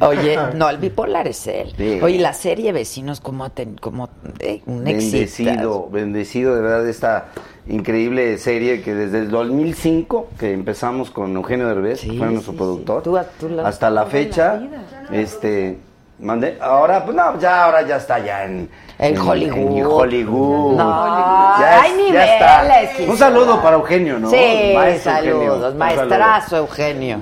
Oye, no, el bipolar es él. Sí. Oye, la serie Vecinos, como, como eh, un éxito. Bendecido, bendecido de verdad esta increíble serie que desde el 2005 que empezamos con Eugenio Derbez, que fue nuestro productor, Tú- tú la- hasta la fecha, la este, mandé, ahora pues no, ya ahora ya está ya en En Hollywood. en Hollywood. No, Ya hay niveles. ya está. Un saludo para Eugenio, ¿no? Sí, Maestro Eugenio. saludos, Un maestrazo Eugenio.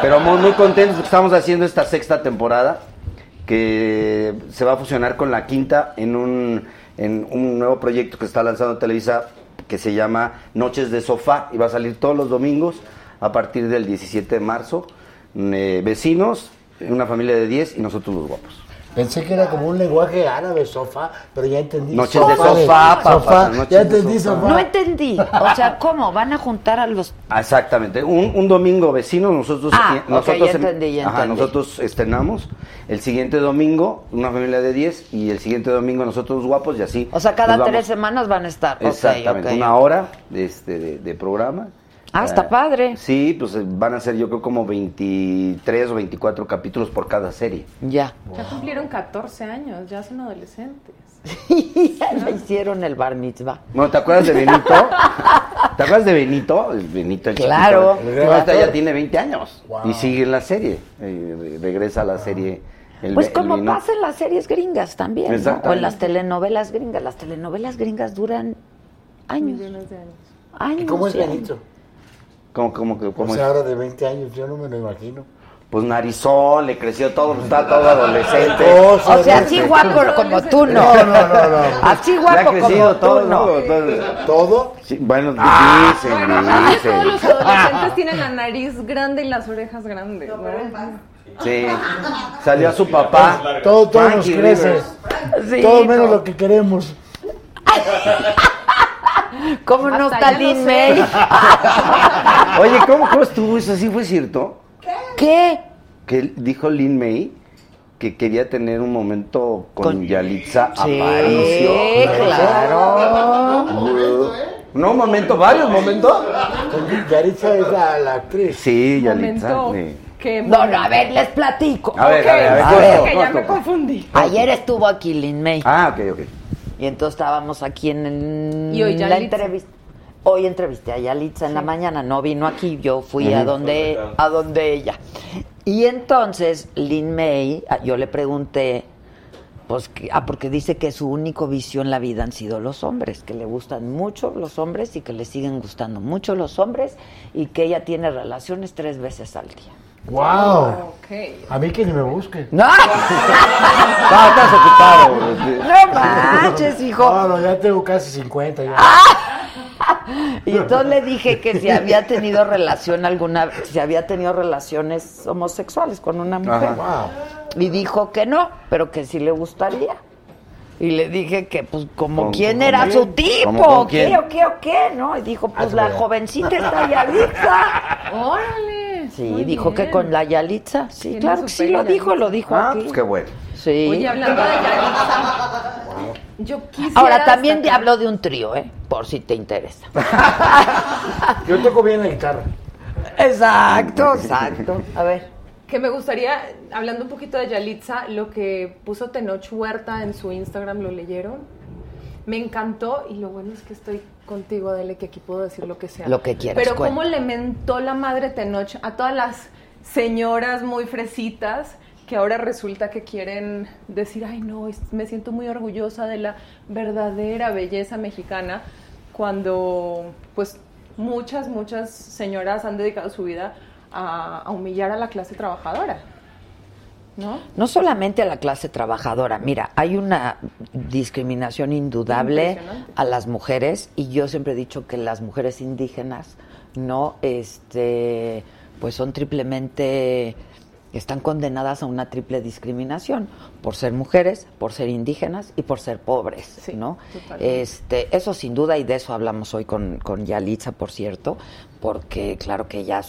Pero muy, muy contentos porque estamos haciendo esta sexta temporada que se va a fusionar con la quinta en un, en un nuevo proyecto que está lanzando Televisa que se llama Noches de Sofá y va a salir todos los domingos a partir del 17 de marzo. Eh, vecinos, una familia de 10 y nosotros los guapos. Pensé que era como un lenguaje árabe, sofá, pero ya entendí. Noches de de- sofá, papá, sofá, noches ya de entendí sofá. sofá. No entendí. O sea, ¿cómo? ¿Van a juntar a los Ah, Exactamente, un, un domingo vecino, nosotros, Ah, nosotros, ya entendí, ya ajá, entendí. nosotros estrenamos, el siguiente domingo una familia de 10 y el siguiente domingo nosotros los guapos y así. O sea, cada tres semanas van a estar. Exactamente, ok. una hora de, este, de, de programa. Ah, está padre. Sí, pues eh, van a ser yo creo como 23 o 24 capítulos por cada serie. Ya. Ya cumplieron 14 años, ya son adolescentes. ya le hicieron el bar mitzvah. Bueno, ¿te acuerdas de Benito? ¿Te acuerdas de Benito? El Benito el Claro. ahorita ya tiene 20 años y sigue en la serie. eh, re- regresa a la serie. el Pues como el pasa en las series gringas también, ¿no? O en las telenovelas gringas. Las telenovelas gringas duran años. Millones de años. Años. ¿Y cómo es. Benito? ¿Cómo, cómo, que- cómo O es? sea, ahora de 20 años, yo no me lo imagino. Pues narizón, le creció todo, está todo adolescente. Cosa, O sea, así guapo como tú no. No, no, no, no. Así ha guapo crecido como todo, tú no. Entonces, ¿Todo? sí, bueno, Ah, dicen, Bueno, que todos los dicen. adolescentes tienen la nariz grande y las orejas grandes. ¿no? Sí, salió a su papá. Todo, todo nos Frankie crece. Rivers. Sí, todo menos no. lo que queremos. ¿Cómo no está no May? sé. Oye, ¿cómo, ¿cómo estuvo eso? ¿Sí fue cierto? ¿Qué? Que dijo Lin May que quería tener un momento con, Con- Yalitza Sí, Aparicio. claro. No, un momento, varios momentos. Con Yaritza es la, la actriz. Sí, Yalitza. Momento sí. que No, no, a ver, les platico. A ver, Ok, a ver, a ver, que ¿Cómo ya me confundí. Ayer estuvo aquí Lin May. Ah, ok, ok. Y entonces estábamos aquí en, Y hoy la entrevista. Hoy entrevisté a Yalitza en la mañana, no vino aquí, yo fui a donde a donde ella. Y entonces Lin May, ah, yo le pregunté pues que- ah, porque dice que su único vicio en la vida han sido los hombres, que le gustan mucho los hombres y que le siguen gustando mucho los hombres y que ella tiene relaciones tres veces al día. ¡Wow! Ok. A mí que ni me busque. ¡No! Ah, estás ocupado. ¡No manches, hijo! No, no, ya tengo casi 50 ya. Y entonces le dije que si había tenido relación alguna, si había tenido relaciones homosexuales con una mujer. Ajá. Wow. Y dijo que no, pero que sí le gustaría. Y le dije que, pues, como ¿Con- quién con era quién? su tipo, ¿Cómo con o qué, o qué, o qué, ¿no? Y dijo, pues, Ah, la mira. jovencita está Yalitza. Órale. Sí, muy dijo bien. que con la Yalitza. Sí, claro que sí lo dijo, lo dijo Ah, aquí. pues qué bueno. Sí. Oye, hablando de Yalitza, yo quisiera Ahora, también te destacar- hablo de un trío, ¿eh? Por si te interesa. Yo toco bien la guitarra. Exacto, exacto. A ver. Que me gustaría, hablando un poquito de Yalitza, lo que puso Tenoch Huerta en su Instagram, ¿lo leyeron? Me encantó y lo bueno es que estoy contigo, Adele, que aquí puedo decir lo que sea. Lo que quieras, Pero cuenta. cómo le mentó la madre Tenoch a todas las señoras muy fresitas que ahora resulta que quieren decir, ay no, me siento muy orgullosa de la verdadera belleza mexicana, cuando pues muchas, muchas señoras han dedicado su vida a, a humillar a la clase trabajadora. ¿No? No solamente a la clase trabajadora, mira, hay una discriminación indudable a las mujeres y yo siempre he dicho que las mujeres indígenas no este pues son triplemente están condenadas a una triple discriminación por ser mujeres, por ser indígenas y por ser pobres, Sí, ¿no? totalmente. Este, eso sin duda y de eso hablamos hoy con, con Yalitza, por cierto, porque claro que ella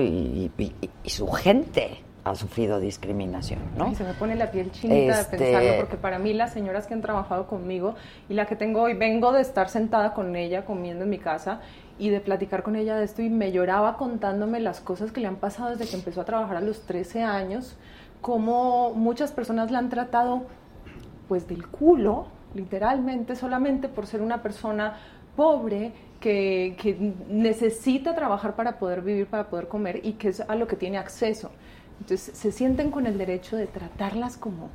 y, y- y su gente ha sufrido discriminación, ¿no? Ay, se me pone la piel chinita Este- de pensarlo, porque para mí las señoras que han trabajado conmigo y la que tengo hoy, vengo de estar sentada con ella comiendo en mi casa y de platicar con ella de esto y me lloraba contándome las cosas que le han pasado desde que empezó a trabajar a los 13 años, cómo muchas personas la han tratado pues del culo, literalmente, solamente por ser una persona pobre que, que necesita trabajar para poder vivir, para poder comer y que es a lo que tiene acceso. Entonces se sienten con el derecho de tratarlas como,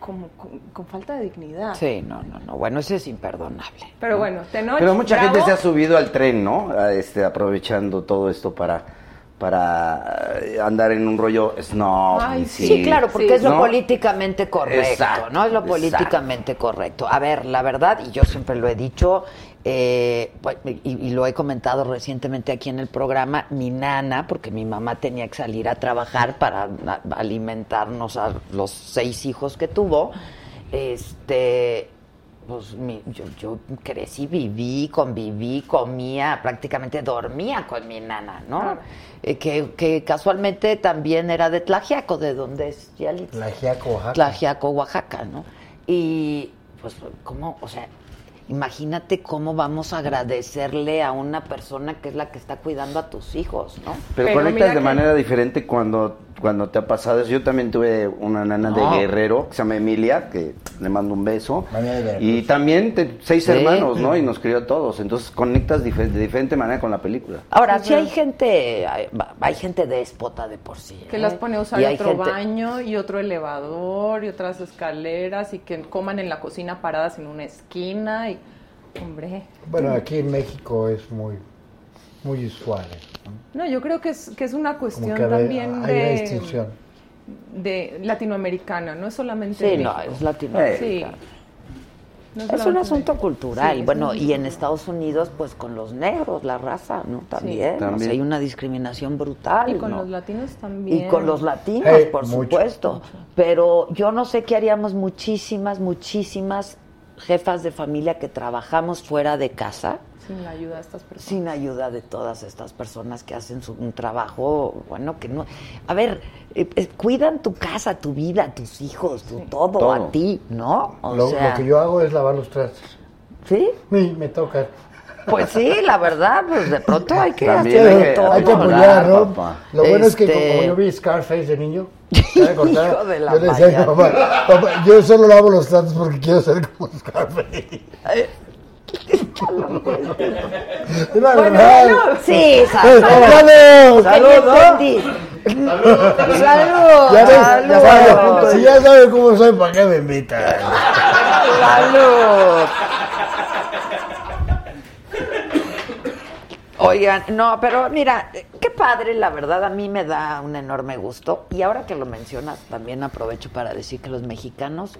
como con, con falta de dignidad. Sí, no, no, no. Bueno, eso es imperdonable. Pero bueno, Tenoch, Pero mucha bravo. gente se ha subido al tren, ¿no? A, Este, aprovechando todo esto para para eh, andar en un rollo snob. Ay, y sí, claro, porque es lo ¿no? políticamente correcto, Exacto, ¿no? Es lo exacto. políticamente correcto. A ver, la verdad, y yo siempre lo he dicho, eh, y, y lo he comentado recientemente aquí en el programa, mi nana, porque mi mamá tenía que salir a trabajar para alimentarnos a los seis hijos que tuvo, este pues mi- yo, yo crecí, viví, conviví, comía, prácticamente dormía con mi nana, ¿no? Claro. Eh, que, que casualmente también era de Tlajiaco, de donde es Yalitza. Tlajiaco, Oaxaca. Tlajiaco, Oaxaca, ¿no? Y pues, ¿cómo? O sea, imagínate cómo vamos a agradecerle a una persona que es la que está cuidando a tus hijos, ¿no? Pero, conectas de manera diferente cuando, cuando te ha pasado eso. Yo también tuve una nana No. de Guerrero que se llama Emilia, que le mando un beso. Y también te- seis Sí. hermanos, ¿no? Y nos crió a todos. Entonces conectas de diferente manera con la película. Ahora, sí hay gente, hay, hay gente déspota de por sí. Que ¿eh? las pone a usar otro gente- baño y otro elevador y otras escaleras y que coman en la cocina paradas en una esquina y hombre Bueno, aquí en México es muy, muy usual. ¿no? no yo creo que es que es una cuestión hay, también hay una de, distinción. de latinoamericana no es solamente Sí, de no, es latinoamericano. Sí. No Es un asunto cultural. Sí, bueno, y en Estados Unidos, pues con los negros, la raza, ¿no? También. O sea, También. hay una discriminación brutal. y con ¿no? los latinos también Y con los latinos, Hey, por mucho. supuesto. Pero yo no sé qué haríamos muchísimas, muchísimas jefas de familia que trabajamos fuera de casa sin la ayuda de estas personas sin ayuda de todas estas personas que hacen su, un trabajo, bueno, que no... A ver, eh, eh, cuidan tu casa, tu vida, tus hijos, tu todo, Todo. a ti, ¿no? O Lo, sea, lo que yo hago es lavar los trastes. ¿sí? Sí, me toca. Pues sí, la verdad, pues de pronto hay que También hacer hay que- todo. Hay que apoyar, ¿no? papá. Lo bueno es que Este- como yo vi Scarface de niño. Hijo de la yo le decía a mi mañana. papá, papá, yo solo lavo los trastes porque quiero ser como Scarface. Es la verdad. Sí, Eh, salud. ¡Salud! Salud, entendí. Salud. Ya ves, salud. ya sabe, si ya sabe cómo soy, ¿para qué me invitan? Salud. Oigan, no, pero mira, qué padre, la verdad, a mí me da un enorme gusto. Y ahora que lo mencionas, también aprovecho para decir que los mexicanos,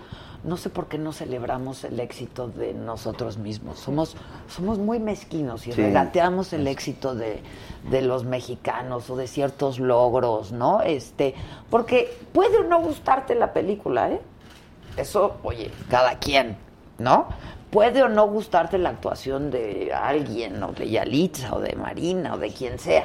no sé por qué no celebramos el éxito de nosotros mismos. Somos, somos muy mezquinos y Sí. regateamos el éxito de, de los mexicanos o de ciertos logros, ¿no? Este, porque puede o no gustarte la película, ¿eh? Eso, oye, cada quien, ¿no? Puede o no gustarte la actuación de alguien, o de Yalitza, o de Marina, o de quien sea.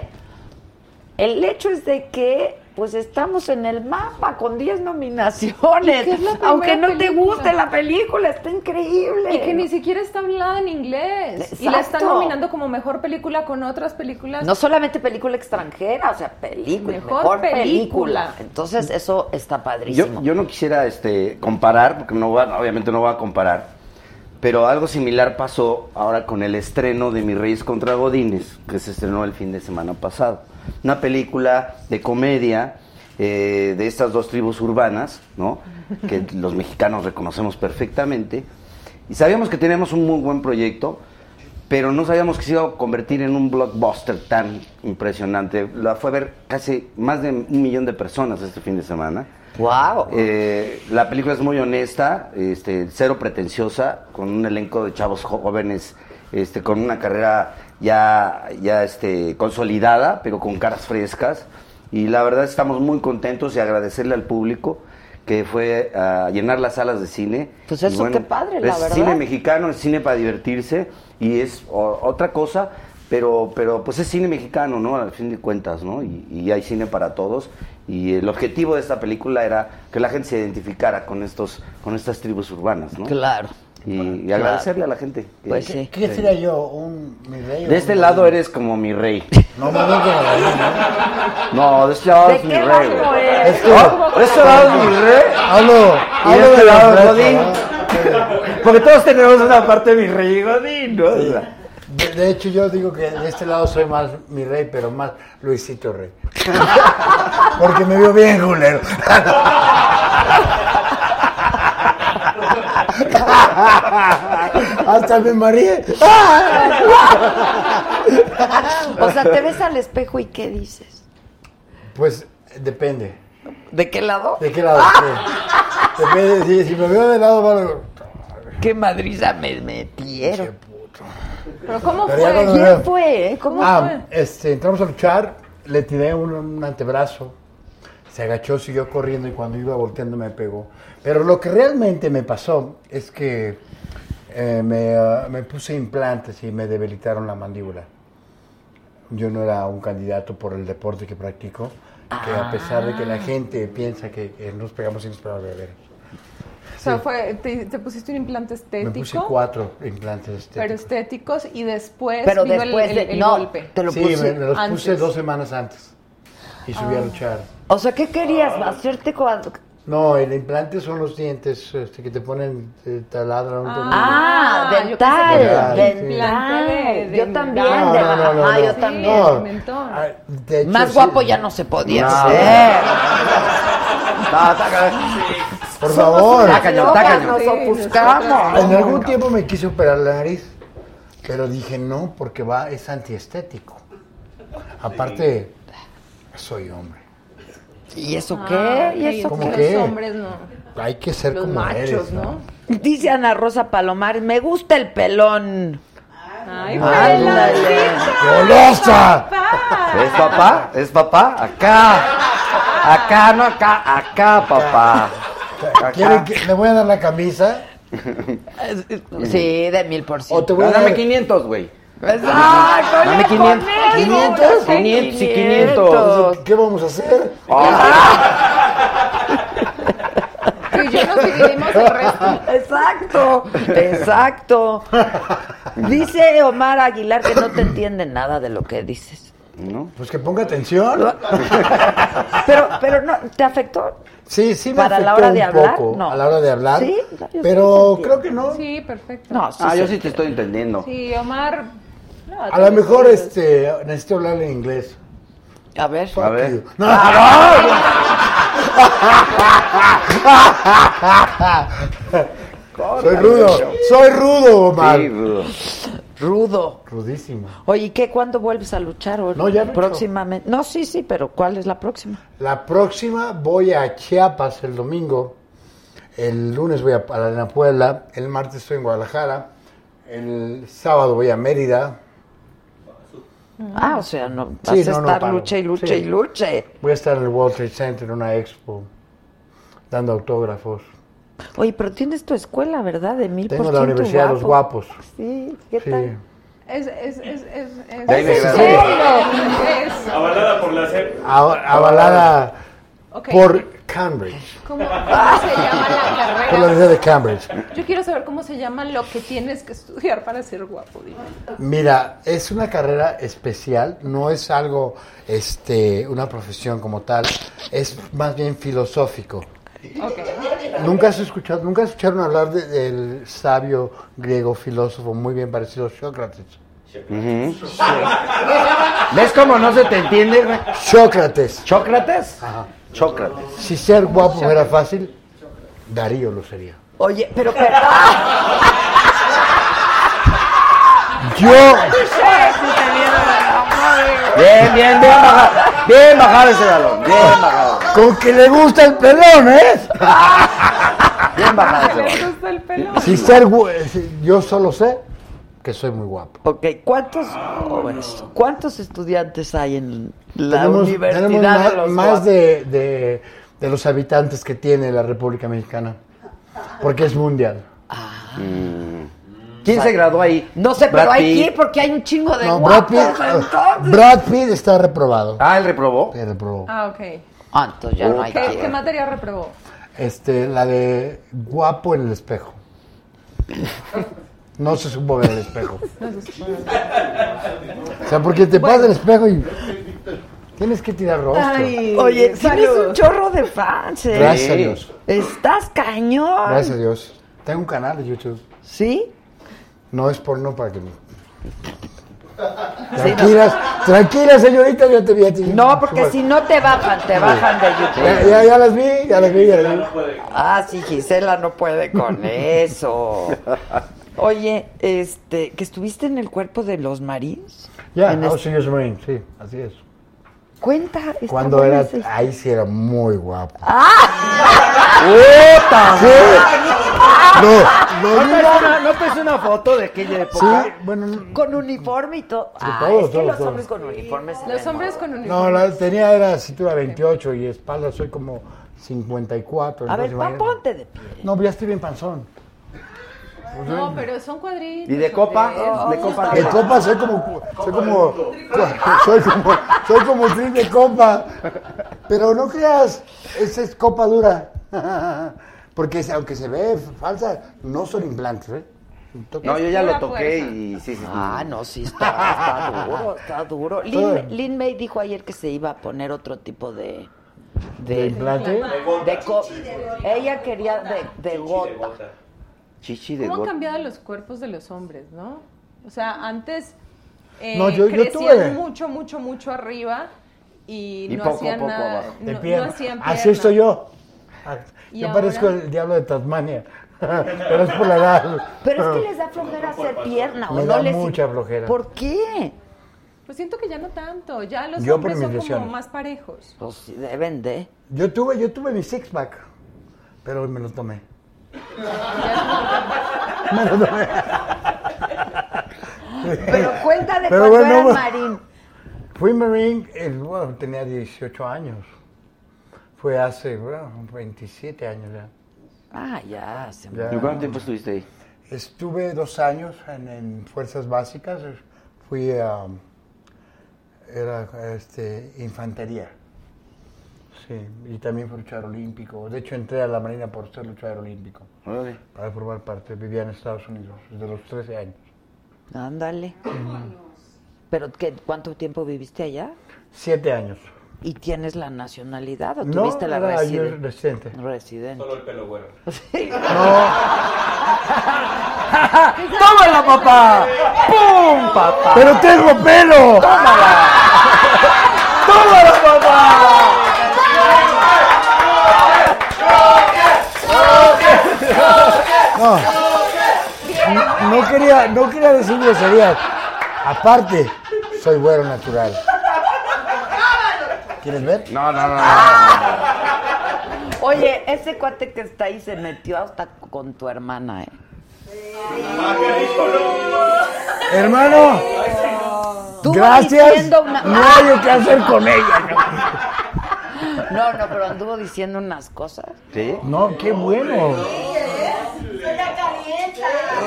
El hecho es de que, pues estamos en el mapa con 10 nominaciones. Aunque no te guste la película, está increíble. y que ni siquiera está hablada en inglés y la están nominando como mejor película con otras películas No solamente película extranjera, o sea, película, mejor, Mejor película. película. Entonces, eso está Yo, padrísimo. yo no quisiera este, comparar, porque no voy a- obviamente no voy a comparar, pero algo similar pasó ahora con el estreno de Mis Reyes contra Godines, que se estrenó el fin de semana pasado. Una película de comedia eh, de estas dos tribus urbanas, ¿no? que los mexicanos reconocemos perfectamente, y sabíamos que teníamos un muy buen proyecto, pero no sabíamos que se iba a convertir en un blockbuster tan impresionante. La fue a ver casi más de un millón de personas este fin de semana. ¡Wow! Eh, la película es muy honesta, este, cero pretenciosa, con un elenco de chavos jóvenes, este, con una carrera ya, ya este, consolidada, pero con caras frescas. Y la verdad estamos muy contentos y agradecerle al público que fue a llenar las salas de cine. Pues eso, qué padre, la es verdad. cine mexicano, es cine para divertirse y es o- otra cosa, pero, pero pues es cine mexicano, ¿no? Al fin de cuentas, ¿no? Y, y hay cine para todos. Y el objetivo de esta película era que la gente se identificara con estos, con estas tribus urbanas, ¿no? Claro. Y, y agradecerle a la gente. Pues ¿Qué, sí. qué sería yo? ¿Un mi rey? De este lado eres como mi rey. No, no, no, no, No, de este lado ¿De es mi rey. ¿De este lado es mi rey? Hablo, Y de este lado es Godín. Porque todos tenemos una parte de mi rey y Godín, ¿no? Sea, De, de hecho, yo digo que de este lado soy más mi rey, pero más Luisito Rey. Porque me vio bien, culero. Hasta me mareé. O sea, te ves al espejo y ¿qué dices? Pues depende. ¿De qué lado? ¿De qué lado? Sí. Depende. Si, si me veo de lado, valgo. ¿Qué madriza me metieron? Pero ¿cómo Pero ya fue? ¿Quién fue? ¿Cómo Ah, fue? este, entramos a luchar, le tiré un, un antebrazo, se agachó, siguió corriendo y cuando iba volteando me pegó. Pero lo que realmente me pasó es que eh, me, ah, me puse implantes y me debilitaron la mandíbula. Yo no era un candidato por el deporte que practico, que a pesar de que la gente piensa que, nos pegamos sin esperar beber. O sea, fue, te, te pusiste un implante Me estético. puse cuatro implantes estéticos. Pero estéticos y después Pero vino después el, de- el- el no, golpe. te lo sí, puse me, me los puse dos semanas antes y subí a Ah. luchar. O sea, ¿qué querías? ¿Hacerte cuando...? No, el implante son los dientes este, que te ponen, te taladran. Ah, Ah, dental, dental. implante de- de- yo también, No, de- no, no, no, ajá, no. yo Sí, también. No. de mentón. Ah, hecho, Más sí. guapo ya no se podía No. ser. Por favor. Está cañón. Nos ofuscamos. En algún tiempo me quise operar la nariz, pero dije no, porque va, es antiestético. Aparte, soy hombre. ¿Y eso Ah, qué? ¿Y eso ¿Cómo los qué? qué? hombres no. Hay que ser Los como machos, eres, ¿no? Dice Ana Rosa Palomares, me gusta el pelón. Ay, Ándale. ¡Golosa! ¿Es papá? ¿Es papá? Acá. Acá, no acá. Acá, papá. ¿Quieren Acá. que le voy a dar la camisa? Sí, de mil por O ciento. te voy a Dame dar 500, güey. Exacto, Dame ya 500. con eso, 500, con 500 y 500. ¿Qué vamos a hacer? Y yo nos dividimos el resto. Exacto, exacto. Dice Omar Aguilar que no te entiende nada de lo que dices. ¿No? Pues que ponga atención. Pero, pero no, ¿te afectó? Sí, sí me ¿Para la afectó hora de un hablar? poco No. a la hora de hablar. Sí, pero creo que no. Sí, perfecto. No, sí. Ah, yo sí te estoy entendiendo. Sí, Omar. No, A lo mejor este necesito hablar en inglés. A ver. A ver. You. No, soy rudo, soy rudo, Omar. Sí, rudo. Rudo. Rudísimo. Oye, ¿y qué? ¿Cuándo vuelves a luchar? o No, ya no he Próximamente. No, sí, sí, pero ¿cuál es la próxima? La próxima voy a Chiapas el domingo. El lunes voy a, a la Puebla. El martes estoy en Guadalajara. El sábado voy a Mérida. Ah, o sea, no vas Sí, a no, no estar paro. luche y luche Sí. y luche. Voy a estar en el World Trade Center en una expo dando autógrafos. Oye, pero tienes tu escuela, ¿verdad? De mil Tengo la Universidad de los guapo. Guapos. Sí, ¿qué Sí. tal? Es, es, es, es, es, es Avalada por la. Av- Avalada Por Cambridge. ¿Cómo, cómo se llama la Por la carrera? Universidad de Cambridge. Yo quiero saber cómo se llama lo que tienes que estudiar para ser guapo. dime. Mira, es una carrera especial, no es algo, este, una profesión como tal, es más bien filosófico. Nunca has escuchado, nunca escucharon hablar de- del sabio griego filósofo muy bien parecido a Sócrates. Ujú. ¿Ves cómo no se te entiende, güey? Sócrates. ¿Chócrates? Sócrates. Si ser guapo fuera fácil, Darío lo sería. Oye, pero, pero Yo, Bien, bien, bien bajado. Bien bajado ese balón. Bien bajado. con que le gusta el pelón, ¿eh? Bien bajado ese ¿Le balón. gusta el pelo? Si ser, yo solo sé que soy muy guapo. Ok, ¿cuántos, esto, ¿cuántos estudiantes hay en la tenemos, Universidad tenemos de más, los más de, de- de los habitantes que tiene la República Mexicana, porque es mundial. ¿Quién se graduó ahí? No sé, Brad pero hay que porque hay un chingo de No, Brad guapos, Pitt, entonces. Brad Pitt está reprobado. Ah, él reprobó. Sí, reprobó. Ah, ok. Ah, entonces ya no hay ¿Qué, qué materia reprobó? Este, la de guapo en el espejo. No se supo ver el espejo. No se supone. O sea, porque te pasa el espejo y tienes que tirar rostro. Ay, Oye, tienes salud. un chorro de fans, ¿eh? Gracias a Dios. Estás cañón. Gracias a Dios. Tengo un canal de YouTube. ¿Sí? No es porno para que me... Tranquilas, tranquilas, señorita, ya te vi a ti. No, porque si no te bajan, te bajan de YouTube. Ya, ya, ya las vi, ya las vi, ya las vi. Ah, sí, Gisela no puede con eso. Oye, este, que estuviste en el cuerpo de los Marines. Ya, En I was este- Marine, sí, así es. Cuenta. Cuando era, ahí sí era muy guapo. ¡Puta! Sí. No, ¿No no, no. una, ¿No traes una foto de aquella época? Sí, bueno, Con uniforme y todo. Ah, todo, es que todo, los todo. hombres con uniformes. Los hombres con uniforme. no, la tenía era cintura 28 y espalda soy como 54. A ver, pa, ponte de pie. No, ya estoy bien panzón. No, pero son cuadritos. ¿Y de copa? ¿De copa De copa soy como, soy como, soy como, soy como de copa. Pero no creas, esa es copa dura. Porque aunque se ve falsa, no son implantes, ¿eh? No, yo ya lo toqué fuerza. y sí, sí. Ah, no, sí, está, está duro, está duro. Lin, Lin May dijo ayer que se iba a poner otro tipo de... ¿De implante? De co- ella quería de, de gota. Chichi de ¿Cómo han cambiado los cuerpos de los hombres, no? O sea, antes eh, No, yo- yo crecían tuve. mucho, mucho, mucho arriba y, Y no poco hacían poco nada. abajo. De no, no pierna. hacían Así estoy yo. Ah, ¿Y Yo ahora? parezco el diablo de Tasmania. Pero es por la edad. Pero es que les da flojera hacer pierna. ¿o no da les... mucha flojera. ¿Por qué? Pues siento que ya no tanto. Ya los Yo hombres son como más parejos. Pues deben de. Yo tuve, yo tuve mi six pack, pero me lo tomé. Pero cuenta de Pero cuando bueno, eras marín. Fui Marine, el, bueno, tenía 18 años. Fue hace, bueno, 27 años ya. Ah, ya. Se Ya. ¿Y cuánto tiempo estuviste ahí? Estuve dos años en, en Fuerzas Básicas. Fui a. Era este, infantería. Sí, y también fui luchador olímpico. De hecho, entré a la Marina por ser luchador olímpico. Órale. Para formar parte. Vivía en Estados Unidos desde los 13 años. Ándale. ¿Pero qué, cuánto tiempo viviste allá? Siete años. ¿Y tienes la nacionalidad o No, tuviste la era yo residen- residente. residente? Solo el pelo güero. ¡Tómala, papá! ¡Pum, papá! ¡Pero tengo pelo! ¡Tómala! ¡Tómala, papá! No, no, no quería, no quería decir groserías. Aparte, soy güero natural. ¿Quieres ver? No, no, no. no. Oye, ese cuate que está ahí se metió hasta con tu hermana, ¿eh? Hermano, Estuvo gracias. una- No hay qué hacer con ella. No, no, pero anduvo diciendo unas cosas. ¿Sí? No, qué bueno.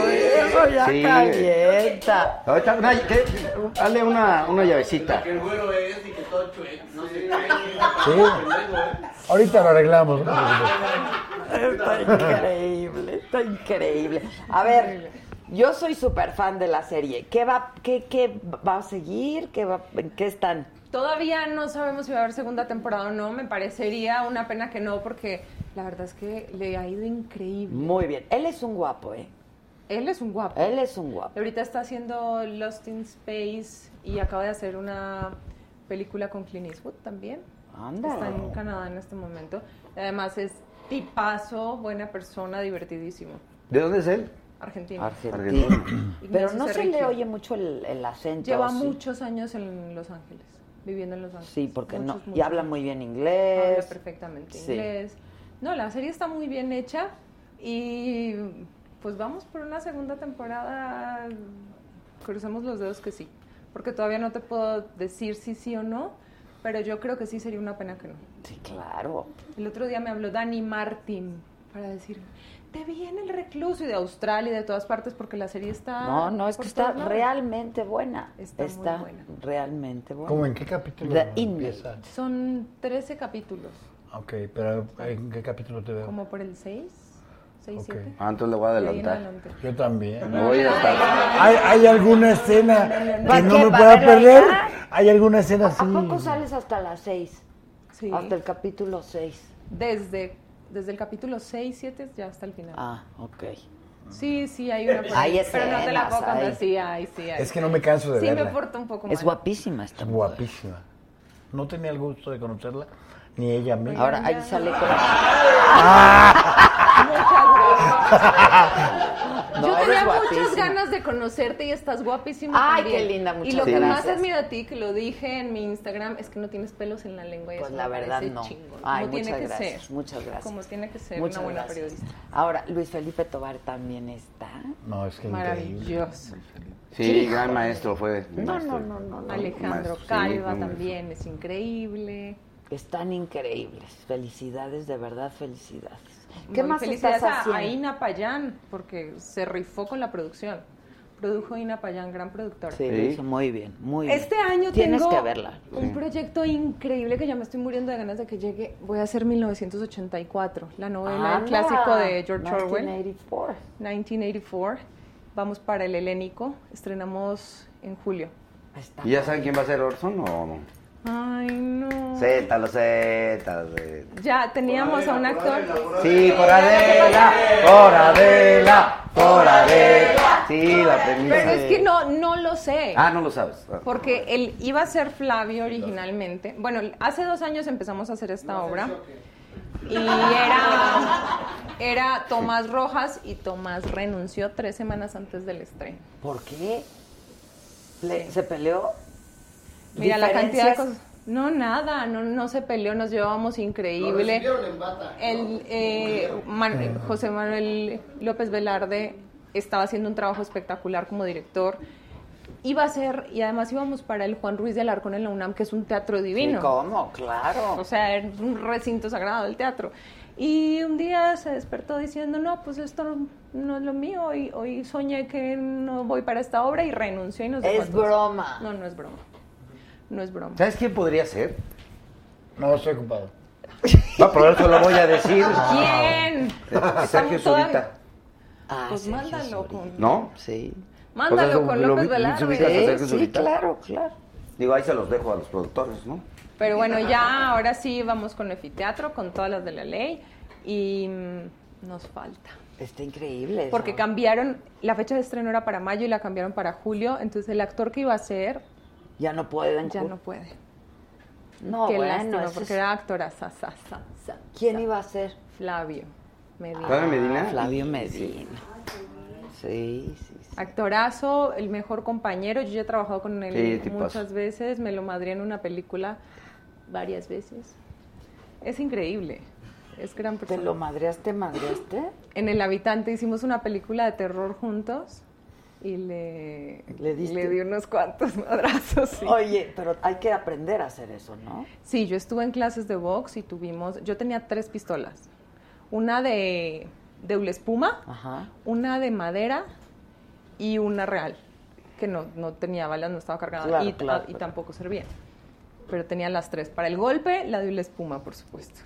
Eso ya Sí. calienta. Ahorita, una, ¿qué? Dale una, una llavecita. Que el güero es y que todo chueco. No sé qué. Sí. Ahorita lo arreglamos. Está increíble, está increíble. A ver, yo soy súper fan de la serie. ¿Qué va, qué, qué va a seguir? ¿Qué va, ¿En qué están? Todavía no sabemos si va a haber segunda temporada o no. Me parecería una pena que no, porque la verdad es que le ha ido increíble. Muy bien. Él es un guapo, ¿eh? Él es un guapo. Él es un guapo. Ahorita está haciendo Lost in Space y acaba de hacer una película con Clint Eastwood también. Ándale. Está en Canadá en este momento. Además es tipazo, buena persona, divertidísimo. ¿De dónde es él? Argentino. Argentina. Pero no se le oye mucho el, el acento. Lleva ¿sí? muchos años en Los Ángeles, viviendo en Los Ángeles. Sí, porque no. Muchos, Y habla muy bien inglés. Habla perfectamente Sí. inglés. No, la serie está muy bien hecha y pues vamos por una segunda temporada. Crucemos los dedos que sí, porque todavía no te puedo decir si sí o no, pero yo creo que sí sería una pena que no. Sí, claro. El otro día me habló Dani Martin para decir, te vi en el recluso y de Australia y de todas partes porque la serie está... No, no, es que está lados. realmente buena. Está muy buena. realmente buena. ¿Cómo en qué capítulo The empieza? Son 13 capítulos, Ok, pero ¿en qué capítulo te veo? como por el 6, 6, Ok. 7. Ah, entonces le voy a adelantar. Yo también. Me voy hasta... ¿Hay, hay alguna escena ¿Para que no me ¿Para pueda perder? ¿Hay alguna escena así? ¿A poco sales hasta las 6? Sí. Hasta el capítulo 6. Desde, desde el capítulo 6, 7 ya hasta el final. Ah, ok. Sí, sí, hay una. por Hay ahí, Pero no te la puedo contar. Sí, hay, sí, hay. Es que no me canso de sí, verla. me porto un poco mal. Es guapísima esta mujer. Guapísima. No tenía el gusto de conocerla, ni ella a mí. Ahora ahí sale con... No, Yo tenía guapísima. muchas ganas de conocerte y estás guapísima Ay, también. qué linda, Y muchas lo que más gracias. admiro a ti, que lo dije en mi Instagram, es que no tienes pelos en la lengua y Pues eso la verdad no. Ay, como tiene muchas que gracias, ser. muchas gracias. Como tiene que ser Muchas una buena gracias. periodista. Ahora, Luis Felipe Tobar también está. No, es que Maravilloso. Sí, gran maestro fue. No, maestro. no, no, no. Alejandro sí, Calva también es increíble. Están increíbles. Felicidades, de verdad, felicidades. ¿Qué Muy más felicidades estás a- haciendo? a Ina Payán, porque se rifó con la producción. Produjo Ina Payán, gran productora. Sí, muy bien, muy bien. Este año Tienes tengo que verla. un proyecto increíble que ya me estoy muriendo de ganas de que llegue. Voy a hacer 1984, la novela, el Anda, clásico de George Orwell. 1984. 1984. Vamos para el helénico. Estrenamos en julio. ¿Y ya saben quién va a ser Orson o no? Ay, no. Zétalo, zétalo, zétalo. Ya teníamos a un actor. Sí, por Adela, por Adela, por Adela. Sí, la premisa. Pero es que no, no lo sé. Ah, no lo sabes. Ah. Porque él iba a ser Flavio originalmente. Bueno, hace dos años empezamos a hacer esta obra. Y era, era Tomás Rojas y Tomás renunció tres semanas antes del estreno. ¿Por qué? ¿Se peleó? Mira la cantidad de cosas. No, nada, no, no se peleó, nos llevábamos increíble. en bata. El, eh, Man- José Manuel López Velarde estaba haciendo un trabajo espectacular como director. Iba a ser, y además íbamos para el Juan Ruiz de Alarcón en la UNAM, que es un teatro divino. Sí, ¿Cómo? Claro. O sea, es un recinto sagrado del teatro. Y un día se despertó diciendo, no, pues esto no, es lo mío. Hoy, hoy soñé que no voy para esta obra y renunció y nos dejó Es broma. No, no es broma. No es broma. ¿Sabes quién podría ser? No, estoy ocupado. No, pero eso lo voy a decir. ¿Quién? Eh, Sergio Zurita. Ah, Pues Sergio mándalo Zurita. con... ¿No? Sí. Mándalo O sea, con lo- López Velarde. ubicas a Sergio Sí, sí, claro, claro. Digo, ahí se los dejo a los productores, ¿no? Pero bueno, ya ahora sí vamos con Efiteatro, con todas las de la ley. Y mm, nos falta. Está increíble. Porque eso. cambiaron, la fecha de estreno era para mayo y la cambiaron para julio. Entonces el actor que iba a ser Ya no pueden. ya no puede. No, Qué bueno, lástima, porque es- era actora. sa, sa, sa, sa, ¿Quién sa. iba a ser? Flavio Medina. ¿Flavio Medina? Flavio Medina. Sí, sí, sí. Actorazo, el mejor compañero. Yo ya he trabajado con él Sí, tipazo. muchas veces. Me lo madrié en una película varias veces. Es increíble. Es gran ¿Te persona. lo madreaste, madreaste? En El Habitante hicimos una película de terror juntos y le, ¿Le di unos cuantos madrazos. sí. Oye, pero hay que aprender a hacer eso, ¿no? Sí, yo estuve en clases de box y tuvimos, yo tenía tres pistolas. Una de, de hule espuma, Ajá. una de madera y una real, que no, no tenía balas, no estaba cargada Claro, y, claro, y pero- tampoco servía. Pero tenía las tres. Para el golpe, la de hule espuma, por supuesto.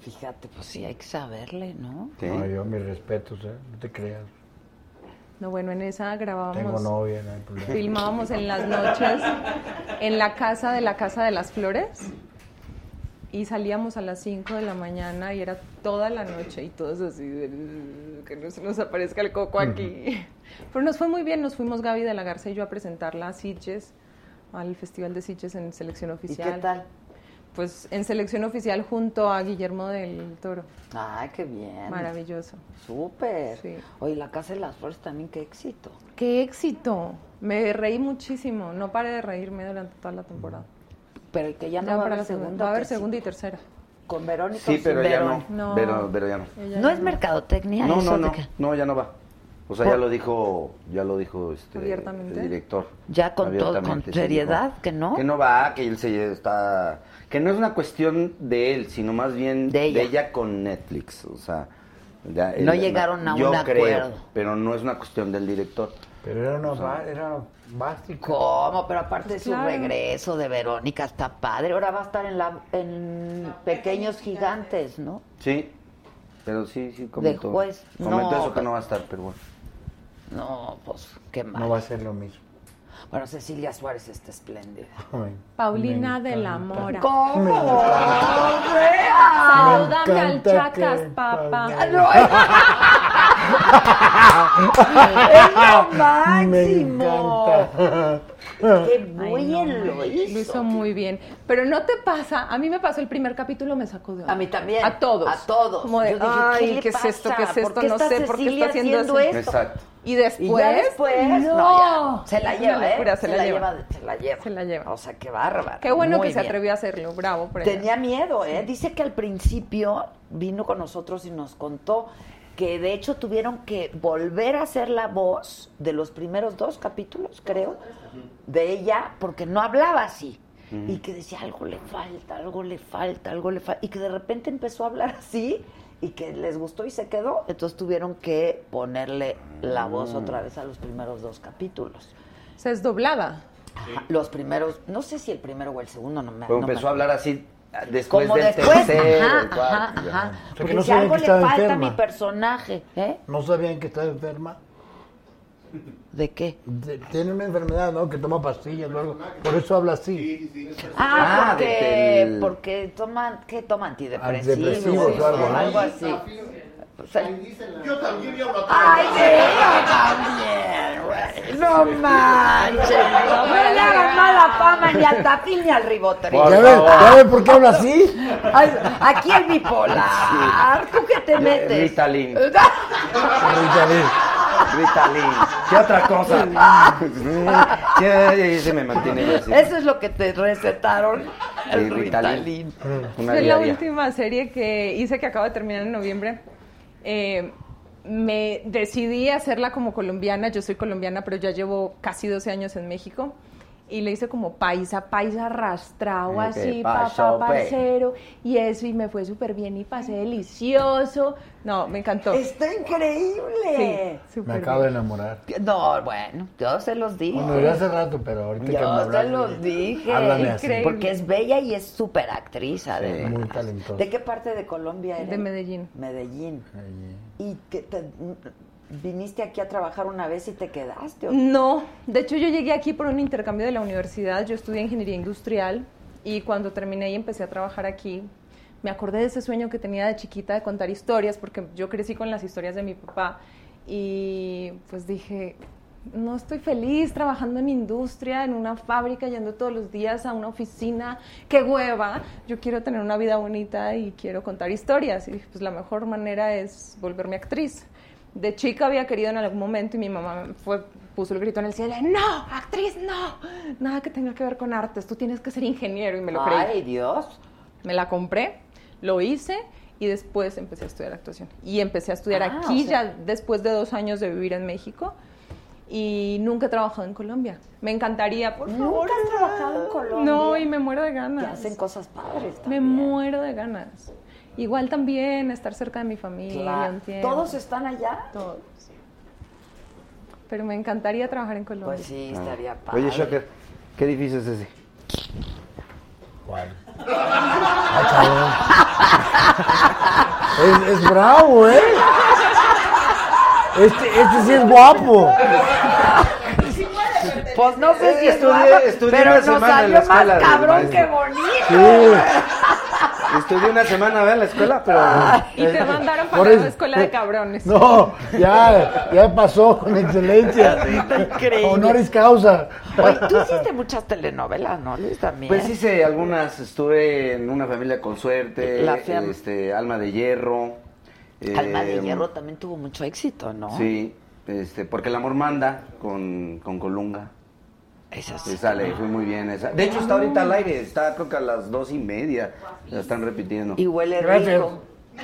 Fíjate, pues sí, hay que saberle, ¿no? Sí. No, yo mis respetos, ¿eh? No te creas. No, bueno, en esa grabábamos. Tengo novia, no hay problema. Filmábamos en las noches en la casa de la Casa de las Flores y salíamos a las 5 de la mañana y era toda la noche y todos así de, "Uh, que no se nos aparezca el coco aquí. Pero nos fue muy bien, nos fuimos Gaby de la Garza y yo a presentarla a Sitges, al Festival de Sitges en selección ¿Y oficial. qué tal? Pues en selección oficial junto a Guillermo del Toro. Ay, qué bien. Maravilloso. Súper. Sí. Oye, la Casa de las Flores también, qué éxito. ¡Qué éxito! Me reí muchísimo, no paré de reírme durante toda la temporada. Pero que ya no Ya va a para haber la segunda. segunda. Va a haber segunda y tercera. Con Verónica. Sí, sin pero ya no. Verón? No. Pero, pero ya no. Ella No ya es mercadotecnia No, eso no, no. No, ya no va. O sea, ya lo dijo, ya lo dijo este el director. Ya con todo- con seriedad, dijo que no. Que no va, que él se está que no es una cuestión de él, sino más bien De ella. con Netflix, o sea, ya No llegaron a yo un creo, acuerdo. pero no es una cuestión del director. Pero era una, ba- era básica. ¿Cómo? Pero aparte Pues su claro. regreso de Verónica está padre. Ahora va a estar en la en Pequeños Gigantes, ¿no? Sí. Pero sí, sí comentó. juez. Comentó No, eso que no va a estar, pero bueno. No, pues qué mal. No va a ser lo mismo. Bueno, Cecilia Suárez está espléndida. Ay, Paulina de la. Mora. ¿Cómo? Me Salúdame al Chacas, papá. ¡Es lo máximo! Me encanta. ¡Qué no, bien lo hizo! Lo hizo muy bien. Pero no te pasa, a mí me pasó el primer capítulo, me sacó de onda. A mí también. A todos. A todos. Como de, Yo dije, ay, ¿qué le ¿qué, es esto? ¿Qué es pasa? esto? ¿Por qué no sé por qué está haciendo, haciendo esto. Exacto. Y después, Y ya después, no, no, ya, se la lleva, locura, ¿eh? se, la, lleva. Se la lleva. Se la lleva. O sea, qué bárbaro. Qué bueno Muy que se atrevió a hacerlo, bravo por. Tenía miedo, ¿eh? Dice que al principio vino con nosotros y nos contó que de hecho tuvieron que volver a hacer la voz de los primeros dos capítulos, creo, de ella, porque no hablaba así. Y que decía, algo le falta, algo le falta, algo le falta. Y que de repente empezó a hablar así y que les gustó y se quedó. Entonces tuvieron que ponerle la voz otra vez a los primeros dos capítulos. Se es doblada. Ajá, Los primeros, no sé si el primero o el segundo, no me Pero no me empezó a hablar así después como del después, tercero, ajá, cuarto, ajá, ya. ajá. que Porque no si sabían algo que le estaba falta a enferma. mi personaje, ¿eh? ¿No sabían que estaba enferma? ¿De qué? De- tiene una enfermedad, ¿no? Que toma pastillas o algo. Por eso habla así. Ah, Ah, porque, del- porque toman, ¿qué toma? Antidepresivos, Antidepresivos o algo, algo así. Yo también ya Ay, sí, yo también, güey. No manches. No le hagas mala fama ni al tapín ni al ribotril. Por ¿Ya ven, favor. ¿Ya ven por qué habla así? Ay, Aquí el bipolar. ¿Tú qué te metes? Ritalin. Ritalin. Ritalin. ¿Qué otra cosa? Sí, se me mantiene así. Eso es lo que te recetaron. El Ritalin. Ritalin. Una Es la última serie que hice que acaba de terminar en noviembre. Eh, me decidí hacerla como colombiana. Yo soy colombiana, pero ya llevo casi 12 años en México. Y le hice como paisa, paisa arrastrado, ¿Qué así, papá, pe? parcero. Y eso, y me fue súper bien y pasé delicioso. No, me encantó. Está increíble. Sí, Me acabo de enamorar. No, bueno, yo se los dije. Bueno, ya hace rato, pero ahorita que me Yo se hablaste, los dije. Háblame así. Increíble. Porque es bella y es súper actriz, además. muy talentosa. ¿De qué parte de Colombia eres? De Medellín. Medellín. ¿Y que te, viniste aquí a trabajar una vez y te quedaste? No, de hecho yo llegué aquí por un intercambio de la universidad, yo estudié ingeniería industrial y cuando terminé y empecé a trabajar aquí, me acordé de ese sueño que tenía de chiquita de contar historias, porque yo crecí con las historias de mi papá y pues dije, no estoy feliz trabajando en industria, en una fábrica, yendo todos los días a una oficina, qué hueva, yo quiero tener una vida bonita y quiero contar historias y dije, pues la mejor manera es volverme actriz. De chica había querido en algún momento y mi mamá fue, puso el grito en el cielo, no, actriz, no, nada que tenga que ver con artes, tú tienes que ser ingeniero y me lo creí. Ay, Dios. Me la compré, lo hice y después empecé a estudiar actuación. Y empecé a estudiar Ah, aquí o sea- ya después de dos años de vivir en México y nunca he trabajado en Colombia. Me encantaría, por ¿Nunca favor. has trabajado en Colombia? No, y me muero de ganas. hacen cosas padres Me también. muero de ganas. Igual también estar cerca de mi familia Claro. un tiempo. ¿Todos están allá? Todos. Pero me encantaría trabajar en Colombia. Pues sí, estaría padre. Oye, Shocker, ¿qué edificio es ese? ¿Cuál? Ah, cabrón. es, es bravo, ¿eh? Este, este sí es guapo. Pues no sé si es Estudié- guapo, estudié pero nos salió más cabrón que bonito. Sí. Estudié una semana ¿verdad? en la escuela, pero... Y te mandaron Por para la escuela de cabrones. No, ya, ya pasó con excelencia. Increíble. Honoris causa. Oye, tú hiciste muchas telenovelas, ¿no, Luis? También. Pues hice algunas, estuve en una familia con suerte, La este, Alma de Hierro. Alma de eh, Hierro también tuvo mucho éxito, ¿no? Sí, este, porque el amor manda con, con Colunga. Esa Sí, sale, fue muy bien esa. De hecho, está ahorita al aire, está creo que a las dos y media. La están repitiendo. Y huele Gracias. rico.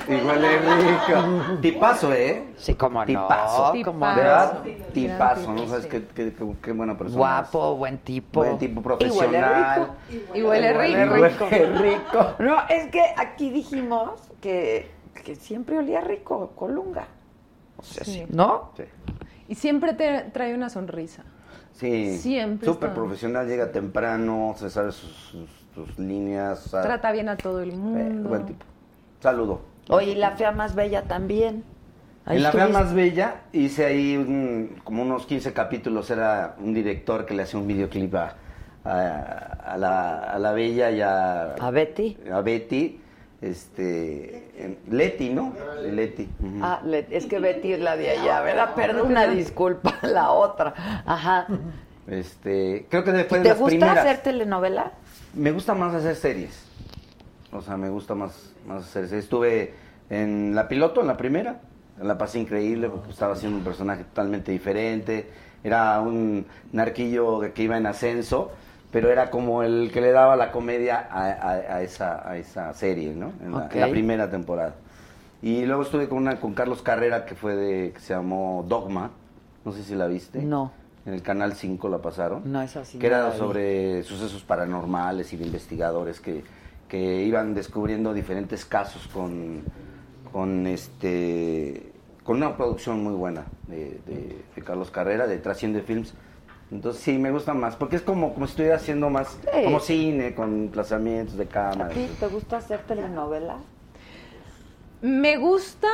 Igual es rico. Tipazo, ¿eh? Sí, como no. Tipazo. ¿Verdad? Tipazo, ¿no sabes qué, qué, qué- qué buena persona? Guapo, buen tipo. Buen tipo Y huele profesional. rico. Y huele Huele rico. rico. rico. No, es que aquí dijimos que, que siempre olía rico, Colunga. O sea, sí. ¿No? Sí. Y siempre te trae una sonrisa. Sí. Siempre Súper profesional, llega temprano, se sabe sus, sus- sus líneas. Trata bien a todo el eh, mundo. buen tipo. Saludo. Oye, y la fea más bella también. Ahí en La Fea. Más Bella hice ahí un- como unos 15 capítulos. Era un director que le hacía un videoclip a, a- a la, a la Bella y a... ¿A Betty? A Betty. Este... en- Leti, ¿no? Leti. Ah, le- es que Betty es la de allá, ¿verdad? Perdón, una disculpa, la otra. Ajá. Este... Creo que después de ¿Te las gusta primeras... hacer telenovela? Me gusta más hacer series. O sea, me gusta más, más hacer series. Estuve en la piloto, en la primera. La pasé increíble porque estaba haciendo un personaje totalmente diferente. Era un narquillo que iba en ascenso, pero era como el que le daba la comedia a, a- a esa, a esa serie, ¿no? En la, en la Ok. primera temporada. Y luego estuve con, una, con Carlos Carrera, que fue de, que se llamó Dogma. No sé si la viste. No. En el Canal 5 la pasaron No, es así. que era sobre sucesos paranormales y de investigadores que, que iban descubriendo diferentes casos con, con este con una producción muy buena de, de- de Carlos Carrera, de Trasciende Films. Entonces sí, me gusta más, porque es como, como si estuviera haciendo más, Sí. como cine, con emplazamientos de ¿A cámara. ti te gusta hacer telenovela? Me gusta.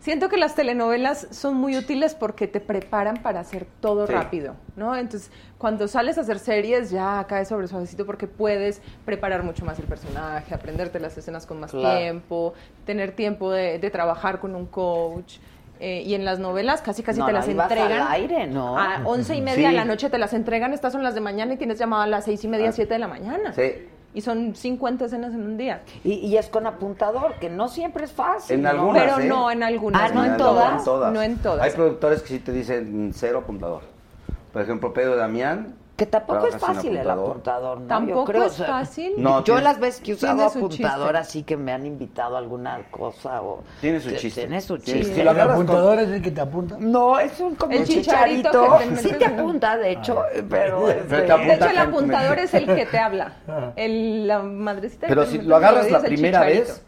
Siento que las telenovelas son muy útiles porque te preparan para hacer todo Sí. rápido, ¿no? Entonces, cuando sales a hacer series, ya caes sobre suavecito porque puedes preparar mucho más el personaje, aprenderte las escenas con más Claro. tiempo, tener tiempo de, de trabajar con un coach. Eh, y en las novelas casi casi No, te no, las entregan. al aire, ¿no? A once y media Sí. de la noche te las entregan, estas son las de mañana y tienes llamada a las seis y media, Ah. siete de la mañana. Sí. Y son 50 escenas en un día. Y, y es con apuntador, que no siempre es fácil. En ¿no? algunas, Pero ¿eh? no en algunas. Ah, ¿no en todas? No en todas. Hay productores que sí te dicen cero apuntador. Por ejemplo, Pedro Damián. Que tampoco es fácil el apuntador, ¿no? Tampoco Yo creo, es fácil. No, yo tiene- las veces que he usado apuntador chiste. así que me han invitado a alguna cosa o... Tiene su chiste. Tiene su chiste. si ¿El con- apuntador es el que te apunta? No, es un como El un chicharito chicharito. que te sí te en- apunta, de hecho, pero... este, te De hecho, el apuntador es el que te habla. El, la madrecita Pero que te si lo agarras la primera vez,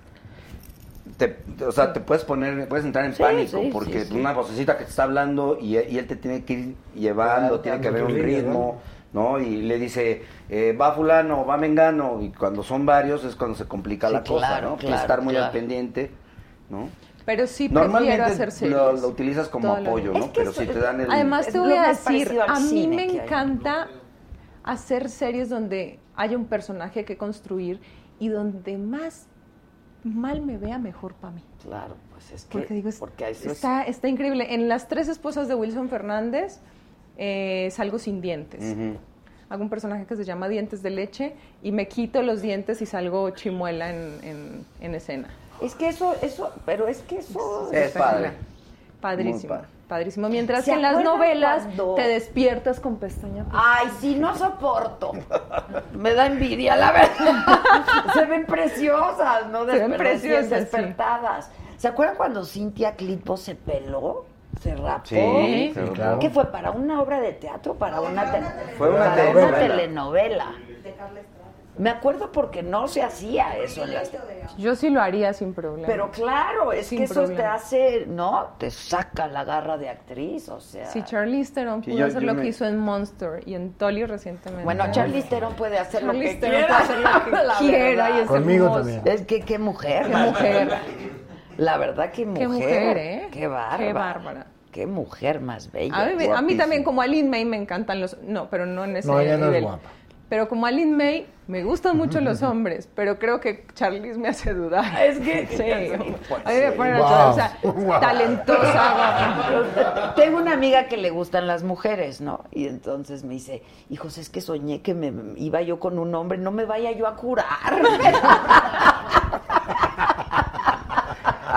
te, o sea, te puedes poner, puedes entrar en Sí, pánico sí, porque sí, sí. una vocecita que te está hablando y, y él te tiene que ir llevando, Claro, tiene que haber un ritmo, ritmo, ¿no? Y le dice, eh, va fulano, va mengano, y cuando son varios es cuando se complica Sí, la cosa, ¿no? Que claro, estar muy claro. al pendiente, ¿no? Pero sí prefiero Normalmente hacer series. lo, lo utilizas como apoyo. ¿no? Es que Pero si te dan el... Además, te voy a decir, a mí me encanta hacer series donde haya un personaje que construir y donde más mal me vea, mejor para mí. Claro, pues es que... Porque digo, es- porque eso es- está, está increíble. En Las tres esposas de Wilson Fernández eh, salgo sin dientes. Hago un personaje que se llama Dientes de Leche y me quito los dientes y salgo chimuela en, en- en escena. Es que eso, eso, pero es que eso... Es padre. Padrísimo. Padre. Padrísimo. Mientras ¿Se que en las novelas cuando- te despiertas con pestaña. Ay, sí, no soporto. Me da envidia, la verdad. Se ven preciosas, ¿no? Se ven preciosas, despertadas. ¿Se acuerdan cuando Cintia Clitbo se peló? ¿Se rapó? Sí, se rapó. ¿Qué fue? ¿Para una obra de teatro? ¿Para una, te- Fue una para telenovela. telenovela? Me acuerdo porque no se hacía eso en las... Yo sí lo haría sin problema. Pero claro, es Sin que eso te hace, ¿no? Te saca la garra de actriz, o sea... Si Charlize Theron Sí, pudo yo- hacer yo lo me- que hizo en Monster y en Tolly recientemente. Bueno, Charlize Theron puede hacer lo Charlize que Theron quiera. puede hacer lo que quiera y es Conmigo también. Es que qué mujer. Qué mujer. La verdad, qué mujer. Qué mujer, ¿eh? Qué bárbara. Qué bárbara. Qué mujer más bella. A mí, a también, como a Lin May, me encantan los. No, pero no en ese No, ella no es nivel. guapa. Pero como a Lin May, me gustan mucho los hombres, pero creo que Charlize me hace dudar. Es que- Sí. Pues A mí me pone Wow. o sea, Wow. talentosa. Tengo una amiga que le gustan las mujeres, ¿no? Y entonces me dice, hijos, es que soñé que me iba yo con un hombre, no me vaya yo a curar.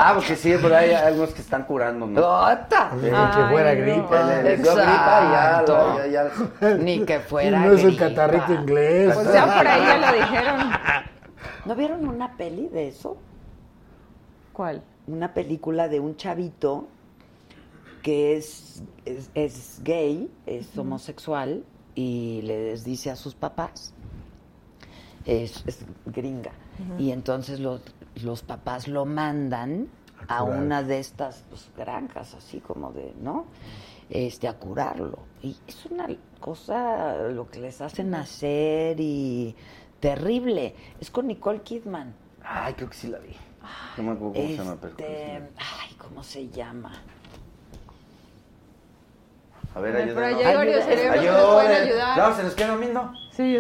Ah, porque sí, pero hay algunos que están curando, ¿no? ¡Ota! Ni que fuera no. gripa. Le- dio gripa y ya, ya, ya- Ni que fuera no es un gripa. catarrito inglés. Pues ya por ahí ya lo dijeron. ¿No vieron una peli de eso? ¿Cuál? Una película de un chavito que es, es, es gay, es homosexual y les dice a sus papás, es, es gringa, y entonces los, los papás lo mandan a una de estas pues, granjas, así como de, ¿no? Este, a curarlo. Y es una cosa, lo que les hacen hacer y terrible. Es con Nicole Kidman. Ay, creo que sí la vi. No me acuerdo cómo se llama, pero. Este, ay, ¿cómo se llama? A ver, Ay, ayúdenos. pero ahí hay varios cerebros que nos pueden ayudar. No, se nos queda dormindo. Sí.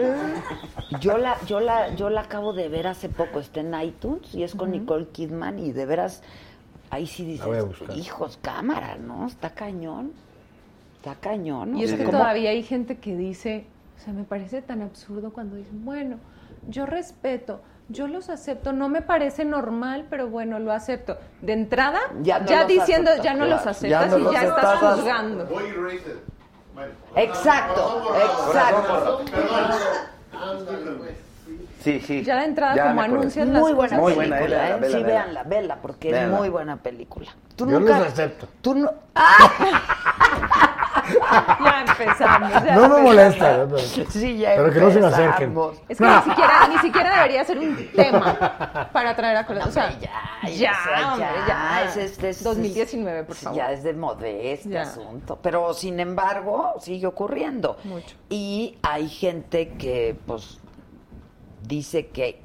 Yo la, yo la, yo la acabo de ver hace poco, está en iTunes y es con Nicole Kidman y de veras, ahí sí dices, hijos, cámara, ¿no? Está cañón. Está cañón. Y es que ¿cómo- todavía hay gente que dice, o sea, me parece tan absurdo cuando dicen, bueno, yo respeto, yo los acepto, no me parece normal, pero bueno, lo acepto. De entrada, Ya ya, no diciendo, aceptas, ya no claro. los aceptas Ya no y los ya estás juzgando. Exacto, exacto. Sí, sí. Ya de entrada, Ya como anuncias las Muy buena. Muy película, buena, vela, ¿eh? vela, sí, vela. véanla, vela, porque Véanla. es muy buena película. Tú Yo nunca, los acepto. Tú no... Ya empezamos. ya No me molesta, Sí, ya pero que no se me acerquen. Es que ni siquiera, ni siquiera debería ser un tema para traer a colación. O sea, ya, ya, ya, o sea, hombre, ya, es- es- es- 2019, por favor. Ya es de modé este Ya. asunto. Pero sin embargo, sigue ocurriendo. Mucho. Y hay gente que, pues, dice que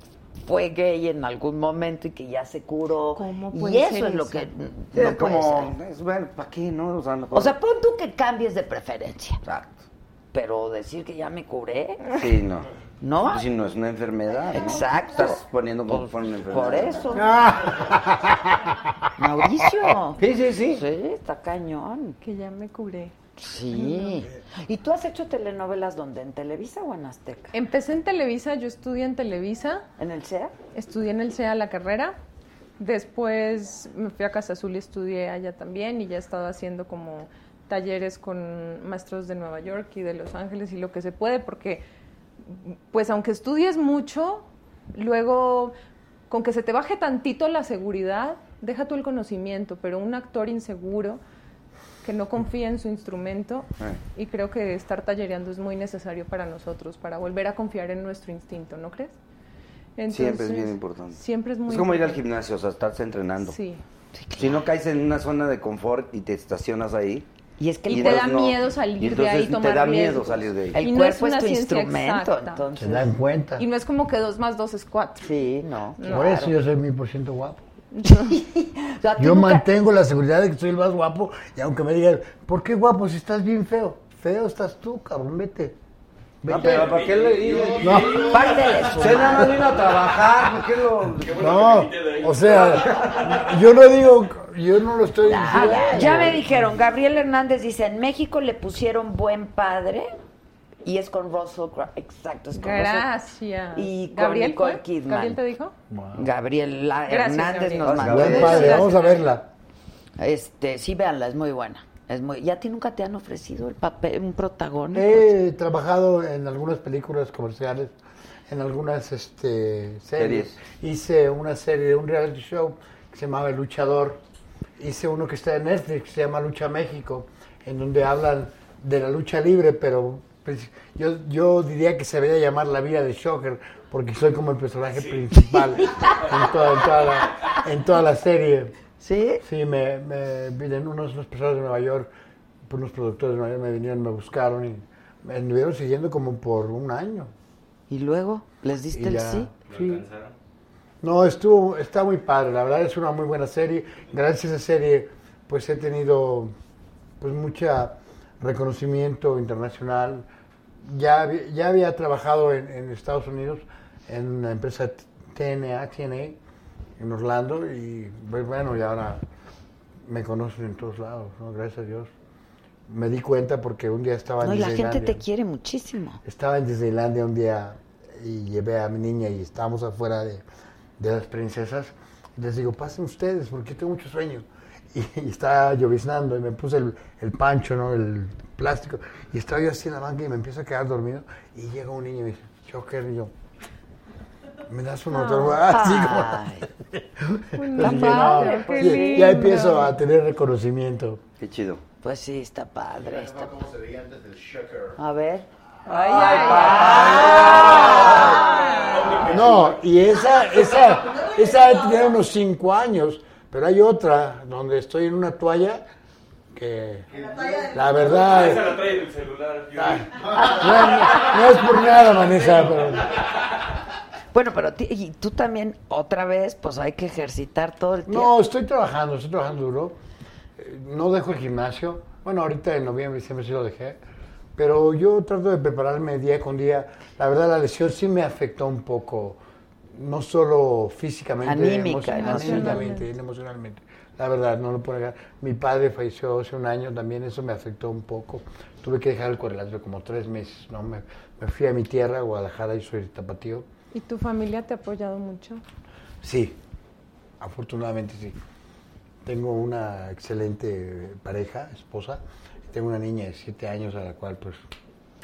fue gay en algún momento y que ya se curó. ¿Cómo y puede eso ser es lo eso? que Sí, no es como. bueno, ¿para qué, no? O sea, mejor- O sea, pon tú que cambies de preferencia. Exacto. Pero decir que ya me curé, Sí, no. ¿no? Pues si no es una enfermedad. ¿no? Exacto. Estás poniendo como si fuera una enfermedad. Por eso. Mauricio. Sí, sí, sí. Sí, está cañón. Que ya me curé. Sí. ¿Y tú has hecho telenovelas donde? ¿En Televisa o en Azteca? Empecé en Televisa, yo estudié en Televisa, ¿En el CEA? estudié en el CEA la carrera. Después me fui a Casa Azul y estudié allá también y ya he estado haciendo como talleres con maestros de Nueva York y de Los Ángeles y lo que se puede porque pues aunque estudies mucho, luego con que se te baje tantito la seguridad, deja tú el conocimiento, pero un actor inseguro que no confía en su instrumento Eh. y creo que estar tallereando es muy necesario para nosotros, para volver a confiar en nuestro instinto, ¿no crees? Siempre es bien Entonces, importante. Siempre es muy Es como ir al importante. gimnasio, o sea, estarse entrenando. Sí. Si no caes en una zona de confort y te estacionas ahí. Y es que Y el te entonces da miedo salir y de entonces ahí, tomar Te da miedo riesgos. salir de ahí. El Y no es cuerpo es, una tu instrumento, exacta. entonces. Se dan cuenta. Y no es como que dos más dos es cuatro. Sí, no. Por eso yo soy mil por ciento guapo. O sea, tú Yo nunca- mantengo la seguridad de que soy el más guapo y aunque me digan, ¿por qué guapo si estás bien feo? Feo estás tú, cabrón, vete. No, Vete. pero ¿para qué le? No. Usted nada más madre. vino a trabajar, ¿por qué lo...? No, o sea, yo no digo, yo no lo estoy diciendo. ya me dijeron, Gabriel Hernández dice, en México le pusieron buen padre y es con Russell Crowe. Exacto, es con Russell- Gracias. Y con ¿Gabriel Nicole? Kidman. ¿Gabriel te dijo? Gracias, Hernández Gabriel. nos mandó. Buen padre, vamos a verla. Este, sí, véanla, es muy buena. Es muy, ¿Ya a ti nunca te han ofrecido el papel, un protagónico? He trabajado en algunas películas comerciales, en algunas este, series. Series. Hice una serie, un reality show que se llamaba El Luchador. Hice uno que está en Netflix, que se llama Lucha México, en donde hablan de la lucha libre, pero pues, yo, yo diría que se debería llamar La vida de Shocker, porque soy como el personaje principal en toda, en toda la, en toda la serie. ¿Sí? Sí, me, me vienen unos, unos personas de Nueva York, pues, unos productores de Nueva York me vinieron, me buscaron y me estuvieron siguiendo como por un año. ¿Y luego? ¿Les diste Y el ya, sí? sí. No, estuvo, está muy padre, la verdad es una muy buena serie. Gracias a esa serie, pues he tenido pues mucha reconocimiento internacional. Ya, ya había trabajado en, en Estados Unidos en una empresa TNA, TNA, en Orlando, y pues bueno, y ahora me conocen en todos lados, ¿no? gracias a Dios. Me di cuenta porque un día estaba en No, y la gente Disneylandia. te quiere muchísimo. Estaba en Disneylandia un día y llevé a mi niña y estábamos afuera de, de las princesas. Les digo, pasen ustedes porque tengo mucho sueño. Y, y estaba lloviznando y me puse el, el pancho, ¿no? El plástico. Y estaba yo así en la banca y me empiezo a quedar dormido. Y llega un niño y me dice, Joker, y yo, ¿me das un autógrafo? Así como... Está qué Y- ya lindo. empiezo a tener reconocimiento. Qué chido. Pues sí, está padre. Está... ¿Cómo se veía antes el Shocker? A ver. Ay, ay, No, y esa, esa, esa tiene unos cinco años, pero hay otra donde estoy en una toalla que la verdad Esa la trae en el celular. yo- no, no- no es por nada, Vanessa, pero Bueno, pero y tú también, otra vez, pues hay que ejercitar todo el tiempo. No, estoy trabajando, estoy trabajando duro. Eh, No dejo el gimnasio. Bueno, ahorita en noviembre, diciembre sí lo dejé. Pero yo trato de prepararme día con día. La verdad, la lesión sí me afectó un poco. No solo físicamente, Anímica, emocionalmente, emocionalmente. emocionalmente. La verdad, no lo puedo negar. Mi padre falleció hace un año, también eso me afectó un poco. Tuve que dejar el cuadrilátero como tres meses. ¿no? Me, me fui a mi tierra, Guadalajara, y soy tapatío. ¿Y tu familia te ha apoyado mucho? Sí, afortunadamente sí. Tengo una excelente pareja, esposa. y Tengo una niña de siete años a la cual, pues,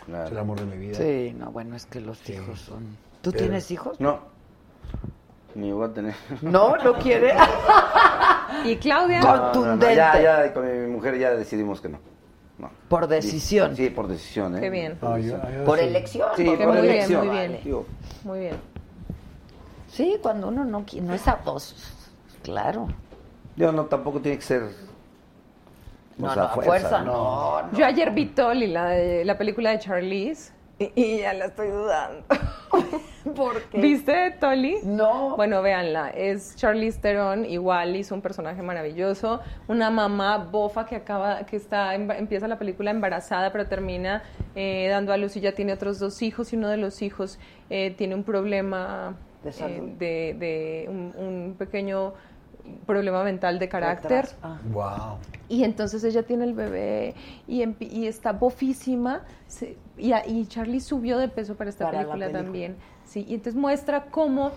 es el amor de mi vida. Sí, no, bueno, es que los hijos son... ¿Tú Pero- tienes hijos? No. Ni voy a tener. No, no quiere. ¿Y Claudia? No, no, no, Contundente. ya, ya, con mi mujer ya decidimos que no. no. Por decisión. Sí, por decisión, ¿eh? Qué bien. Yo- yo Por sí. elección. Sí, porque- por muy bien, elección. muy bien. Digo, Muy bien. Sí, cuando uno no quiere, no es a dos. Claro. Yo no, tampoco tiene que ser. o No, sea, no, a fuerza, ¿no? no, no. Yo ayer vi Tolly, la, de- la película de Charlize, y, y ya la estoy dudando. ¿Viste Tolly? No. Bueno, véanla. Es Charlize Theron, igual hizo un personaje maravilloso. Una mamá bofa que acaba, que está, emba- empieza la película embarazada, pero termina eh, dando a luz y ya tiene otros dos hijos y uno de los hijos eh, tiene un problema De eh, salud. de, de un, un pequeño problema mental de carácter. Retraso. Ah. Wow. Y entonces ella tiene el bebé y, está bofísima. se- y, Charlie subió de peso para esta Para película, película. también. Sí, y entonces muestra cómo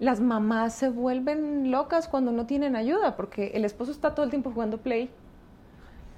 las mamás se vuelven locas cuando no tienen ayuda, porque el esposo está todo el tiempo jugando play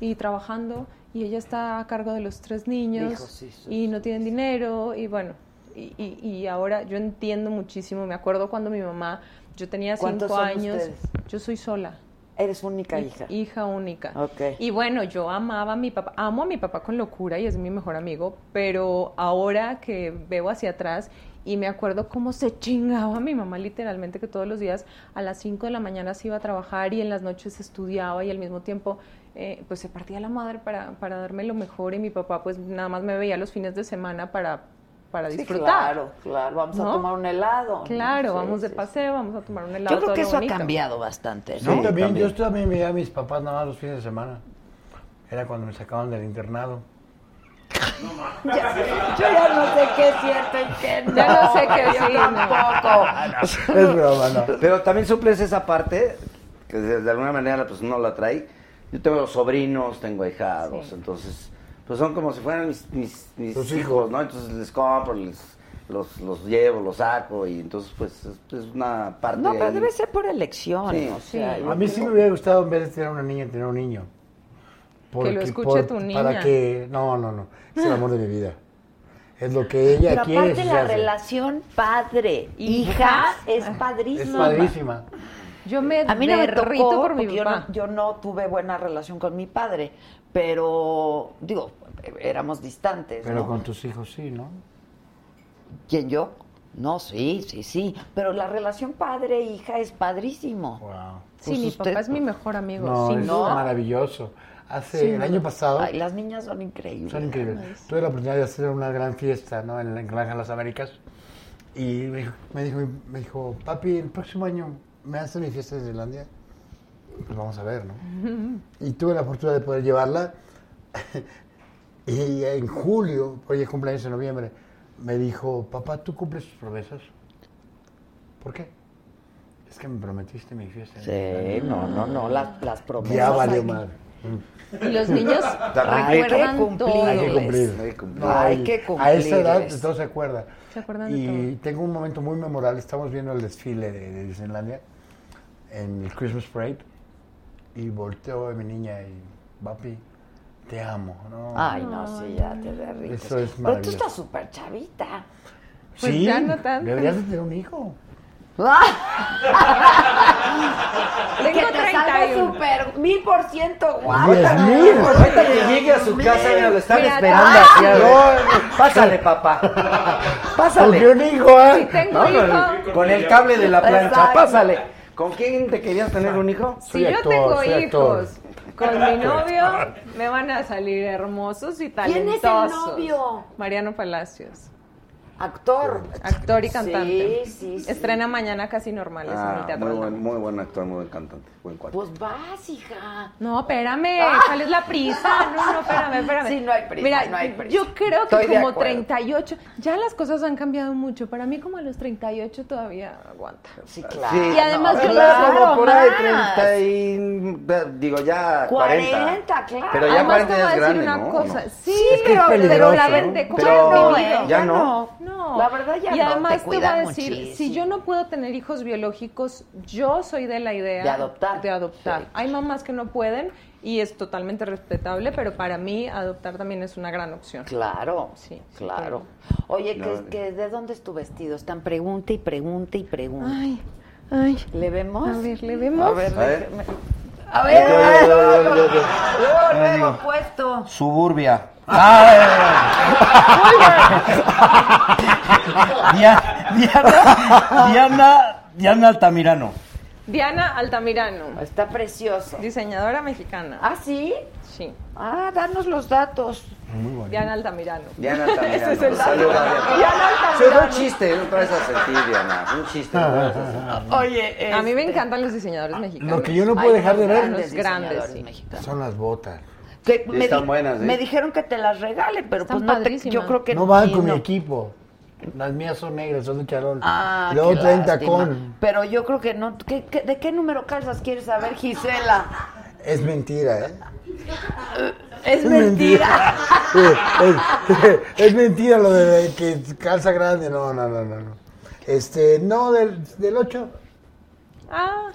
y trabajando, y ella está a cargo de los tres niños Hijos, sí, sí, y no tienen dinero, y bueno. Y, y- y ahora yo entiendo muchísimo, me acuerdo cuando mi mamá, yo tenía ¿Cuántos cinco son años, ustedes? yo soy sola. Eres única Hi- hija. Hija única. Ok. Y bueno, yo amaba a mi papá, amo a mi papá con locura y es mi mejor amigo, pero ahora que veo hacia atrás y me acuerdo cómo se chingaba mi mamá literalmente que todos los días a las 5 de la mañana se iba a trabajar y en las noches estudiaba y al mismo tiempo eh, pues se partía la madre para, para darme lo mejor y mi papá pues nada más me veía los fines de semana para, para Sí, disfrutar. claro, claro. Vamos a tomar un helado. ¿no? Claro, Sí, vamos de sí, paseo, vamos a tomar un sí. helado. Yo creo que eso ha cambiado bastante, Sí, ¿no? también, también. yo también veía a mis papás nada más los fines de semana. Era cuando me sacaban del internado. Ya- yo ya no sé qué es cierto y qué no. Ya no sé qué sí, no. tampoco. Es broma, no. Pero también suples esa parte que de, alguna manera pues no la trae. Yo tengo sobrinos, tengo ahijados, Sí. entonces pues son como si fueran mis, mis, mis Tus hijos, hijos. ¿no? Entonces les compro, les, los, los llevo, los saco y entonces pues es, es una parte No, pero ahí. debe ser por elección. Sí, o sea, sí. A mí sí me hubiera gustado en vez de tener una niña, tener un niño. Que lo escuche tu niña. Para que... No, no, no. Es el amor de mi vida. Es lo que ella Pero quiere. aparte la hace. relación padre hija es padrísima. Es padrísima. Yo me A mí no me tocó por mi porque yo no, yo no tuve buena relación con mi padre, pero digo, éramos distantes. Pero ¿no? con tus hijos sí, ¿no? ¿Quién yo? No, sí, sí, sí. Pero la relación padre-hija es padrísimo. Wow. Sí, Pues mi usted- papá es mi mejor amigo, No, es duda. maravilloso. Hace el año pasado... Ay, las niñas son increíbles. Son increíbles. Tuve la oportunidad de hacer una gran fiesta ¿no? en la Granja de las Américas. Y me dijo, me dijo, me dijo, papi, el próximo año me hacen mi fiesta de Islandia. Pues vamos a ver, ¿no? Y tuve la fortuna de poder llevarla. y en julio, oye, cumpleaños en noviembre, me dijo, papá, ¿tú cumples tus promesas? ¿Por qué? Es que me prometiste mi fiesta. Sí, Islandia". no, no, no, las, las promesas. Ya valió mal. Y los niños Hay que recuerdan cumplir. todo. Hay que cumplir. Hay que cumplir. No, Hay y que A esa edad cumplirles. todo se acuerda. Se acuerdan de Y tengo un momento muy memorable. Estamos viendo el desfile de, de Disneylandia en el Christmas Parade y volteo a mi niña y, papi, te amo. ¿no? Ay, no, sí, ya te derrites. Eso es Pero tú estás súper chavita. Pues sí, ya no tanto. deberías de tener un hijo. Tengo te salga 31. súper mil por ciento guapa. ¡Diez mil! Ahorita que llegue a su casa y lo están Mira, esperando ah, así. Pásale, papá. Porque Pásale. un hijo, Si ¿eh? tengo No, hijo, con, con el cable de la plancha. Exacto. Pásale. ¿Con quién te querías tener un hijo? si yo actor, tengo actor. hijos con mi novio, me van a salir hermosos y ¿Quién es el talentosos. novio? Mariano Palacios. Actor. Actor y cantante. Sí, sí, sí. Estrena mañana casi normales en el Ah, Teatro muy, buen, muy buen actor, muy buen cantante, buen cuate. Pues vas, hija. No, espérame, Ah. ¿cuál es la prisa? No, no, espérame, espérame. Sí, no hay prisa, Mira, no hay prisa. yo creo que Estoy como acuerdo. 38, ya las cosas han cambiado mucho. Para mí como a los 38 todavía aguanta. Sí, claro. Sí, Y además no, yo claro, lo como por ahí más. 30 y, digo ya 40. 40, claro. Pero ya Además, 40 te voy a decir grande, una ¿no? cosa. ¿No? Sí, Es que es pero, pero la verdad, ¿cómo Pero no, ya eh? ya no. No. La verdad ya y no, además te te, voy a decir, si yo no puedo tener hijos biológicos, yo soy de la idea De adoptar. De adoptar. Sí. Hay mamás que no pueden y es totalmente respetable, pero para mí adoptar también es una gran opción. Claro, Sí, sí, claro. Oye, No, ¿qué, de- qué- ¿de dónde es tu vestido? Están pregunta y pregunta y pregunta. Ay, ay. ¿Le vemos? A ver, ¿le vemos? A ver, A ver. A ver, Yo, yo, yo, luego, luego puesto. Suburbia. Dia- Diana, Diana, Diana Altamirano. Diana Altamirano, Está precioso. diseñadora mexicana. ¿Ah, sí? Sí, Ah, danos los datos. Diana Altamirano. Diana Altamirano. Ese es dato. Diana. Diana fue un Altamirano. chiste, no te vas a sentir, Diana. Un chiste. no te vas a sentir. Oye, A mí me este, encantan los diseñadores mexicanos. Lo que yo no puedo dejar de ver Los grandes, sí. mexicanos. son las botas. Que me, Están di- buenas, ¿eh? me dijeron que te las regalen, pero Están pues no te, padrísimas. yo creo que No van con no. mi equipo. Las mías son negras, son de charol. Ah, luego qué traen lástima. tacón. Pero yo creo que no. ¿qué- qué- de qué número calzas quieres saber, Gisela? Es mentira, ¿eh? Es mentira. Sí, es, es mentira lo de que calza grande. No, no, no, no. no. Este, no, del, del 8. Ah,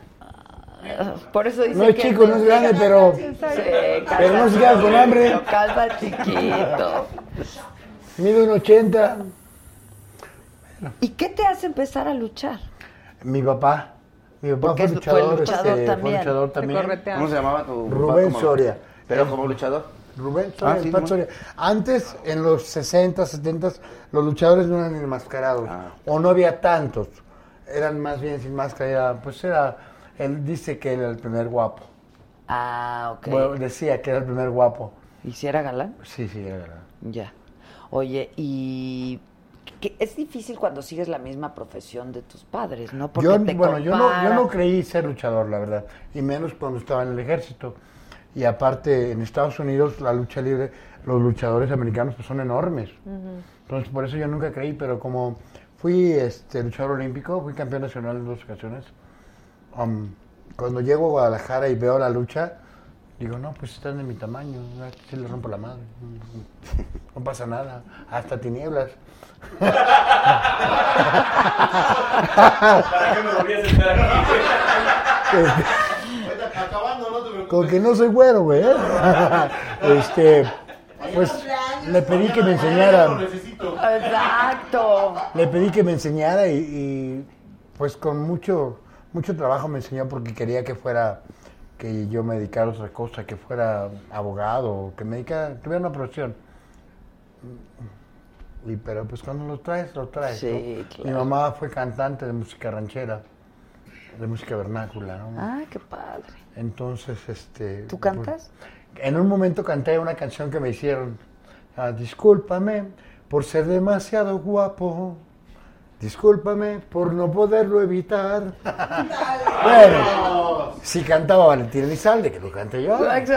Por eso dice No es que chico, no es grande, pero. Sí, Pero no se queda con hambre. pero calza chiquito. Mide un 80. ¿Y qué te hace empezar a luchar? Mi papá. Mi papá Porque fue luchador, luchador este, fue también. luchador también. ¿Cómo se llamaba tu papá? Rubén Como- Soria. ¿Pero como luchador? Rubén Soria, Ah. Soria. Antes, en los 60, 70, los luchadores no eran enmascarados. Ah. O no había tantos. Eran más bien sin máscara. era- pues era. Él dice que era el primer guapo. Ah, ok. Bueno, decía que era el primer guapo. ¿Y si era galán? Sí, sí, era verdad. Ya. Oye, y que es difícil cuando sigues la misma profesión de tus padres, ¿no? Porque Yo, te bueno, yo no, yo no creí ser luchador, la verdad. Y menos cuando estaba en el ejército. Y aparte, en Estados Unidos, la lucha libre, los luchadores americanos pues, son enormes. Entonces, por eso yo nunca creí, pero como fui este, luchador olímpico, fui campeón nacional en dos ocasiones. Um, cuando llego a Guadalajara y veo la lucha, digo, no, pues están de mi tamaño, si le rompo la madre. No pasa nada, hasta tinieblas. ¿Para qué me volví a sentar aquí? Acabando, no te preocupes. Con que no soy güero, güey. ¿eh? este, pues le pedí que me enseñara. Exacto. le pedí que me enseñara y, y, pues con mucho, mucho trabajo me enseñó porque quería que fuera, que yo me dedicara a otra cosa, que fuera abogado, que me dedicara, tuviera una profesión. Y, pero pues cuando lo traes, lo traes. Sí, ¿no? claro. Mi mamá fue cantante de música ranchera, de música vernácula, ¿no? Ah, qué padre. Entonces, este... ¿Tú cantas? pues, en un momento canté una canción que me hicieron. ah, discúlpame por ser demasiado guapo. Discúlpame por no poderlo evitar. bueno, si cantaba Valentín Elizalde, que lo cante yo. Exacto.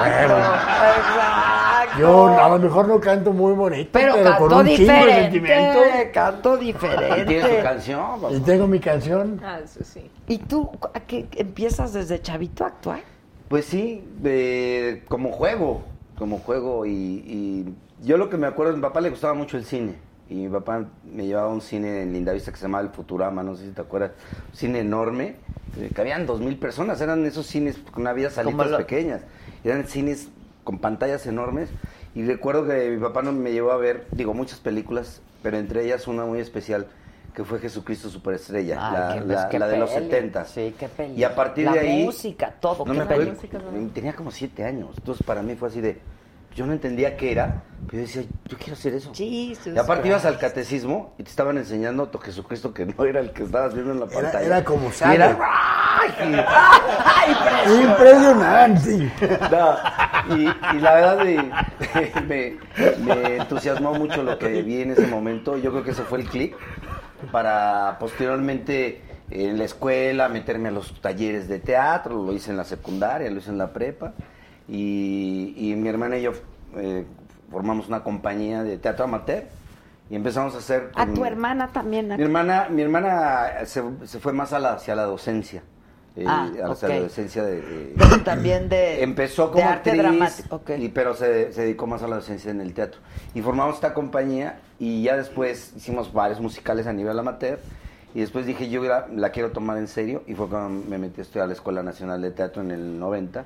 Bueno. Exacto. Yo a lo mejor no canto muy bonito, Pero, pero, con un chingo de sentimiento. diferente. Cantó ¿Tiene su diferente. canción? papá? Y tengo mi canción. Ah, eso sí. ¿Y tú a qué empiezas desde chavito a actuar? Pues sí, de- como juego, como juego y, y yo lo que me acuerdo, a mi papá le gustaba mucho el cine y mi papá me llevaba a un cine en Lindavista que se llamaba el Futurama, no sé si te acuerdas, un cine enorme, eh, cabían dos mil personas, eran esos cines con había Como salitas pequeñas, eran cines con pantallas enormes y recuerdo que mi papá no me llevó a ver, digo, muchas películas, pero entre ellas una muy especial que fue Jesucristo Superestrella, Ay, la, qué- la- qué la de los peli. 70. Sí, qué peli. Y a partir La de ahí... música, todo, No me peli. acuerdo, tenía como siete años, entonces para mí fue así de... Yo no entendía qué era, Pero yo decía, yo quiero hacer eso. Jesus Y aparte ibas al Christ. catecismo y te estaban enseñando a tu Jesucristo que no era el que estabas viendo en la Era- pantalla. era como Y sangre. era- ¡Ay! Impresionante. No, y, y la verdad me, me- me entusiasmó mucho lo que vi en ese momento. Yo creo que ese fue el clic para posteriormente en la escuela meterme a los talleres de teatro. Lo hice en la secundaria, lo hice en la prepa. Y, y mi hermana y yo eh, formamos una compañía de teatro amateur y empezamos a hacer... A con- tu hermana también. mi hermana, mi hermana se, se fue más a la, hacia la docencia. eh, Ah, hacia ok. la docencia de, de- también de. Empezó de como arte actriz, dramático. ok. y, pero se, se dedicó más a la docencia en el teatro. Y formamos esta compañía y ya después hicimos varios musicales a nivel amateur. Y después dije, yo la, la quiero tomar en serio. Y fue cuando me metí a estudiar a la Escuela Nacional de Teatro en el 90.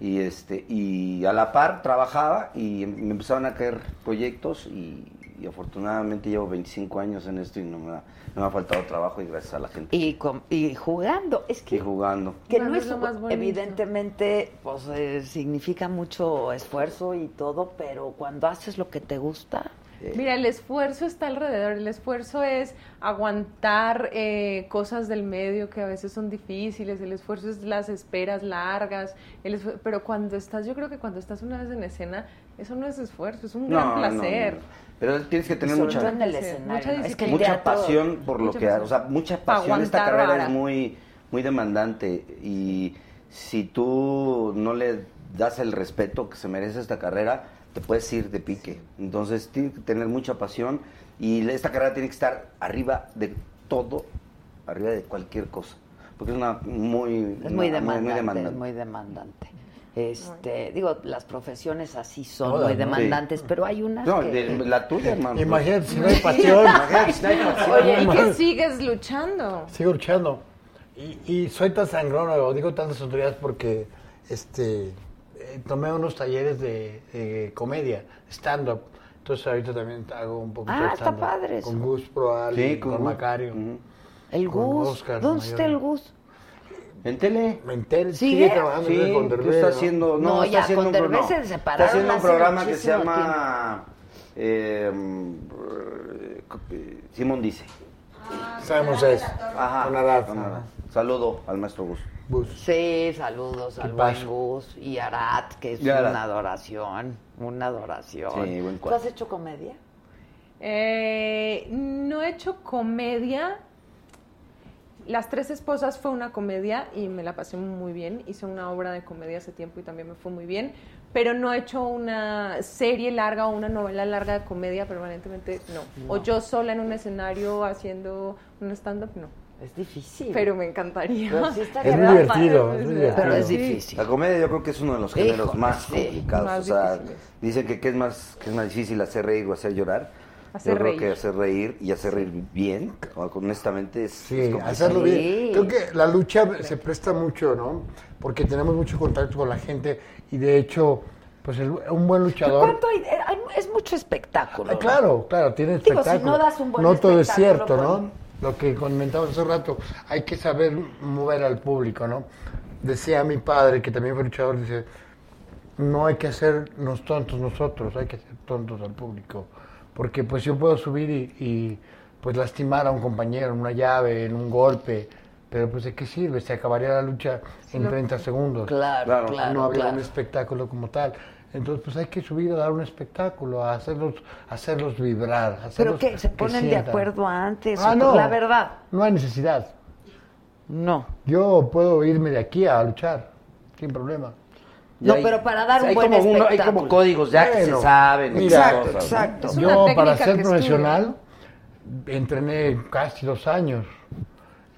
Y, este, y a la par trabajaba y me empezaron a caer proyectos. Y, y afortunadamente llevo 25 años en esto y no me, ha, no me ha faltado trabajo y gracias a la gente. Y, com- y jugando. Es que Y jugando. Que no es es, lo más bonito. evidentemente, pues eh, significa mucho esfuerzo y todo, pero cuando haces lo que te gusta, Mira, el esfuerzo está alrededor. El esfuerzo es aguantar eh, cosas del medio que a veces son difíciles. El esfuerzo es las esperas largas. El esfu- pero cuando estás, yo creo que cuando estás una vez en escena, eso no es esfuerzo, es un gran No, placer. no. Pero tienes que tener mucha, en el mucha. Es que mucha pasión por lo mucha que haces. O sea, mucha pasión. Esta carrera vara. es muy, muy demandante y si tú no le das el respeto que se merece esta carrera, te puedes ir de pique. Entonces, tienes que tener mucha pasión y esta carrera tiene que estar arriba de todo, arriba de cualquier cosa. Porque es una muy, es muy una- demandante, es muy demandante. Este, digo, las profesiones así son Todas, muy demandantes, pero hay unas No, que... de- la tuya, hermano. Imagínate si no hay pasión. Imagínate si no hay pasión. Oye, ¿y qué sigues luchando? Sigo luchando. Y, y soy tan sangrón, o digo tantas tonterías porque este, tomé unos talleres de, de comedia, stand-up. Entonces ahorita también hago un poquito Ah, de está stand-up. padre eso. Con Gus Proal, Sí, con con, Gus. Macario. El con Gus, Oscar ¿dónde Mayor. está el Gus? En tele. En tele, ¿Sigue? sigue trabajando Sí, con ¿qué Derbez, está ¿no? haciendo? No, No, está ya, haciendo con un no. se separaron Está haciendo un programa que se llama eh, Simón dice. Sabemos eso. Ajá. Con Arad, con. Arad. Saludo al maestro Gus. Gus. Sí, saludos al ¿Qué buen? Gus y Arat, que es Arat. una adoración, una adoración. Sí, buen ¿Tú has hecho comedia? Eh, no he hecho comedia. Las tres esposas fue una comedia y me la pasé muy bien. Hice una obra de comedia hace tiempo y también me fue muy bien. Pero no he hecho una serie larga o una novela larga de comedia permanentemente, no. O yo sola en un escenario haciendo un stand-up, no. Es difícil. Pero me encantaría. Pero sí estaría Es muy divertido, es muy divertido. Pero es difícil. La comedia yo creo que es uno de los géneros Híjole, más sí. complicados. Más o sea, dicen que, que es más que es más difícil hacer reír o hacer llorar. Hacer yo creo que hacer reír y hacer reír bien, honestamente es, Sí, es hacerlo Sí. bien. Creo que la lucha se presta mucho, ¿no? Porque tenemos mucho contacto con la gente y de hecho, pues el- un buen luchador... ¿Cuánto hay? Eh, hay- Es mucho espectáculo. Ah, ¿no? claro, claro, tiene Digo, si espectáculo. no das un buen No todo es espectáculo, cierto, ¿no? Lo que comentamos hace rato, hay que saber mover al público, ¿no? Decía mi padre, que también fue luchador, dice, no hay que hacernos tontos nosotros, hay que hacer tontos al público. Porque pues yo puedo subir y, y, pues lastimar a un compañero en una llave, en un golpe, pero pues de qué sirve, se acabaría la lucha en 30 segundos. Claro, Claro. claro, no habría claro. un espectáculo como tal. Entonces, pues hay que subir a dar un espectáculo, a hacerlos, hacerlos vibrar. a ¿Pero hacerlos qué? ¿Se que ponen de acuerdo antes? Ah, ¿O no. La verdad. No hay necesidad. No. Yo puedo irme de aquí a luchar, sin problema. No, hay- pero para dar un hay buen como uno- Hay espectáculo. como códigos ya que se saben. mira, Exacto, cosas, ¿no? exacto. Una Yo, para ser que profesional, entrené casi dos años.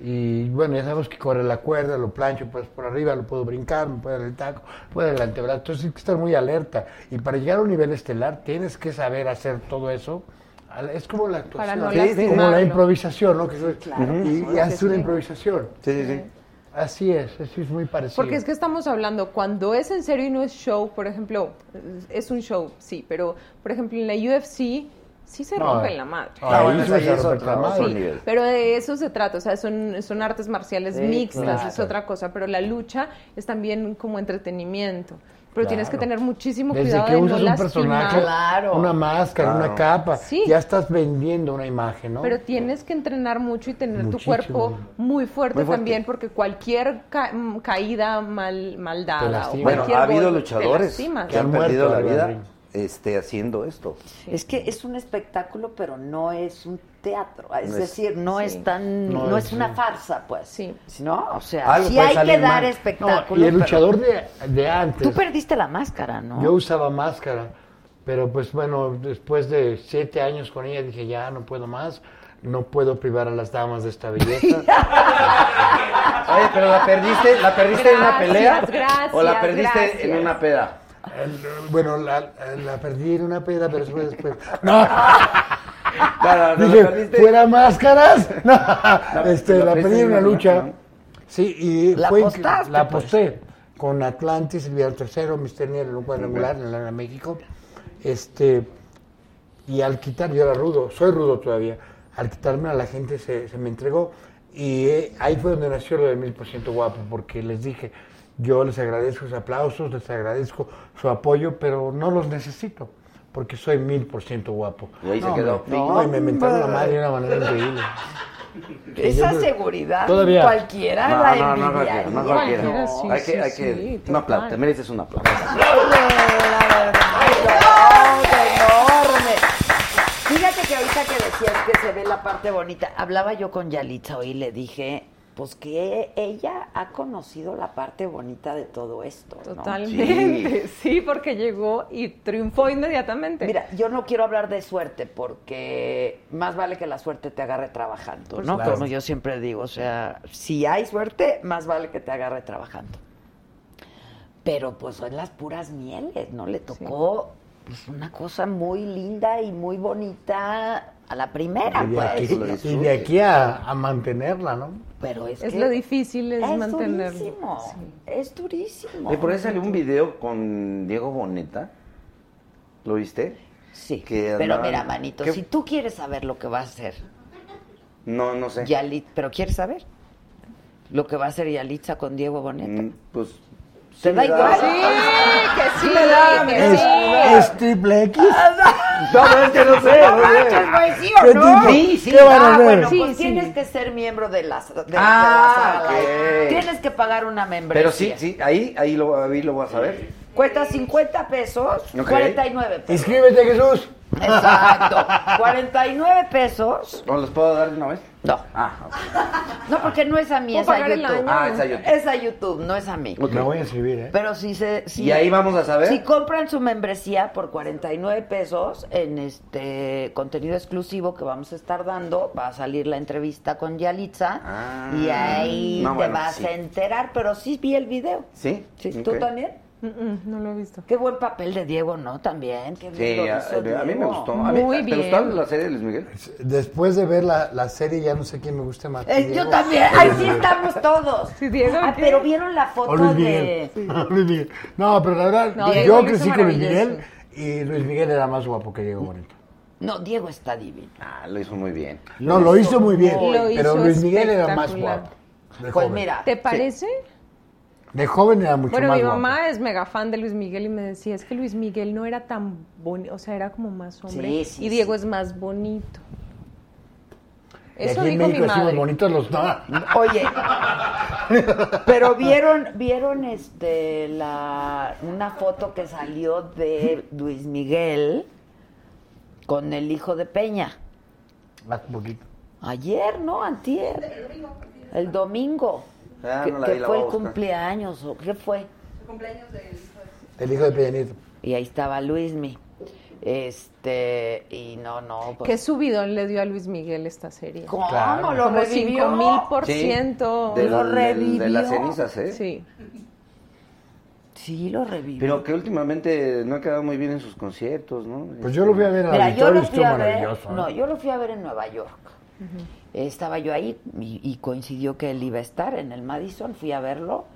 Y bueno, ya sabemos que corre la cuerda, lo plancho pues por arriba, lo puedo brincar, me puedo dar el taco, puedo dar el antebrazo. Entonces hay que estar muy alerta. Y para llegar a un nivel estelar tienes que saber hacer todo eso. Es como la actuación, no Sí, sí, como la improvisación, ¿no? Que eso- y, y haces una improvisación. Sí, sí, sí. Así es, así es muy parecido. Porque es que estamos hablando, cuando es en serio y no es show, por ejemplo, es un show, sí, pero por ejemplo en la UFC sí se No, rompen la madre. Ah, bueno, sí es la madre. Sí, pero de eso se trata, o sea, son, son artes marciales Sí, mixtas, claro. es otra cosa, pero la lucha es también como entretenimiento. Pero tienes que tener muchísimo Desde cuidado que de no usas un lastimar. personaje, una máscara, Claro. una capa, Sí. ya estás vendiendo una imagen, ¿no? Pero tienes que entrenar mucho y tener tu cuerpo muy fuerte, Muy fuerte. también, porque cualquier ca- mm, caída mal, mal dada o lastima. Bueno, cualquier ha habido golpe, luchadores que han perdido la vida. Este, haciendo esto. Es que es un espectáculo, pero no es un teatro. Es No es- decir, no sí. es tan, No no, es, es una sí. farsa, pues. Sí. ¿No? O sea, Algo sí hay que dar mal. No, espectáculo. y el pero- luchador de, de antes, Tú perdiste la máscara, ¿no? yo usaba máscara, pero pues bueno, después de siete años con ella dije, ya no puedo más, no puedo privar a las damas de esta belleza. Oye, pero la perdiste, la perdiste en una pelea gracias, o la perdiste gracias. en una peda. El- bueno, la, la perdí en una peda, pero después... después. No, No, no, no, dije, la perdiste. ¿fuera máscaras? No, este, la la, perdiste perdí en una una lucha. ¿no? Sí, y La fue... apostaste, La pues. aposté con Atlantis, el tercero, Mister en un cuadrangular en la México. Este, y al quitar, yo era rudo, soy rudo todavía, al quitarme a la gente se, se me entregó. Y eh, ahí fue donde nació lo de mil por ciento guapo, porque les dije, yo les agradezco sus aplausos, les agradezco su apoyo, pero no los necesito, porque soy mil por ciento guapo. Y ahí se No, quedó. hombre, No, y me mentaron la madre de una manera increíble. Esa Yo- seguridad Todavía. cualquiera No, la no, no, envidia. cualquiera, no ¿no? cualquiera. Sí, hay que, sí, hay que, sí, un aplauso, te mereces un aplauso. enorme. Fíjate que ahorita que decías que se ve la parte bonita, hablaba yo con Yalitza hoy y le dije, pues que ella ha conocido la parte bonita de todo esto. ¿no? Totalmente, sí. porque llegó y triunfó inmediatamente. Mira, yo no quiero hablar de suerte porque más vale que la suerte te agarre trabajando, ¿no? Claro. Como yo siempre digo, o sea, si hay suerte, más vale que te agarre trabajando. Pero pues son las puras mieles, ¿no? Le tocó pues, una cosa muy linda y muy bonita a la primera, Y de pues. aquí, y de aquí a, a mantenerla, ¿no? Pero es, es que lo difícil es, es mantenerlo. durísimo, Sí. es durísimo. Y por ahí salió un video con Diego Boneta. ¿Lo viste? Sí, Que pero mira, manito, ¿Qué? si tú quieres saber lo que va a hacer No, no sé. Yalit, pero ¿quieres saber lo que va a hacer Yalitza con Diego Boneta? Mm, Pues. ¿Te sí da me igual? Sí, que sí, me da, que me ¿Es, sí. es triple X? No, es que no sé. No no manches, güey, ¿sí ¿Qué o no? Sí, sí. ¿Qué van a Ah, hacer? bueno, Sí, pues sí. tienes que ser miembro de la, de, de Ah, la sala. ok. Tienes que pagar una membresía. Pero sí, sí, ahí, ahí lo, ahí lo voy a saber. Cuesta 50 pesos, Ok. 49 pesos. Inscríbete, Jesús. Exacto. 49 pesos. ¿No los puedo dar de una vez? No. Ah. No, porque no es a mí. Ah, es a YouTube. Es a YouTube, no es a mí. Ok. Me voy a inscribir, ¿eh? Pero si se... si- Y ahí vamos a saber. Si compran su membresía por 49 pesos en este contenido exclusivo que vamos a estar dando, va a salir la entrevista con Yalitza Ah. y ahí No, te bueno, vas sí. a enterar, pero sí vi el video. ¿Sí? Sí, ¿Tú Ok. también? Mm, mm, no lo he visto. Qué buen papel de Diego, ¿no? También. Qué bien Sí, a, mí me gustó. A mí, Muy ¿Te bien. gustó la serie de Luis Miguel? Después de ver la, la serie, ya no sé quién me gusta más. Eh, yo también. Ahí sí estamos todos. Sí, Diego, Ah, pero vieron la foto Luis de... Miguel. Luis Miguel. No, pero la verdad, No, yo Diego crecí con Luis. Miguel y Luis Miguel era más guapo que Diego Bonito. No, Diego está divino. Ah, lo hizo muy bien. No, lo hizo muy bien, Lo pero hizo Luis Miguel era más guapo. Pues joven. mira, ¿Te parece? De joven era mucho Bueno, más mi guapo. mamá es mega fan de Luis Miguel y me decía, es que Luis Miguel no era tan bonito, o sea, era como más hombre. Sí, sí, y Diego sí. es más bonito. Eso aquí en dijo mi México decimos madre. bonitos los no. Oye, pero vieron, vieron este la una foto que salió de Luis Miguel con el hijo de Peña. Más poquito. Ayer, ¿no? Antier. El domingo. Ah, que no la que vi, la fue el cumpleaños o qué fue. El hijo de Peñanito. Y ahí estaba Luismi. Este, y no, no. pues- ¿Qué subidón le dio a Luis Miguel esta serie? ¿Cómo Claro. lo Como revivió? mil por ciento. Del- Lo del- de revivió. las cenizas, ¿eh? Sí. Sí, lo revivió. Pero que últimamente no ha quedado muy bien en sus conciertos, ¿no? Pues yo lo fui a ver al Mira, yo lo fui a ver. maravilloso. ¿eh? No, yo lo fui a ver en Nueva York. Estaba yo ahí y, y coincidió que él iba a estar en el Madison. Fui a verlo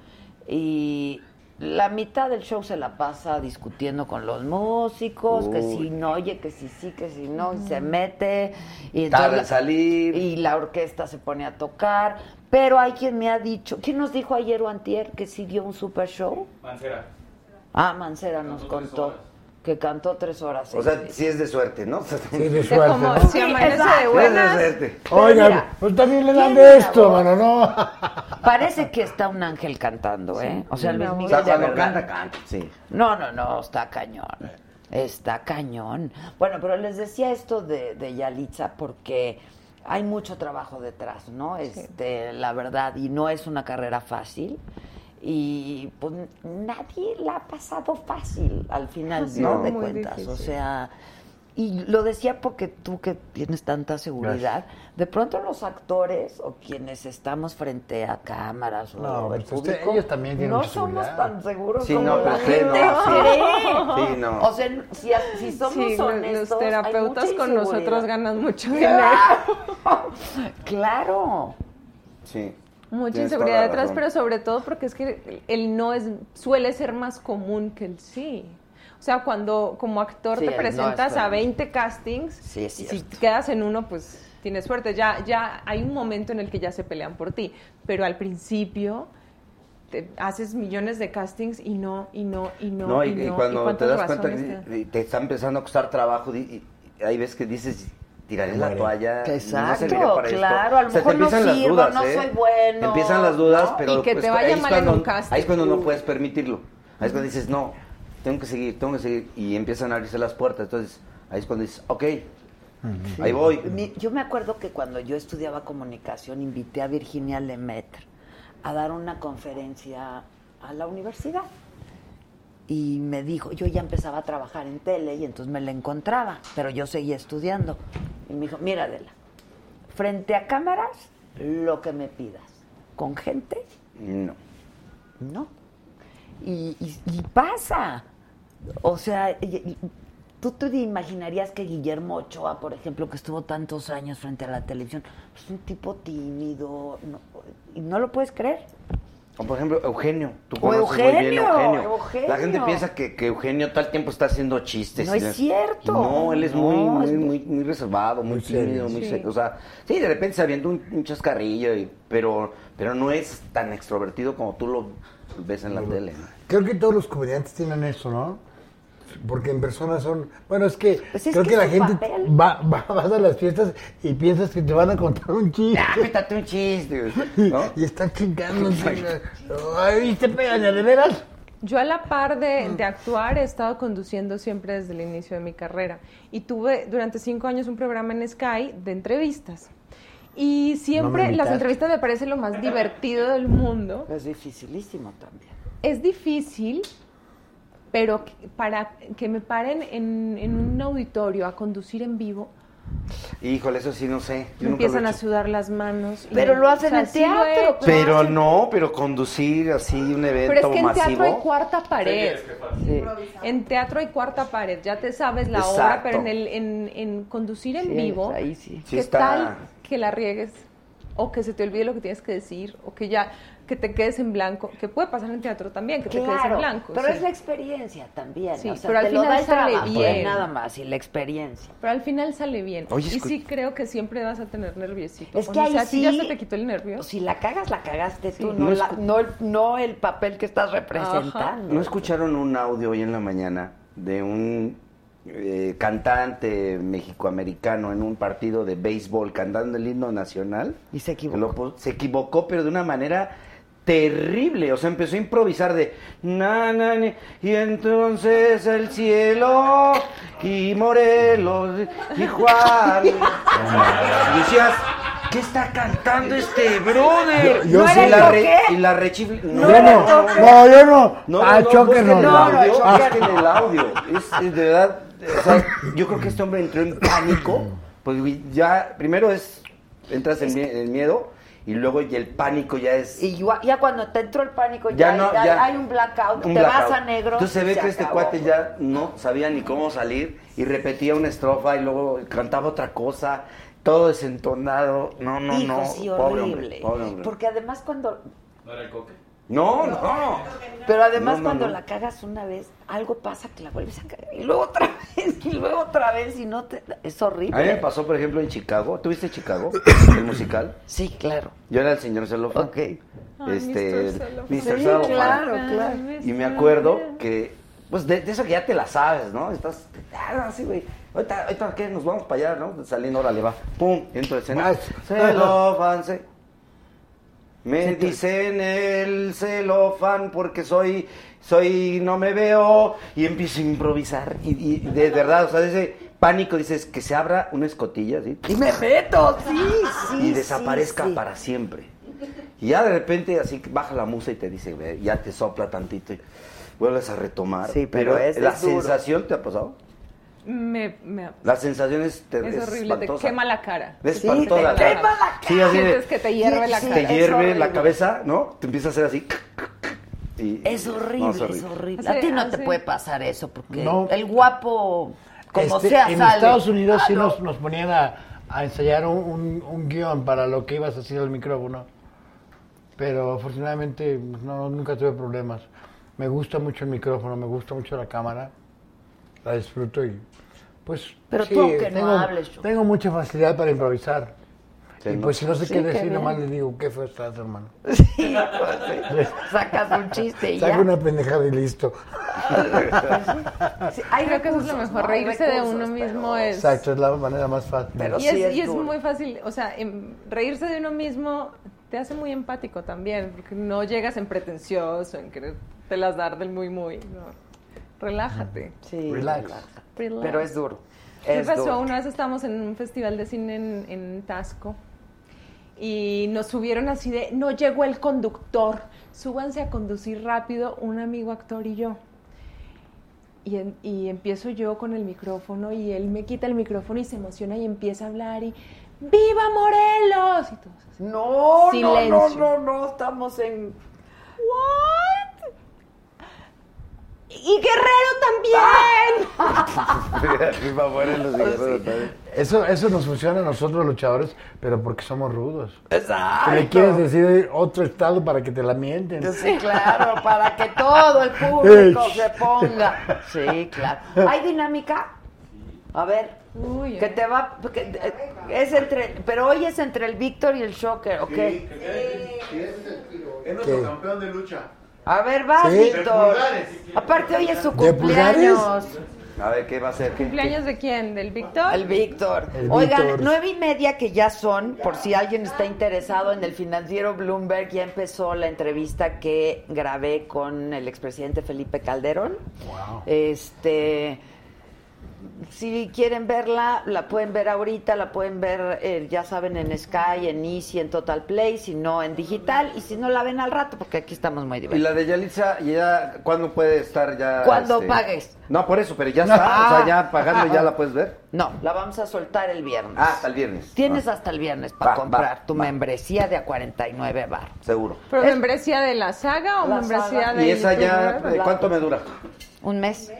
y la mitad del show se la pasa discutiendo con los músicos, que si no, oye, que si sí, que si no, y se mete. Y entonces la- salir. Y la orquesta se pone a tocar. Pero hay quien me ha dicho, ¿quién nos dijo ayer o antier que sí dio un super show? Mancera. Ah, Mancera nos contó que cantó tres horas. O sea, sí es de suerte, ¿no? Sí, de suerte, como ¿no? si amanece de buenas. Es de suerte. Oigan, mira, pues también le dan de esto, mano, no. Parece que está un ángel cantando, ¿eh? O sea, Luis O Miguel sea, de cuando verdad. canta, canta. Sí. No, no, no, está cañón. Está cañón. Bueno, pero les decía esto de, de Yalitza porque hay mucho trabajo detrás, ¿no? Este, la verdad, y no es una carrera fácil. Y pues nadie la ha pasado fácil al final, Sí, ¿no? De cuentas. O sea, y lo decía porque tú que tienes tanta seguridad, de pronto los actores o quienes estamos frente a cámaras o No, el pues usted- público, ellos también tienen no somos tan seguros Sí, como no, la gente no, sí. cree. Sí, no. O sea, si, si somos honestos, los terapeutas hay mucha con nosotros ganan mucho dinero. Claro. Sí. Mucha inseguridad detrás, pero sobre todo porque es que el no es suele ser más común que el sí. O sea, cuando como actor Sí, te no presentas es a común. 20 castings, Sí, si quedas en uno, pues tienes suerte. Ya, ya hay un momento en el que ya se pelean por ti. Pero al principio te haces millones de castings y no, y no, y no. No, y, y y no. cuando te das cuenta que te- te, está empezando a costar trabajo, y hay veces que dices, tiraré la toalla, no Exacto, serviría para claro, a lo esto. mejor te no empiezan las sirvo, dudas, no ¿eh? soy bueno, empiezan las dudas, ¿no? pero Y que pues, te vaya ahí es cuando, un casting. Ahí es cuando no puedes permitirlo. Ahí es cuando dices, no, tengo que seguir, tengo que seguir. Y empiezan a abrirse las puertas. Entonces, ahí es cuando dices, ok, ahí voy. Mi- Yo me acuerdo que cuando yo estudiaba comunicación invité a Virginia Lemaitre a dar una conferencia a la universidad. Y me dijo, yo ya empezaba a trabajar en tele y entonces me la encontraba, pero yo seguía estudiando. Y me dijo, mira Adela, frente a cámaras, lo que me pidas. Con gente, No. no. Y, y- y pasa. O sea, tú te imaginarías que Guillermo Ochoa, por ejemplo, que estuvo tantos años frente a la televisión, es un tipo tímido, no- y no lo puedes creer. O por ejemplo, Eugenio. Tú conoces muy bien Eugenio, a Eugenio. Eugenio. La gente piensa que, que Eugenio todo el tiempo está haciendo chistes. No y es cierto. No, él es No, muy, muy, es muy- muy, muy reservado, muy, Muy tímido, serio. muy Sí. seco. O sea, sí, de repente se avienta un, un chascarrillo, y- pero, pero no es tan extrovertido como tú lo ves en la tele. Creo que todos los comediantes tienen eso, ¿no? Porque en persona son... Bueno, es que Pues es creo que que, la gente papel. va, va, vas a las fiestas y piensas que te van a contar un chiste. Ah, cuéntate un chiste, ¿no? Y están chingando. Ay, te pegan, ¿de veras? Yo a la par de, de actuar he estado conduciendo siempre desde el inicio de mi carrera y tuve durante cinco años un programa en Sky de entrevistas. Y siempre las entrevistas me parece lo más divertido del mundo. Es dificilísimo también. Es difícil, pero para que me paren en, en un auditorio a conducir en vivo, Híjole, eso sí, no sé. Yo empiezan he a sudar las manos. y- Pero lo hacen o sea, en sí he teatro, hecho. Pero no, pero conducir así un evento Pero es que en masivo. teatro hay cuarta pared. Sí. En teatro hay cuarta pared, ya te sabes la Exacto. hora, pero en, el, en, en conducir en Sí, vivo, ahí sí. Sí ¿qué está- tal que la riegues? O que se te olvide lo que tienes que decir, o que ya, que te quedes en blanco, que puede pasar en teatro también, que te quedes en blanco. pero sí. es la experiencia también. Sí, o sea, pero al final da sale trabajo, bien. nada más, y la experiencia. Pero al final sale bien. Oye, y sí creo que siempre vas a tener nerviosito. Es O que sea, ahí ¿a ti ya sí- se te quitó el nervio? Si la cagas, la cagaste tú, no, No la- no, el- no el papel que estás representando. ¿No escucharon un audio hoy en la mañana de un eh, cantante mexicoamericano en un partido de béisbol cantando el himno nacional? Y se equivocó. Lo se equivocó, pero de una manera terrible. O sea, empezó a improvisar de na, y entonces el cielo y Morelos y Juan. y decías, ¿qué está cantando este brother? Yo- yo y, sí. la ¿No re- y la rechifle. yo no, no, yo no. No, ah, no, chóquenos. busquen el no, audio, no, busquen el audio. Es, es de verdad, o sea, yo creo que este hombre entró en pánico, pues ya, primero es, entras en, en miedo, y luego y el pánico ya es... Y ya, ya cuando te entró el pánico, ya, Ya no, ya ya. hay un blackout, un te blackout. vas a negro. Entonces se ve se que este acabó. cuate ya no sabía ni cómo salir, y repetía una estrofa, y luego cantaba otra cosa, todo desentonado, no, no, Hijo, no, sí, pobre horrible. hombre, pobre hombre. Porque además cuando... ¿No era el coque? No, no. Pero además No, no, cuando no. la cagas una vez, algo pasa que la vuelves a cagar. Y luego otra vez, y luego otra vez, y no te... Es horrible. A mí me pasó, por ejemplo, en Chicago. ¿Tuviste Chicago? El musical. Sí, claro. Yo era el señor Celofán. Ok. Este, Mr. Celofán. Mr. Sí, Celofán. claro, claro. Y me acuerdo que pues de, de eso que ya te la sabes, ¿no? Estás ah, así, güey. Ahorita, ahorita, ¿qué? Nos vamos para allá, ¿no? Saliendo, órale, va. Pum, entro de escena. Vas. Me dicen el celofan porque soy, soy, no me veo. Y empiezo a improvisar. Y, y de verdad, o sea, ese pánico, dices, que se abra una escotilla, ¿sí? Y me meto, sí, sí. y desaparezca sí, sí. para siempre. Y ya de repente así baja la musa y te dice, ya te sopla tantito y vuelves a retomar. Sí, pero es- la es duro. sensación te ha pasado. Me, me- La sensación es, te- es es horrible, te espantosa. quema la cara. Es Sí, te quema la cara. Sí, así de- Sientes que te hierve la cara. Te Es hierve horrible. la cabeza, ¿no? Te empieza a hacer así. y- Es no, horrible, es horrible. A ti no te puede pasar eso, porque No. el guapo, como Este, sea, en sale. Estados Unidos sí Ah, no. nos, nos ponían a, a ensayar un, un- un guion para lo que ibas a hacer al micrófono. Pero afortunadamente no, nunca tuve problemas. Me gusta mucho el micrófono, me gusta mucho la cámara. La disfruto y pues... Pero sí, tú aunque no tengo, hables, yo- Tengo mucha facilidad para improvisar. Sí, y ¿no? pues si no sé Sí, qué decir, bien. nomás le digo, ¿qué fue estás, hermano? Sí, pues, sí. Sacas un chiste y Saco ya. una pendejada y listo. Sí, Ay, creo que eso es lo mejor. hay Reírse de uno mismo pero- es. Exacto, es la manera más fácil. Pero y sí es, es y es muy fácil, o sea, em, reírse de uno mismo te hace muy empático también, porque no llegas en pretencioso, en querer te las dar del muy, muy. no. Relájate. Sí, Relax. Relax. Pero es duro. ¿Qué Es pasó? duro. Una vez estábamos en un festival de cine en, en Tasco y nos subieron así de, no llegó el conductor, súbanse a conducir rápido un amigo actor y yo. Y, en- y empiezo yo con el micrófono y él me quita el micrófono y se emociona y empieza a hablar y ¡Viva Morelos! Y todos así. No, Silencio. no, no, no, no, estamos en... ¿What? Y Guerrero también. Es. Eso, eso nos funciona a nosotros luchadores, pero porque somos rudos. Exacto. Que le quieres decir otro estado para que te la mienten. Sí, claro, para que todo el público se ponga. Sí, claro. ¿Hay dinámica? A ver, Uy, que te va... que, eh, es entre... Pero hoy es entre el Víctor y el Shocker, ¿ok? Es nuestro ¿Qué? campeón de lucha. A ver, vas, Sí. Víctor. Aparte, hoy es su cumpleaños. A ver, ¿qué va a ser? ¿Qué- ¿Cumpleaños de quién? ¿Del Víctor? El Víctor. Oigan, nueve y media que ya son, por si alguien está interesado en el financiero Bloomberg, ya empezó la entrevista que grabé con el expresidente Felipe Calderón. Wow. Este, si quieren verla, la pueden ver ahorita, la pueden ver, eh, ya saben, en Sky, en Easy, en Total Play, si no en digital, y si no la ven al rato, porque aquí estamos muy Y divertidos. la de Yalitza, ya, ¿cuándo puede estar ya? Cuando este? pagues. No, por eso, pero ya está. O sea, ya pagando ya la puedes ver. No, la vamos a soltar el viernes. Ah, hasta el viernes. Tienes Ah, hasta el viernes para Va, comprar va, tu va. membresía de a 49 bar. seguro. ¿Pero Es- membresía de la saga o La membresía saga. de ¿Y esa ya, YouTube? ¿de cuánto me dura? ¿Un mes?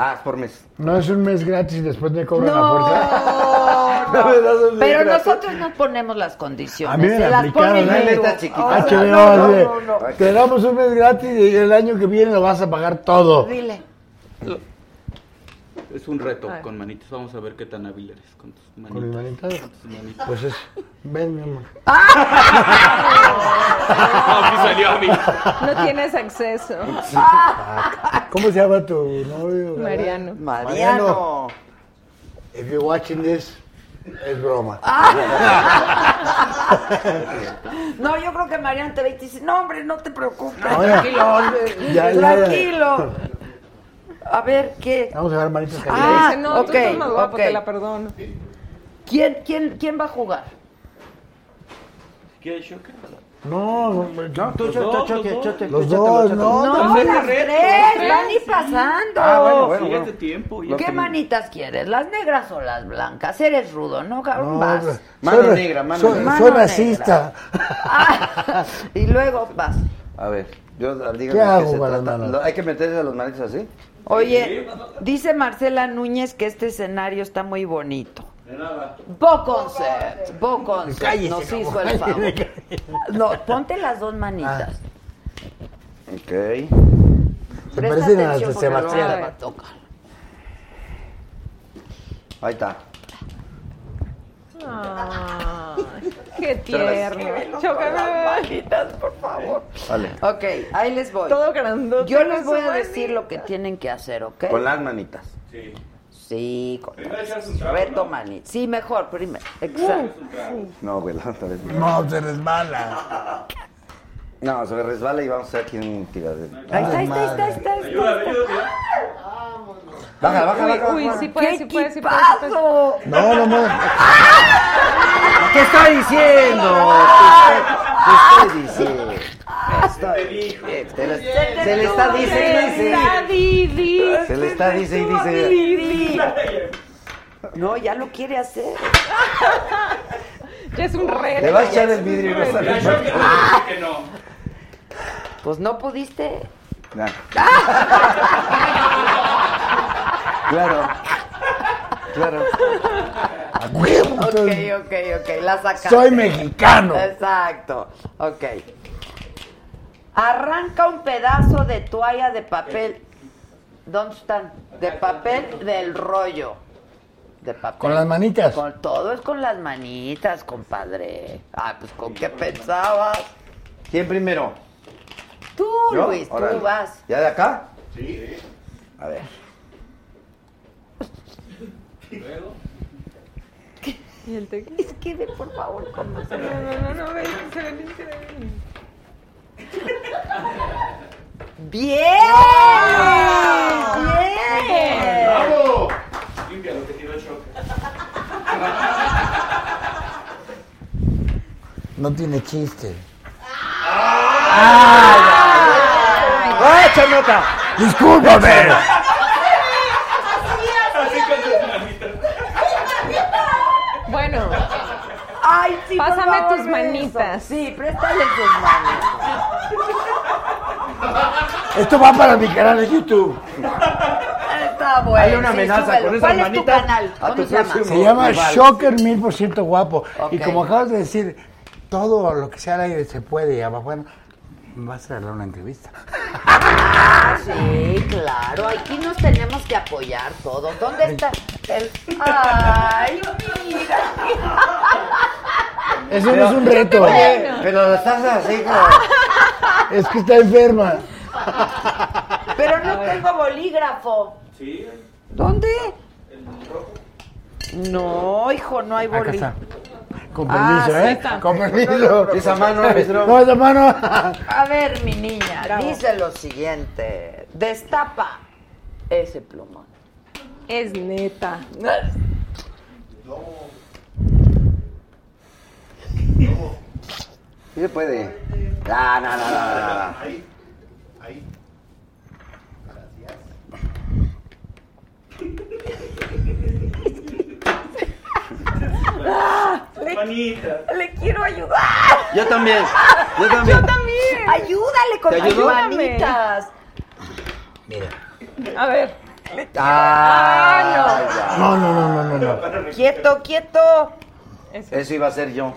Ah, es por mes. No es un mes gratis y después me cobran No, la fuerza. no. me das un mes Pero gratis. nosotros no ponemos las condiciones. A mí me se la las aplicaron, pone la neta, chiquita. No, no, no, no. Te damos un mes gratis y el año que viene lo vas a pagar todo. Dile. Es un reto con manitas. Vamos a ver qué tan hábil eres con tus Con manitas. mis manitas. Con tus manitas. Pues es. Ven, mi amor. No, sí salió a mí. No tienes acceso. ¿Cómo se llama tu novio? Mariano. Mariano. If you're watching this, es broma. No, yo creo que Mariano te ve y te dice, no, hombre, no te preocupes. No, ya. Tranquilo. Ya, ya, ya. tranquilo. A ver, ¿qué? Vamos a ver. Ah, no, ok, tú estás más guapo, ok. te la perdono. ¿Quién, quién, ¿Quién va a jugar? ¿Quieres choque? No, no, no. Tú, dos, choque, los choque, Los choque, dos, choque. no. No, las tres, los van y pasando. Ah, bueno, bueno, Sí, bueno. es de tiempo. ya Los ¿Qué que- manitas quieres? ¿Las negras o las blancas? Eres rudo, ¿no, cabrón? No, vas. Mano soy- negra, mano soy, negra. Soy racista. Ah, y luego vas. A ver, yo dígame ¿Qué de hago trata. Lo- Hay que meterse a los manitos así. Oye, dice Marcela Núñez que este escenario está muy bonito. De nada. Bo Concert, Bo Concert Cállese, nos cabrón, hizo el favor. cállese. No, ponte las dos manitas. Ok. Se Presta parecen a las de Sebastián. Ahí está. Ay, qué tierno. Con las manitas, por favor. Vale. Ok, ahí les voy. Todo grandote Yo les voy a decir lo que tienen que hacer, ¿ok? Con las manitas. Sí. Sí, con reto ¿no? manita. Sí, mejor, primero. Exacto. No, güey, la otra vez. No, se resbala. No, se me resbala y vamos a ver quién tira. de- Ahí está, ahí está, ahí está, ahí está, está. Ayuda. Baja, baja, Uy, baja. uy, baja. sí puede, ¡Qué sí puede, sí puede. sí puede. equipazo! No, no, no. ¿Qué estoy diciendo? ¿Qué estoy diciendo? Se le está dice y dice. Está Didi. Se le está dice y dice. No, ya lo quiere hacer. Ya es un reto. Le va a echar el vidrio y no sale. Ya yo que no. Pues no pudiste. Claro. Claro. Ok, soy- ok, ok, la sacaste. Soy mexicano. Exacto, ok. Arranca un pedazo de toalla de papel. ¿Dónde están? De papel del rollo. De papel. Con las manitas. Con, todo es con las manitas, compadre. Ah, pues ¿con qué pensabas? ¿Quién primero? Tú, ¿Yo? Luis, tú Órale. vas. ¿Ya de acá? Sí. A ver. ¿Y el tequila? Escribe, por favor, cómo se No, no, no, no, ven, se ven increíbles. ¡Bien! ¡Bien! ¡Bravo! Límpialo, te tiró el shock. No tiene chiste. ¡Ah, chamota! ¡Discúlpame! Así con tus manitas. Bueno, Ay, sí, Pásame favor, tus manitas. Sí, préstale tus manos. Esto va para mi canal de YouTube. Está bueno. Dale una amenaza con esas ¿Cuál manitas es tu canal? a ¿Cómo tu se llama? Se llama. Shocker mil por ciento guapo. Y como acabas de decir, todo lo que sea al aire se puede. Bueno, me vas a dar una entrevista. Ah, sí, claro. Aquí nos tenemos que apoyar todos. ¿Dónde está el...? Ay, mira. Eso no es un reto. Oye, pero estás así como. Es que está enferma. Pero no tengo bolígrafo. Sí, ¿Dónde? el rojo. No, hijo, no hay Acá está. Con Ah, permiso, sí ¿eh? está. Con permiso. Esa mano, maestro. No, esa mano. A ver, mi niña, Bravo. dice lo siguiente. Destapa ese plumón. es neta. Sí se puede. No, no, no, no, no, no. Gracias. Manita. Le quiero ayudar. Yo también. Yo también. Ayúdale con ¿Te tus ayudo? manitas. Mira. A ver. Ah, No, no, no, no, no. no. Quieto, quieto. Eso iba a ser yo.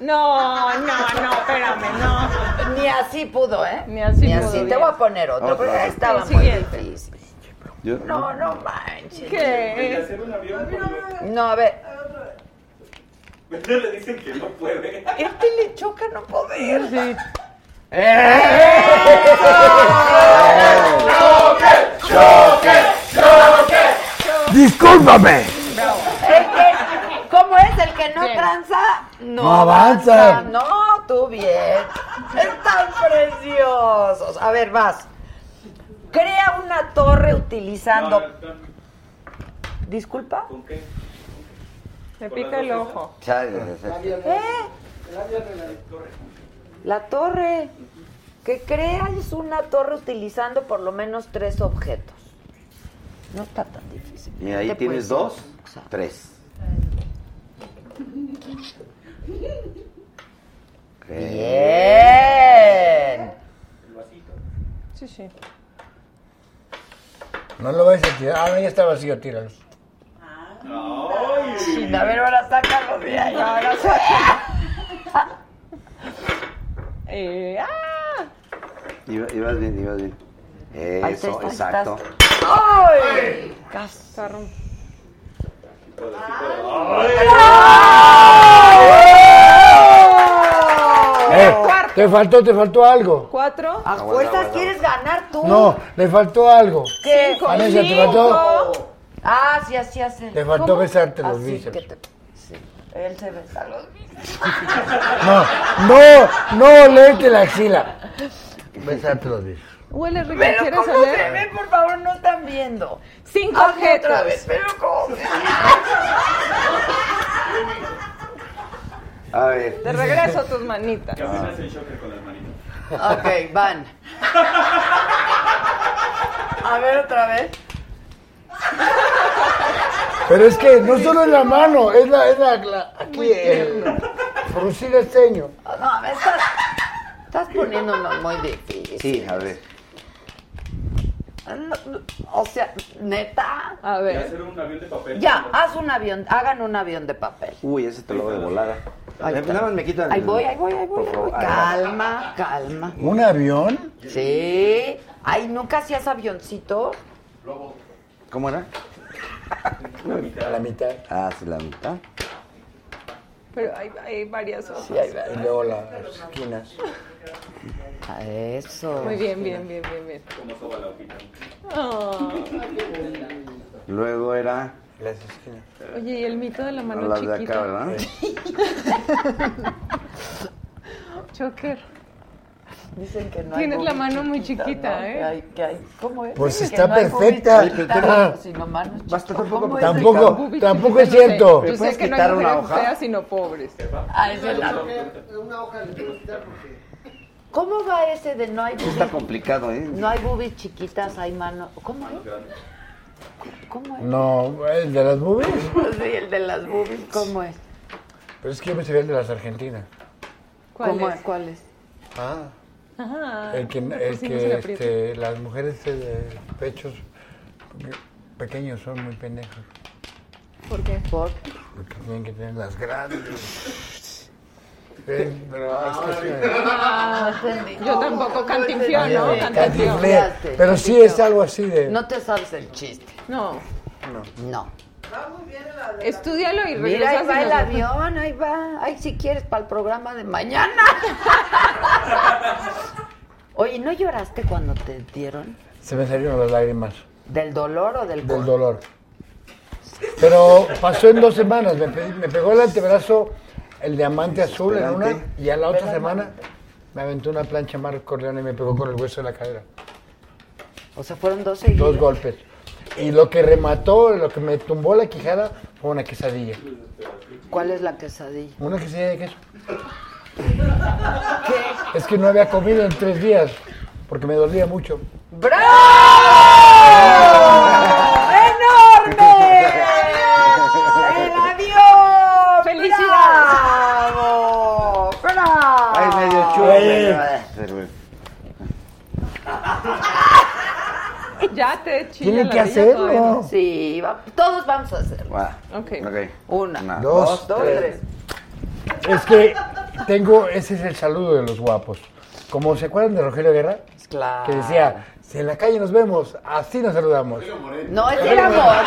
No, no, no, espérame, no. Ni así pudo, ¿eh? Ni así Ni pudo, así. Te voy a poner otro, Otro. porque estaba muy siguiente. difícil. Yo- No, no manches. ¿Qué? hacer un avión por No, a ver. Le dicen que no puede. Este le choca no poder. Sí. ¡Discúlpame! El que- ¿Cómo es? El que no tranza, no, No avanza. No, tú bien. Están preciosos. A ver, vas. Crea una torre utilizando. No, no, no. Disculpa. ¿Con qué? Me pica el ojo. Ya. ¿Eh? La torre. Que creas una torre utilizando por lo menos tres objetos. No está tan difícil. Mira, ahí Te tienes puedes- dos, tres. Bien. Sí, sí. No lo vais a tirar. Ah, no, ya está vacío, tíralo. Sin a ver, ahora sácalo de ahí. Ahora sácalo. Eh, ¡Ah! Iba- Ibas bien, ibas bien. Ahí Eso, está, ahí exacto. ¡Ay! Está rom- Eh, te faltó, te faltó algo. ¿Cuatro? A fuerzas quieres ganar tú. No, le faltó algo. ¿Qué? Cinco. Vanessa, te faltó, Ah, sí, así hace. te faltó besarte los Así bíceps. que te... Sí. Él se besa los bíceps. No, no, no, léete la axila. Besarte los bíceps. Huele rico, Pero ¿quieres ¿cómo se oler? ve? Por favor, no están viendo. Cinco objetos. otra vez, pero ¿cómo? A ver. De regreso tus manitas. Caminas en shocker con las manitas. Ok, van. A ver otra vez. Pero es que no solo es la mano, es la, es la, la- aquí, el fruncir el ceño. No, me estás, estás poniéndonos muy difícil. Sí, a ver. O sea, neta. A Y ver. hacer un avión de papel. Ya, haz un avión, hagan un avión de papel. Uy, ese te lo voy de volada. Ahí. Nada más me quitan. Ahí el- voy, ahí voy, ahí voy. Por ahí voy. favor. Calma, calma. ¿Un avión? Sí. Ay, ¿nunca hacías avioncito? ¿Cómo era? A la mitad. Ah, sí, la mitad. Pero hay, hay varias otras. Sí, ahí Y luego las esquinas. va. Eso. Muy bien, bien, bien, bien, bien. Como soba la hojita. Ah. Luego era Las esquinas. Oye, y el mito de la mano las de chiquita. acá, ¿verdad? Choker. Dicen que no hay Tienes la boobie mano muy chiquita, chiquita, ¿no? ¿eh? Que hay- que hay- ¿Cómo es? Pues está no hay perfecta. chiquita, sino manos Basta tampoco- ¿Cómo es? Tampoco, tampoco chiquita, es cierto. Yo ¿Me sé puedes que no quitar hay una hoja? feas, sino pobres. Ah, es la- Una hoja le que quitar porque... ¿Cómo va ese de no hay Eso está boobies? complicado, ¿eh? No hay boobies chiquitas, hay manos. ¿Cómo es? ¿Cómo es? No, el de las boobies. Sí, el de las boobies, ¿cómo es? Pero es que yo me sabía el de las argentinas. ¿Cuál ¿Cómo es? ¿Cuál es? Ah. Ajá. El que, el no este, las mujeres de pechos pequeños son muy pendejos. ¿Por qué? ¿Por? Porque tienen que tener las grandes. Eh, pero es que sí. Ah, yo tampoco cantinfló, ¿no? Cantinfló. cantinflé. Pero sí es algo así de. No te sabes el chiste. No. No. Estudialo y Mira, ahí va el avión, ahí va. Ay, si quieres, para el programa de mañana. Oye, ¿no lloraste cuando te dieron? Se me salieron las lágrimas ¿Del dolor o del del dolor. Pero pasó en dos semanas. Me, pe- me pegó el antebrazo el diamante azul en una y a la otra semana me aventó una plancha más Corleone y me pegó con el hueso de la cadera. O sea, fueron dos seguidos. Dos golpes. Y lo que remató, lo que me tumbó la quijada fue una quesadilla. ¿Cuál es la quesadilla? Una quesadilla de queso. Es que no había comido en tres días porque me dolía mucho. ¡Bravo! ¡Enorme! ¡El avión! ¡Felicidades! ¡Bravo! ¡Bravo! Ay, medio chulo. Oye. Pero, bueno. Ya te la que hacerlo. no. Sí, va- todos vamos a hacerlo. Va. Ok. Ok. Una, Dos, dos, tres. Es que tengo, ese es el saludo de los guapos. Como se acuerdan de Rogelio Guerra, Claro. que decía, si en la calle nos vemos, así nos saludamos. No, ese era amor.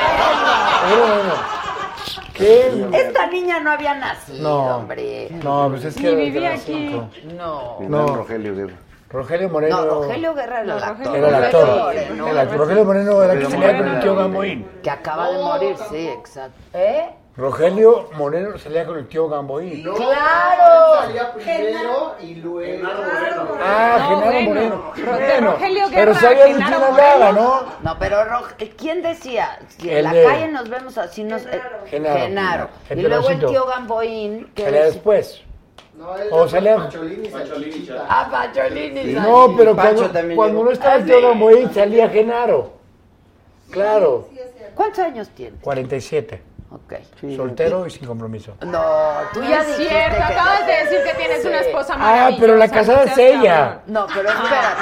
¿qué? Esta niña no había nacido, No, hombre. no, pues es que Ni vivía aquí. No. No. Rogelio Guerra. Rogelio Moreno. No, Rogelio el No, actor. Rogelio Era el actor. Moreno, El actor. Rogelio Moreno era el que Rogelio salía con Moreno el tío era- Gamboín. Que acaba de morir, sí, exacto. ¿Eh? Rogelio Moreno salía con el tío Gamboín. ¡Claro! Salía primero y luego... Ah, No, Genaro bueno. Moreno. Rogelio pero Guerra, sabía de Genaro quién hablaba. ¿no? No, pero Rog- ¿quién decía? Si en El la de- calle nos vemos así, nos... eh, Genaro. Genaro. El Y luego el tío Gamboín. que Salía decía- después. No, él O salía- Pacholini, Salchichita. Ah, Pacholini. No, pero cuando, también cuando llegó. no estaba tío Gamboín salía Genaro. Claro. ¿Cuántos años tienes? 47. Ok. Soltero y sin compromiso. No, tú ya es cierto, que- acabas de decir que tienes Sí. una esposa Ah, maravillosa. pero la casada es ella. No, pero espérate.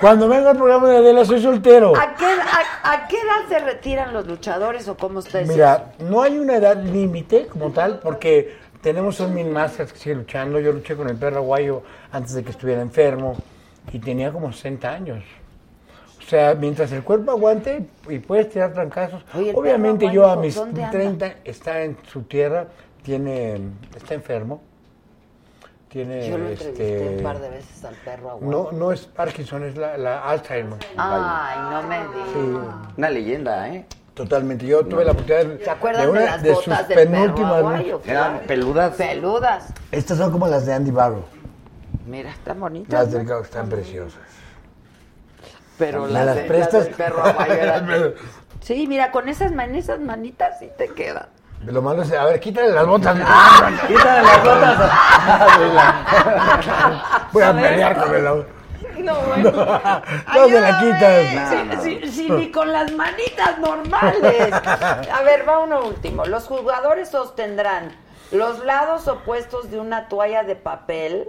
Cuando venga el programa de Adela soy soltero. ¿A qué, a, a qué edad se retiran los luchadores o cómo está eso? Mira, no hay una edad límite como tal porque tenemos un mil máscaras que sigue luchando. Yo luché con el perro aguayo antes de que estuviera enfermo y tenía como 60 años. O sea, mientras el cuerpo aguante y puedes tirar trancazos. Obviamente yo a mis ¿dónde anda? 30 está en su tierra, tiene, está enfermo. Tiene, Yo lo entrevisté este, un par de veces al perro aguante. no, no es Parkinson, es la, la Alzheimer. Ay, no me digas. Sí. Una leyenda, ¿eh? Totalmente. Yo tuve la oportunidad de, ¿Se acuerdan de de, una las de sus botas perro penúltimas aguayo? Eran peludas. Peludas. Estas son como las de Andy Barrow. Mira, están bonitas. Las del Gao están preciosas. Pero ¿Me las, las de- las prestas? del perro aguayo eran- Sí, mira, con esas, man- esas manitas sí te quedan. Lo malo es, a ver, quítale las botas. Quítale las botas. Voy a pelear con el auto. No, bueno. No se la quitas. Sí, ni con las manitas normales. A ver, va uno último. Los jugadores sostendrán los lados opuestos de una toalla de papel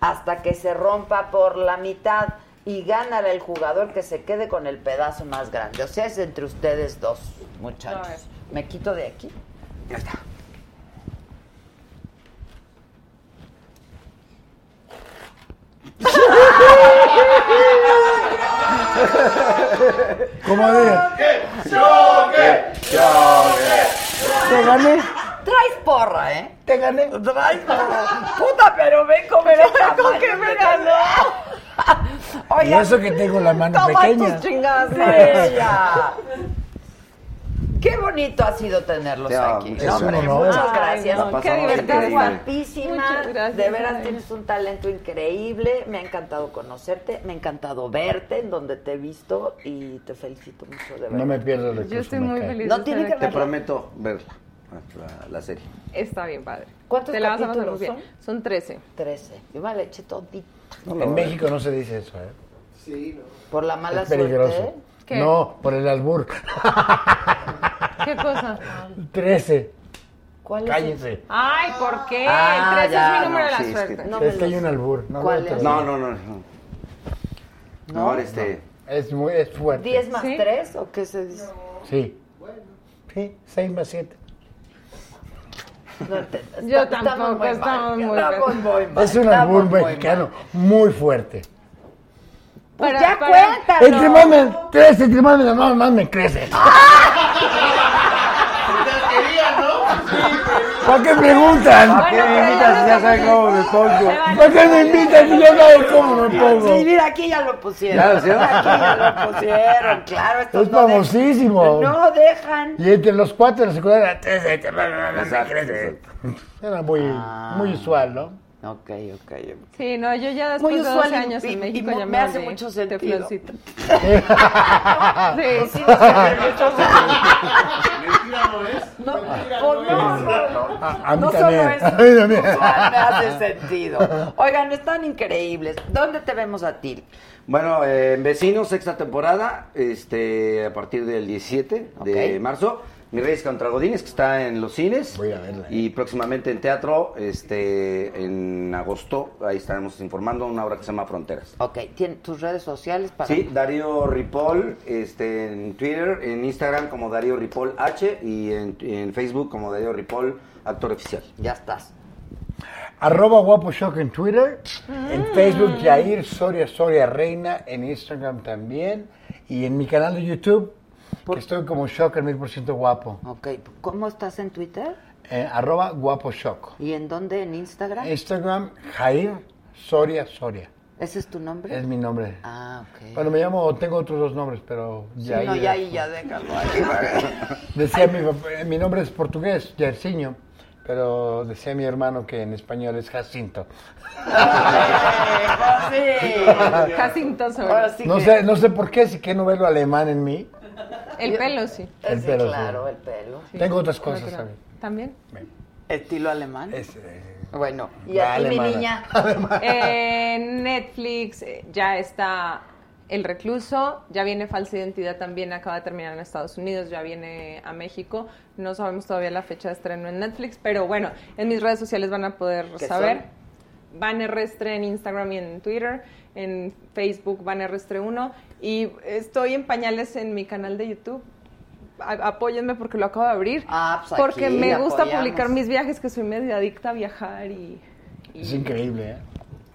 hasta que se rompa por la mitad y ganará el jugador que se quede con el pedazo más grande. O sea, es entre ustedes dos, muchachos. ¿Me quito de aquí? Ya está. ¿Cómo de? ¿Te gané? Traes porra, ¿eh? ¿Te gané? Traes porra. Puta, pero ven con Pero qué ven con te me ganó. Y Oigan, eso que tengo la mano toma pequeña. tus chingadas de ella. Qué bonito ha sido tenerlos Te amo, aquí. muchas No, hombre, gracias. muchas Ay, gracias. no, qué pasamos divertido. Estás increíble. guapísima. Muchas gracias, De veras Ay. tienes un talento increíble. Me ha encantado conocerte. Me ha encantado verte en donde te he visto y te felicito mucho de verdad. No me pierdo el. Yo estoy muy cae. feliz. No de tiene estar que Te aquí. prometo verla, la, la serie. Está bien, padre. ¿Cuántos Te la vas a pasar capítulos bien. Son 13. 13. Yo me la eché todita. En México no se dice eso, ¿eh? Sí, no. Por la mala Es peligroso. suerte. ¿Qué? No, por el albur. ¿Qué cosa? 13. ¿Cuál es? Cállense. Ay, ¿por qué? Ah, el 13 ya, es mi número no, de la sí, es que- suerte. No me es que hay un albur. No, ¿Cuál no, es? No, no, no. no. No, este. Es, muy, es fuerte. ¿10 más ¿Sí? 3 o qué se dice? Sí. Sí, 6 más 7. No te- Yo está- tampoco, muy estamos mal, muy estamos muy mal, Es un albur muy mexicano mal. muy fuerte. Pues Para- ya para- cuéntalo. Entre más me crece, entre más me la mano, más me crece. ¿Para qué preguntan? ¿Para qué me invitas si ya sabes cómo me pongo? ¿Para qué me invitan si ya saben cómo me pongo? Sí, mira, aquí ya lo pusieron. ¿Ya lo pusieron? Aquí ya lo pusieron, claro. estos Es no dejan- famosísimo. No dejan. Y entre los cuatro de la secundaria. Era muy, muy usual, ¿no? Ok, ok. Sí, no, yo ya Muy después de usual 12 y- años y- en y México mo- ya me me hace mucho de sentido. florcita. Sí. sí, sí. Mentira no es. No, no, no, no. A, mí No solo es A mí también. usual, me hace sentido. Oigan, están increíbles. ¿Dónde te vemos a ti? Bueno, eh, en Vecinos, sexta temporada, este, a partir del 17 de Ok. marzo. Mi Reyes contra Godines, que está en los cines. Voy a verla. Y próximamente en teatro, este, en agosto, ahí estaremos informando una obra que se llama Fronteras. Ok, ¿tien- tus redes sociales para Sí, Darío Ripoll, este, en Twitter, en Instagram como Darío Ripoll H y en, en Facebook como Darío Ripoll, actor oficial. Ya estás. Arroba Guapo Shock en Twitter, en Facebook Jair Soria Soria Reina, en Instagram también y en mi canal de YouTube, que estoy como Shock el mil por ciento guapo. Ok, ¿cómo estás en Twitter? Eh, arroba Guapo Shock. ¿Y en dónde? ¿En Instagram? Instagram Jair Soria Soria. ¿Ese es tu nombre? Es mi nombre. Ah, ok. Bueno, me llamo, tengo otros dos nombres, pero Sí, Jair. no, ya ahí, ya déjalo ahí. Decía mi, papá- mi nombre es portugués, Jairzinho, pero decía mi hermano que en español es Jacinto. sí. Jacinto. Ahora sí No que- sé, no sé por qué, si que no ver lo alemán en mí. El pelo, sí. El Sí, pelo, sí. claro, el pelo. Sí. Tengo otras cosas también. ¿También? ¿Estilo alemán? Es, eh, Bueno, y Va, a ti, mi niña. En Netflix eh, ya está El Recluso, ya viene Falsa Identidad también, acaba de terminar en Estados Unidos, ya viene a México. No sabemos todavía la fecha de estreno en Netflix, pero bueno, en mis redes sociales van a poder ¿Qué saber. Van Restre en Instagram y en Twitter, en Facebook Van Restre 1 y estoy en pañales en mi canal de YouTube. A- apóyenme porque lo acabo de abrir. Ah, pues porque aquí me gusta apoyamos. publicar mis viajes, que soy medio adicta a viajar y... y- es increíble, ¿eh?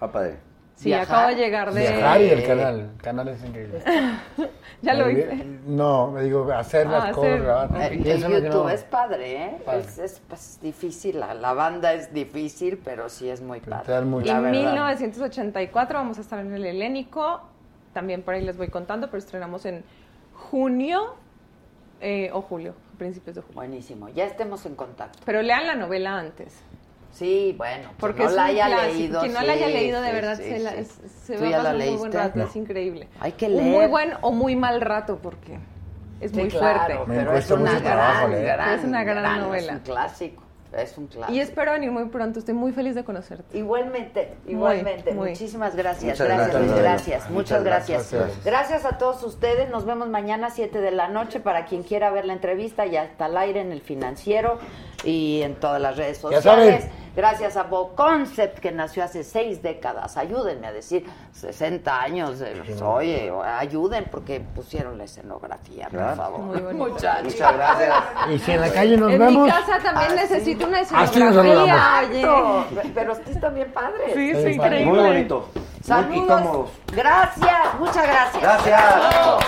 Ah, padre. Sí, Viajar. acabo de llegar de... Viajar y el canal. El canal es increíble. ya lo Eh, hice. No, me digo, hacer las Ah, cosas. grabar. El, el me YouTube quedó- es padre, ¿eh? Padre. Es, es, pues, difícil, la, la banda es difícil, pero sí es muy padre. te dan mucho. Y La en verdad. 1984 vamos a estar en el Helénico. También por ahí les voy contando, pero estrenamos en junio eh, o julio, principios de julio. Buenísimo, ya estemos en contacto. Pero lean la novela antes. Sí, bueno, Porque quien no la un haya clásico. leído. Quien no sí, la haya leído, de sí, verdad, sí, se, la- se ¿Tú va a ya pasar un muy buen rato, No. es increíble. Hay que Un leer. muy buen o muy mal rato, porque es Sí, muy claro, fuerte. Me pero es cuesta una mucho trabajo gran, leer. gran, Es una gran novela. Es un clásico, es un clásico. Y espero venir muy pronto, estoy muy feliz de conocerte. Igualmente, igualmente. muy. Muchísimas gracias, Muchas gracias, gracias. Muchas gracias. gracias. Gracias a todos ustedes. Nos vemos mañana 7 de la noche. Para quien quiera ver la entrevista, ya está al aire en el financiero y en todas las redes Ya sociales. saben. Gracias a Bo Concept, que nació hace seis décadas. Ayúdenme a decir 60 años. eh, pues, oye, ayuden porque pusieron la escenografía, por favor. Muy bonito. Muchachos. Muchas gracias. Y si en la calle nos en vemos. mi casa también Ah, necesito una Así nos escenografía. saludamos. Oye. Exacto. Pero ustedes también padres. Sí, Sí, sí, increíble. Muy bonito. Muy Saludos. cómodos. Gracias, muchas gracias. Gracias.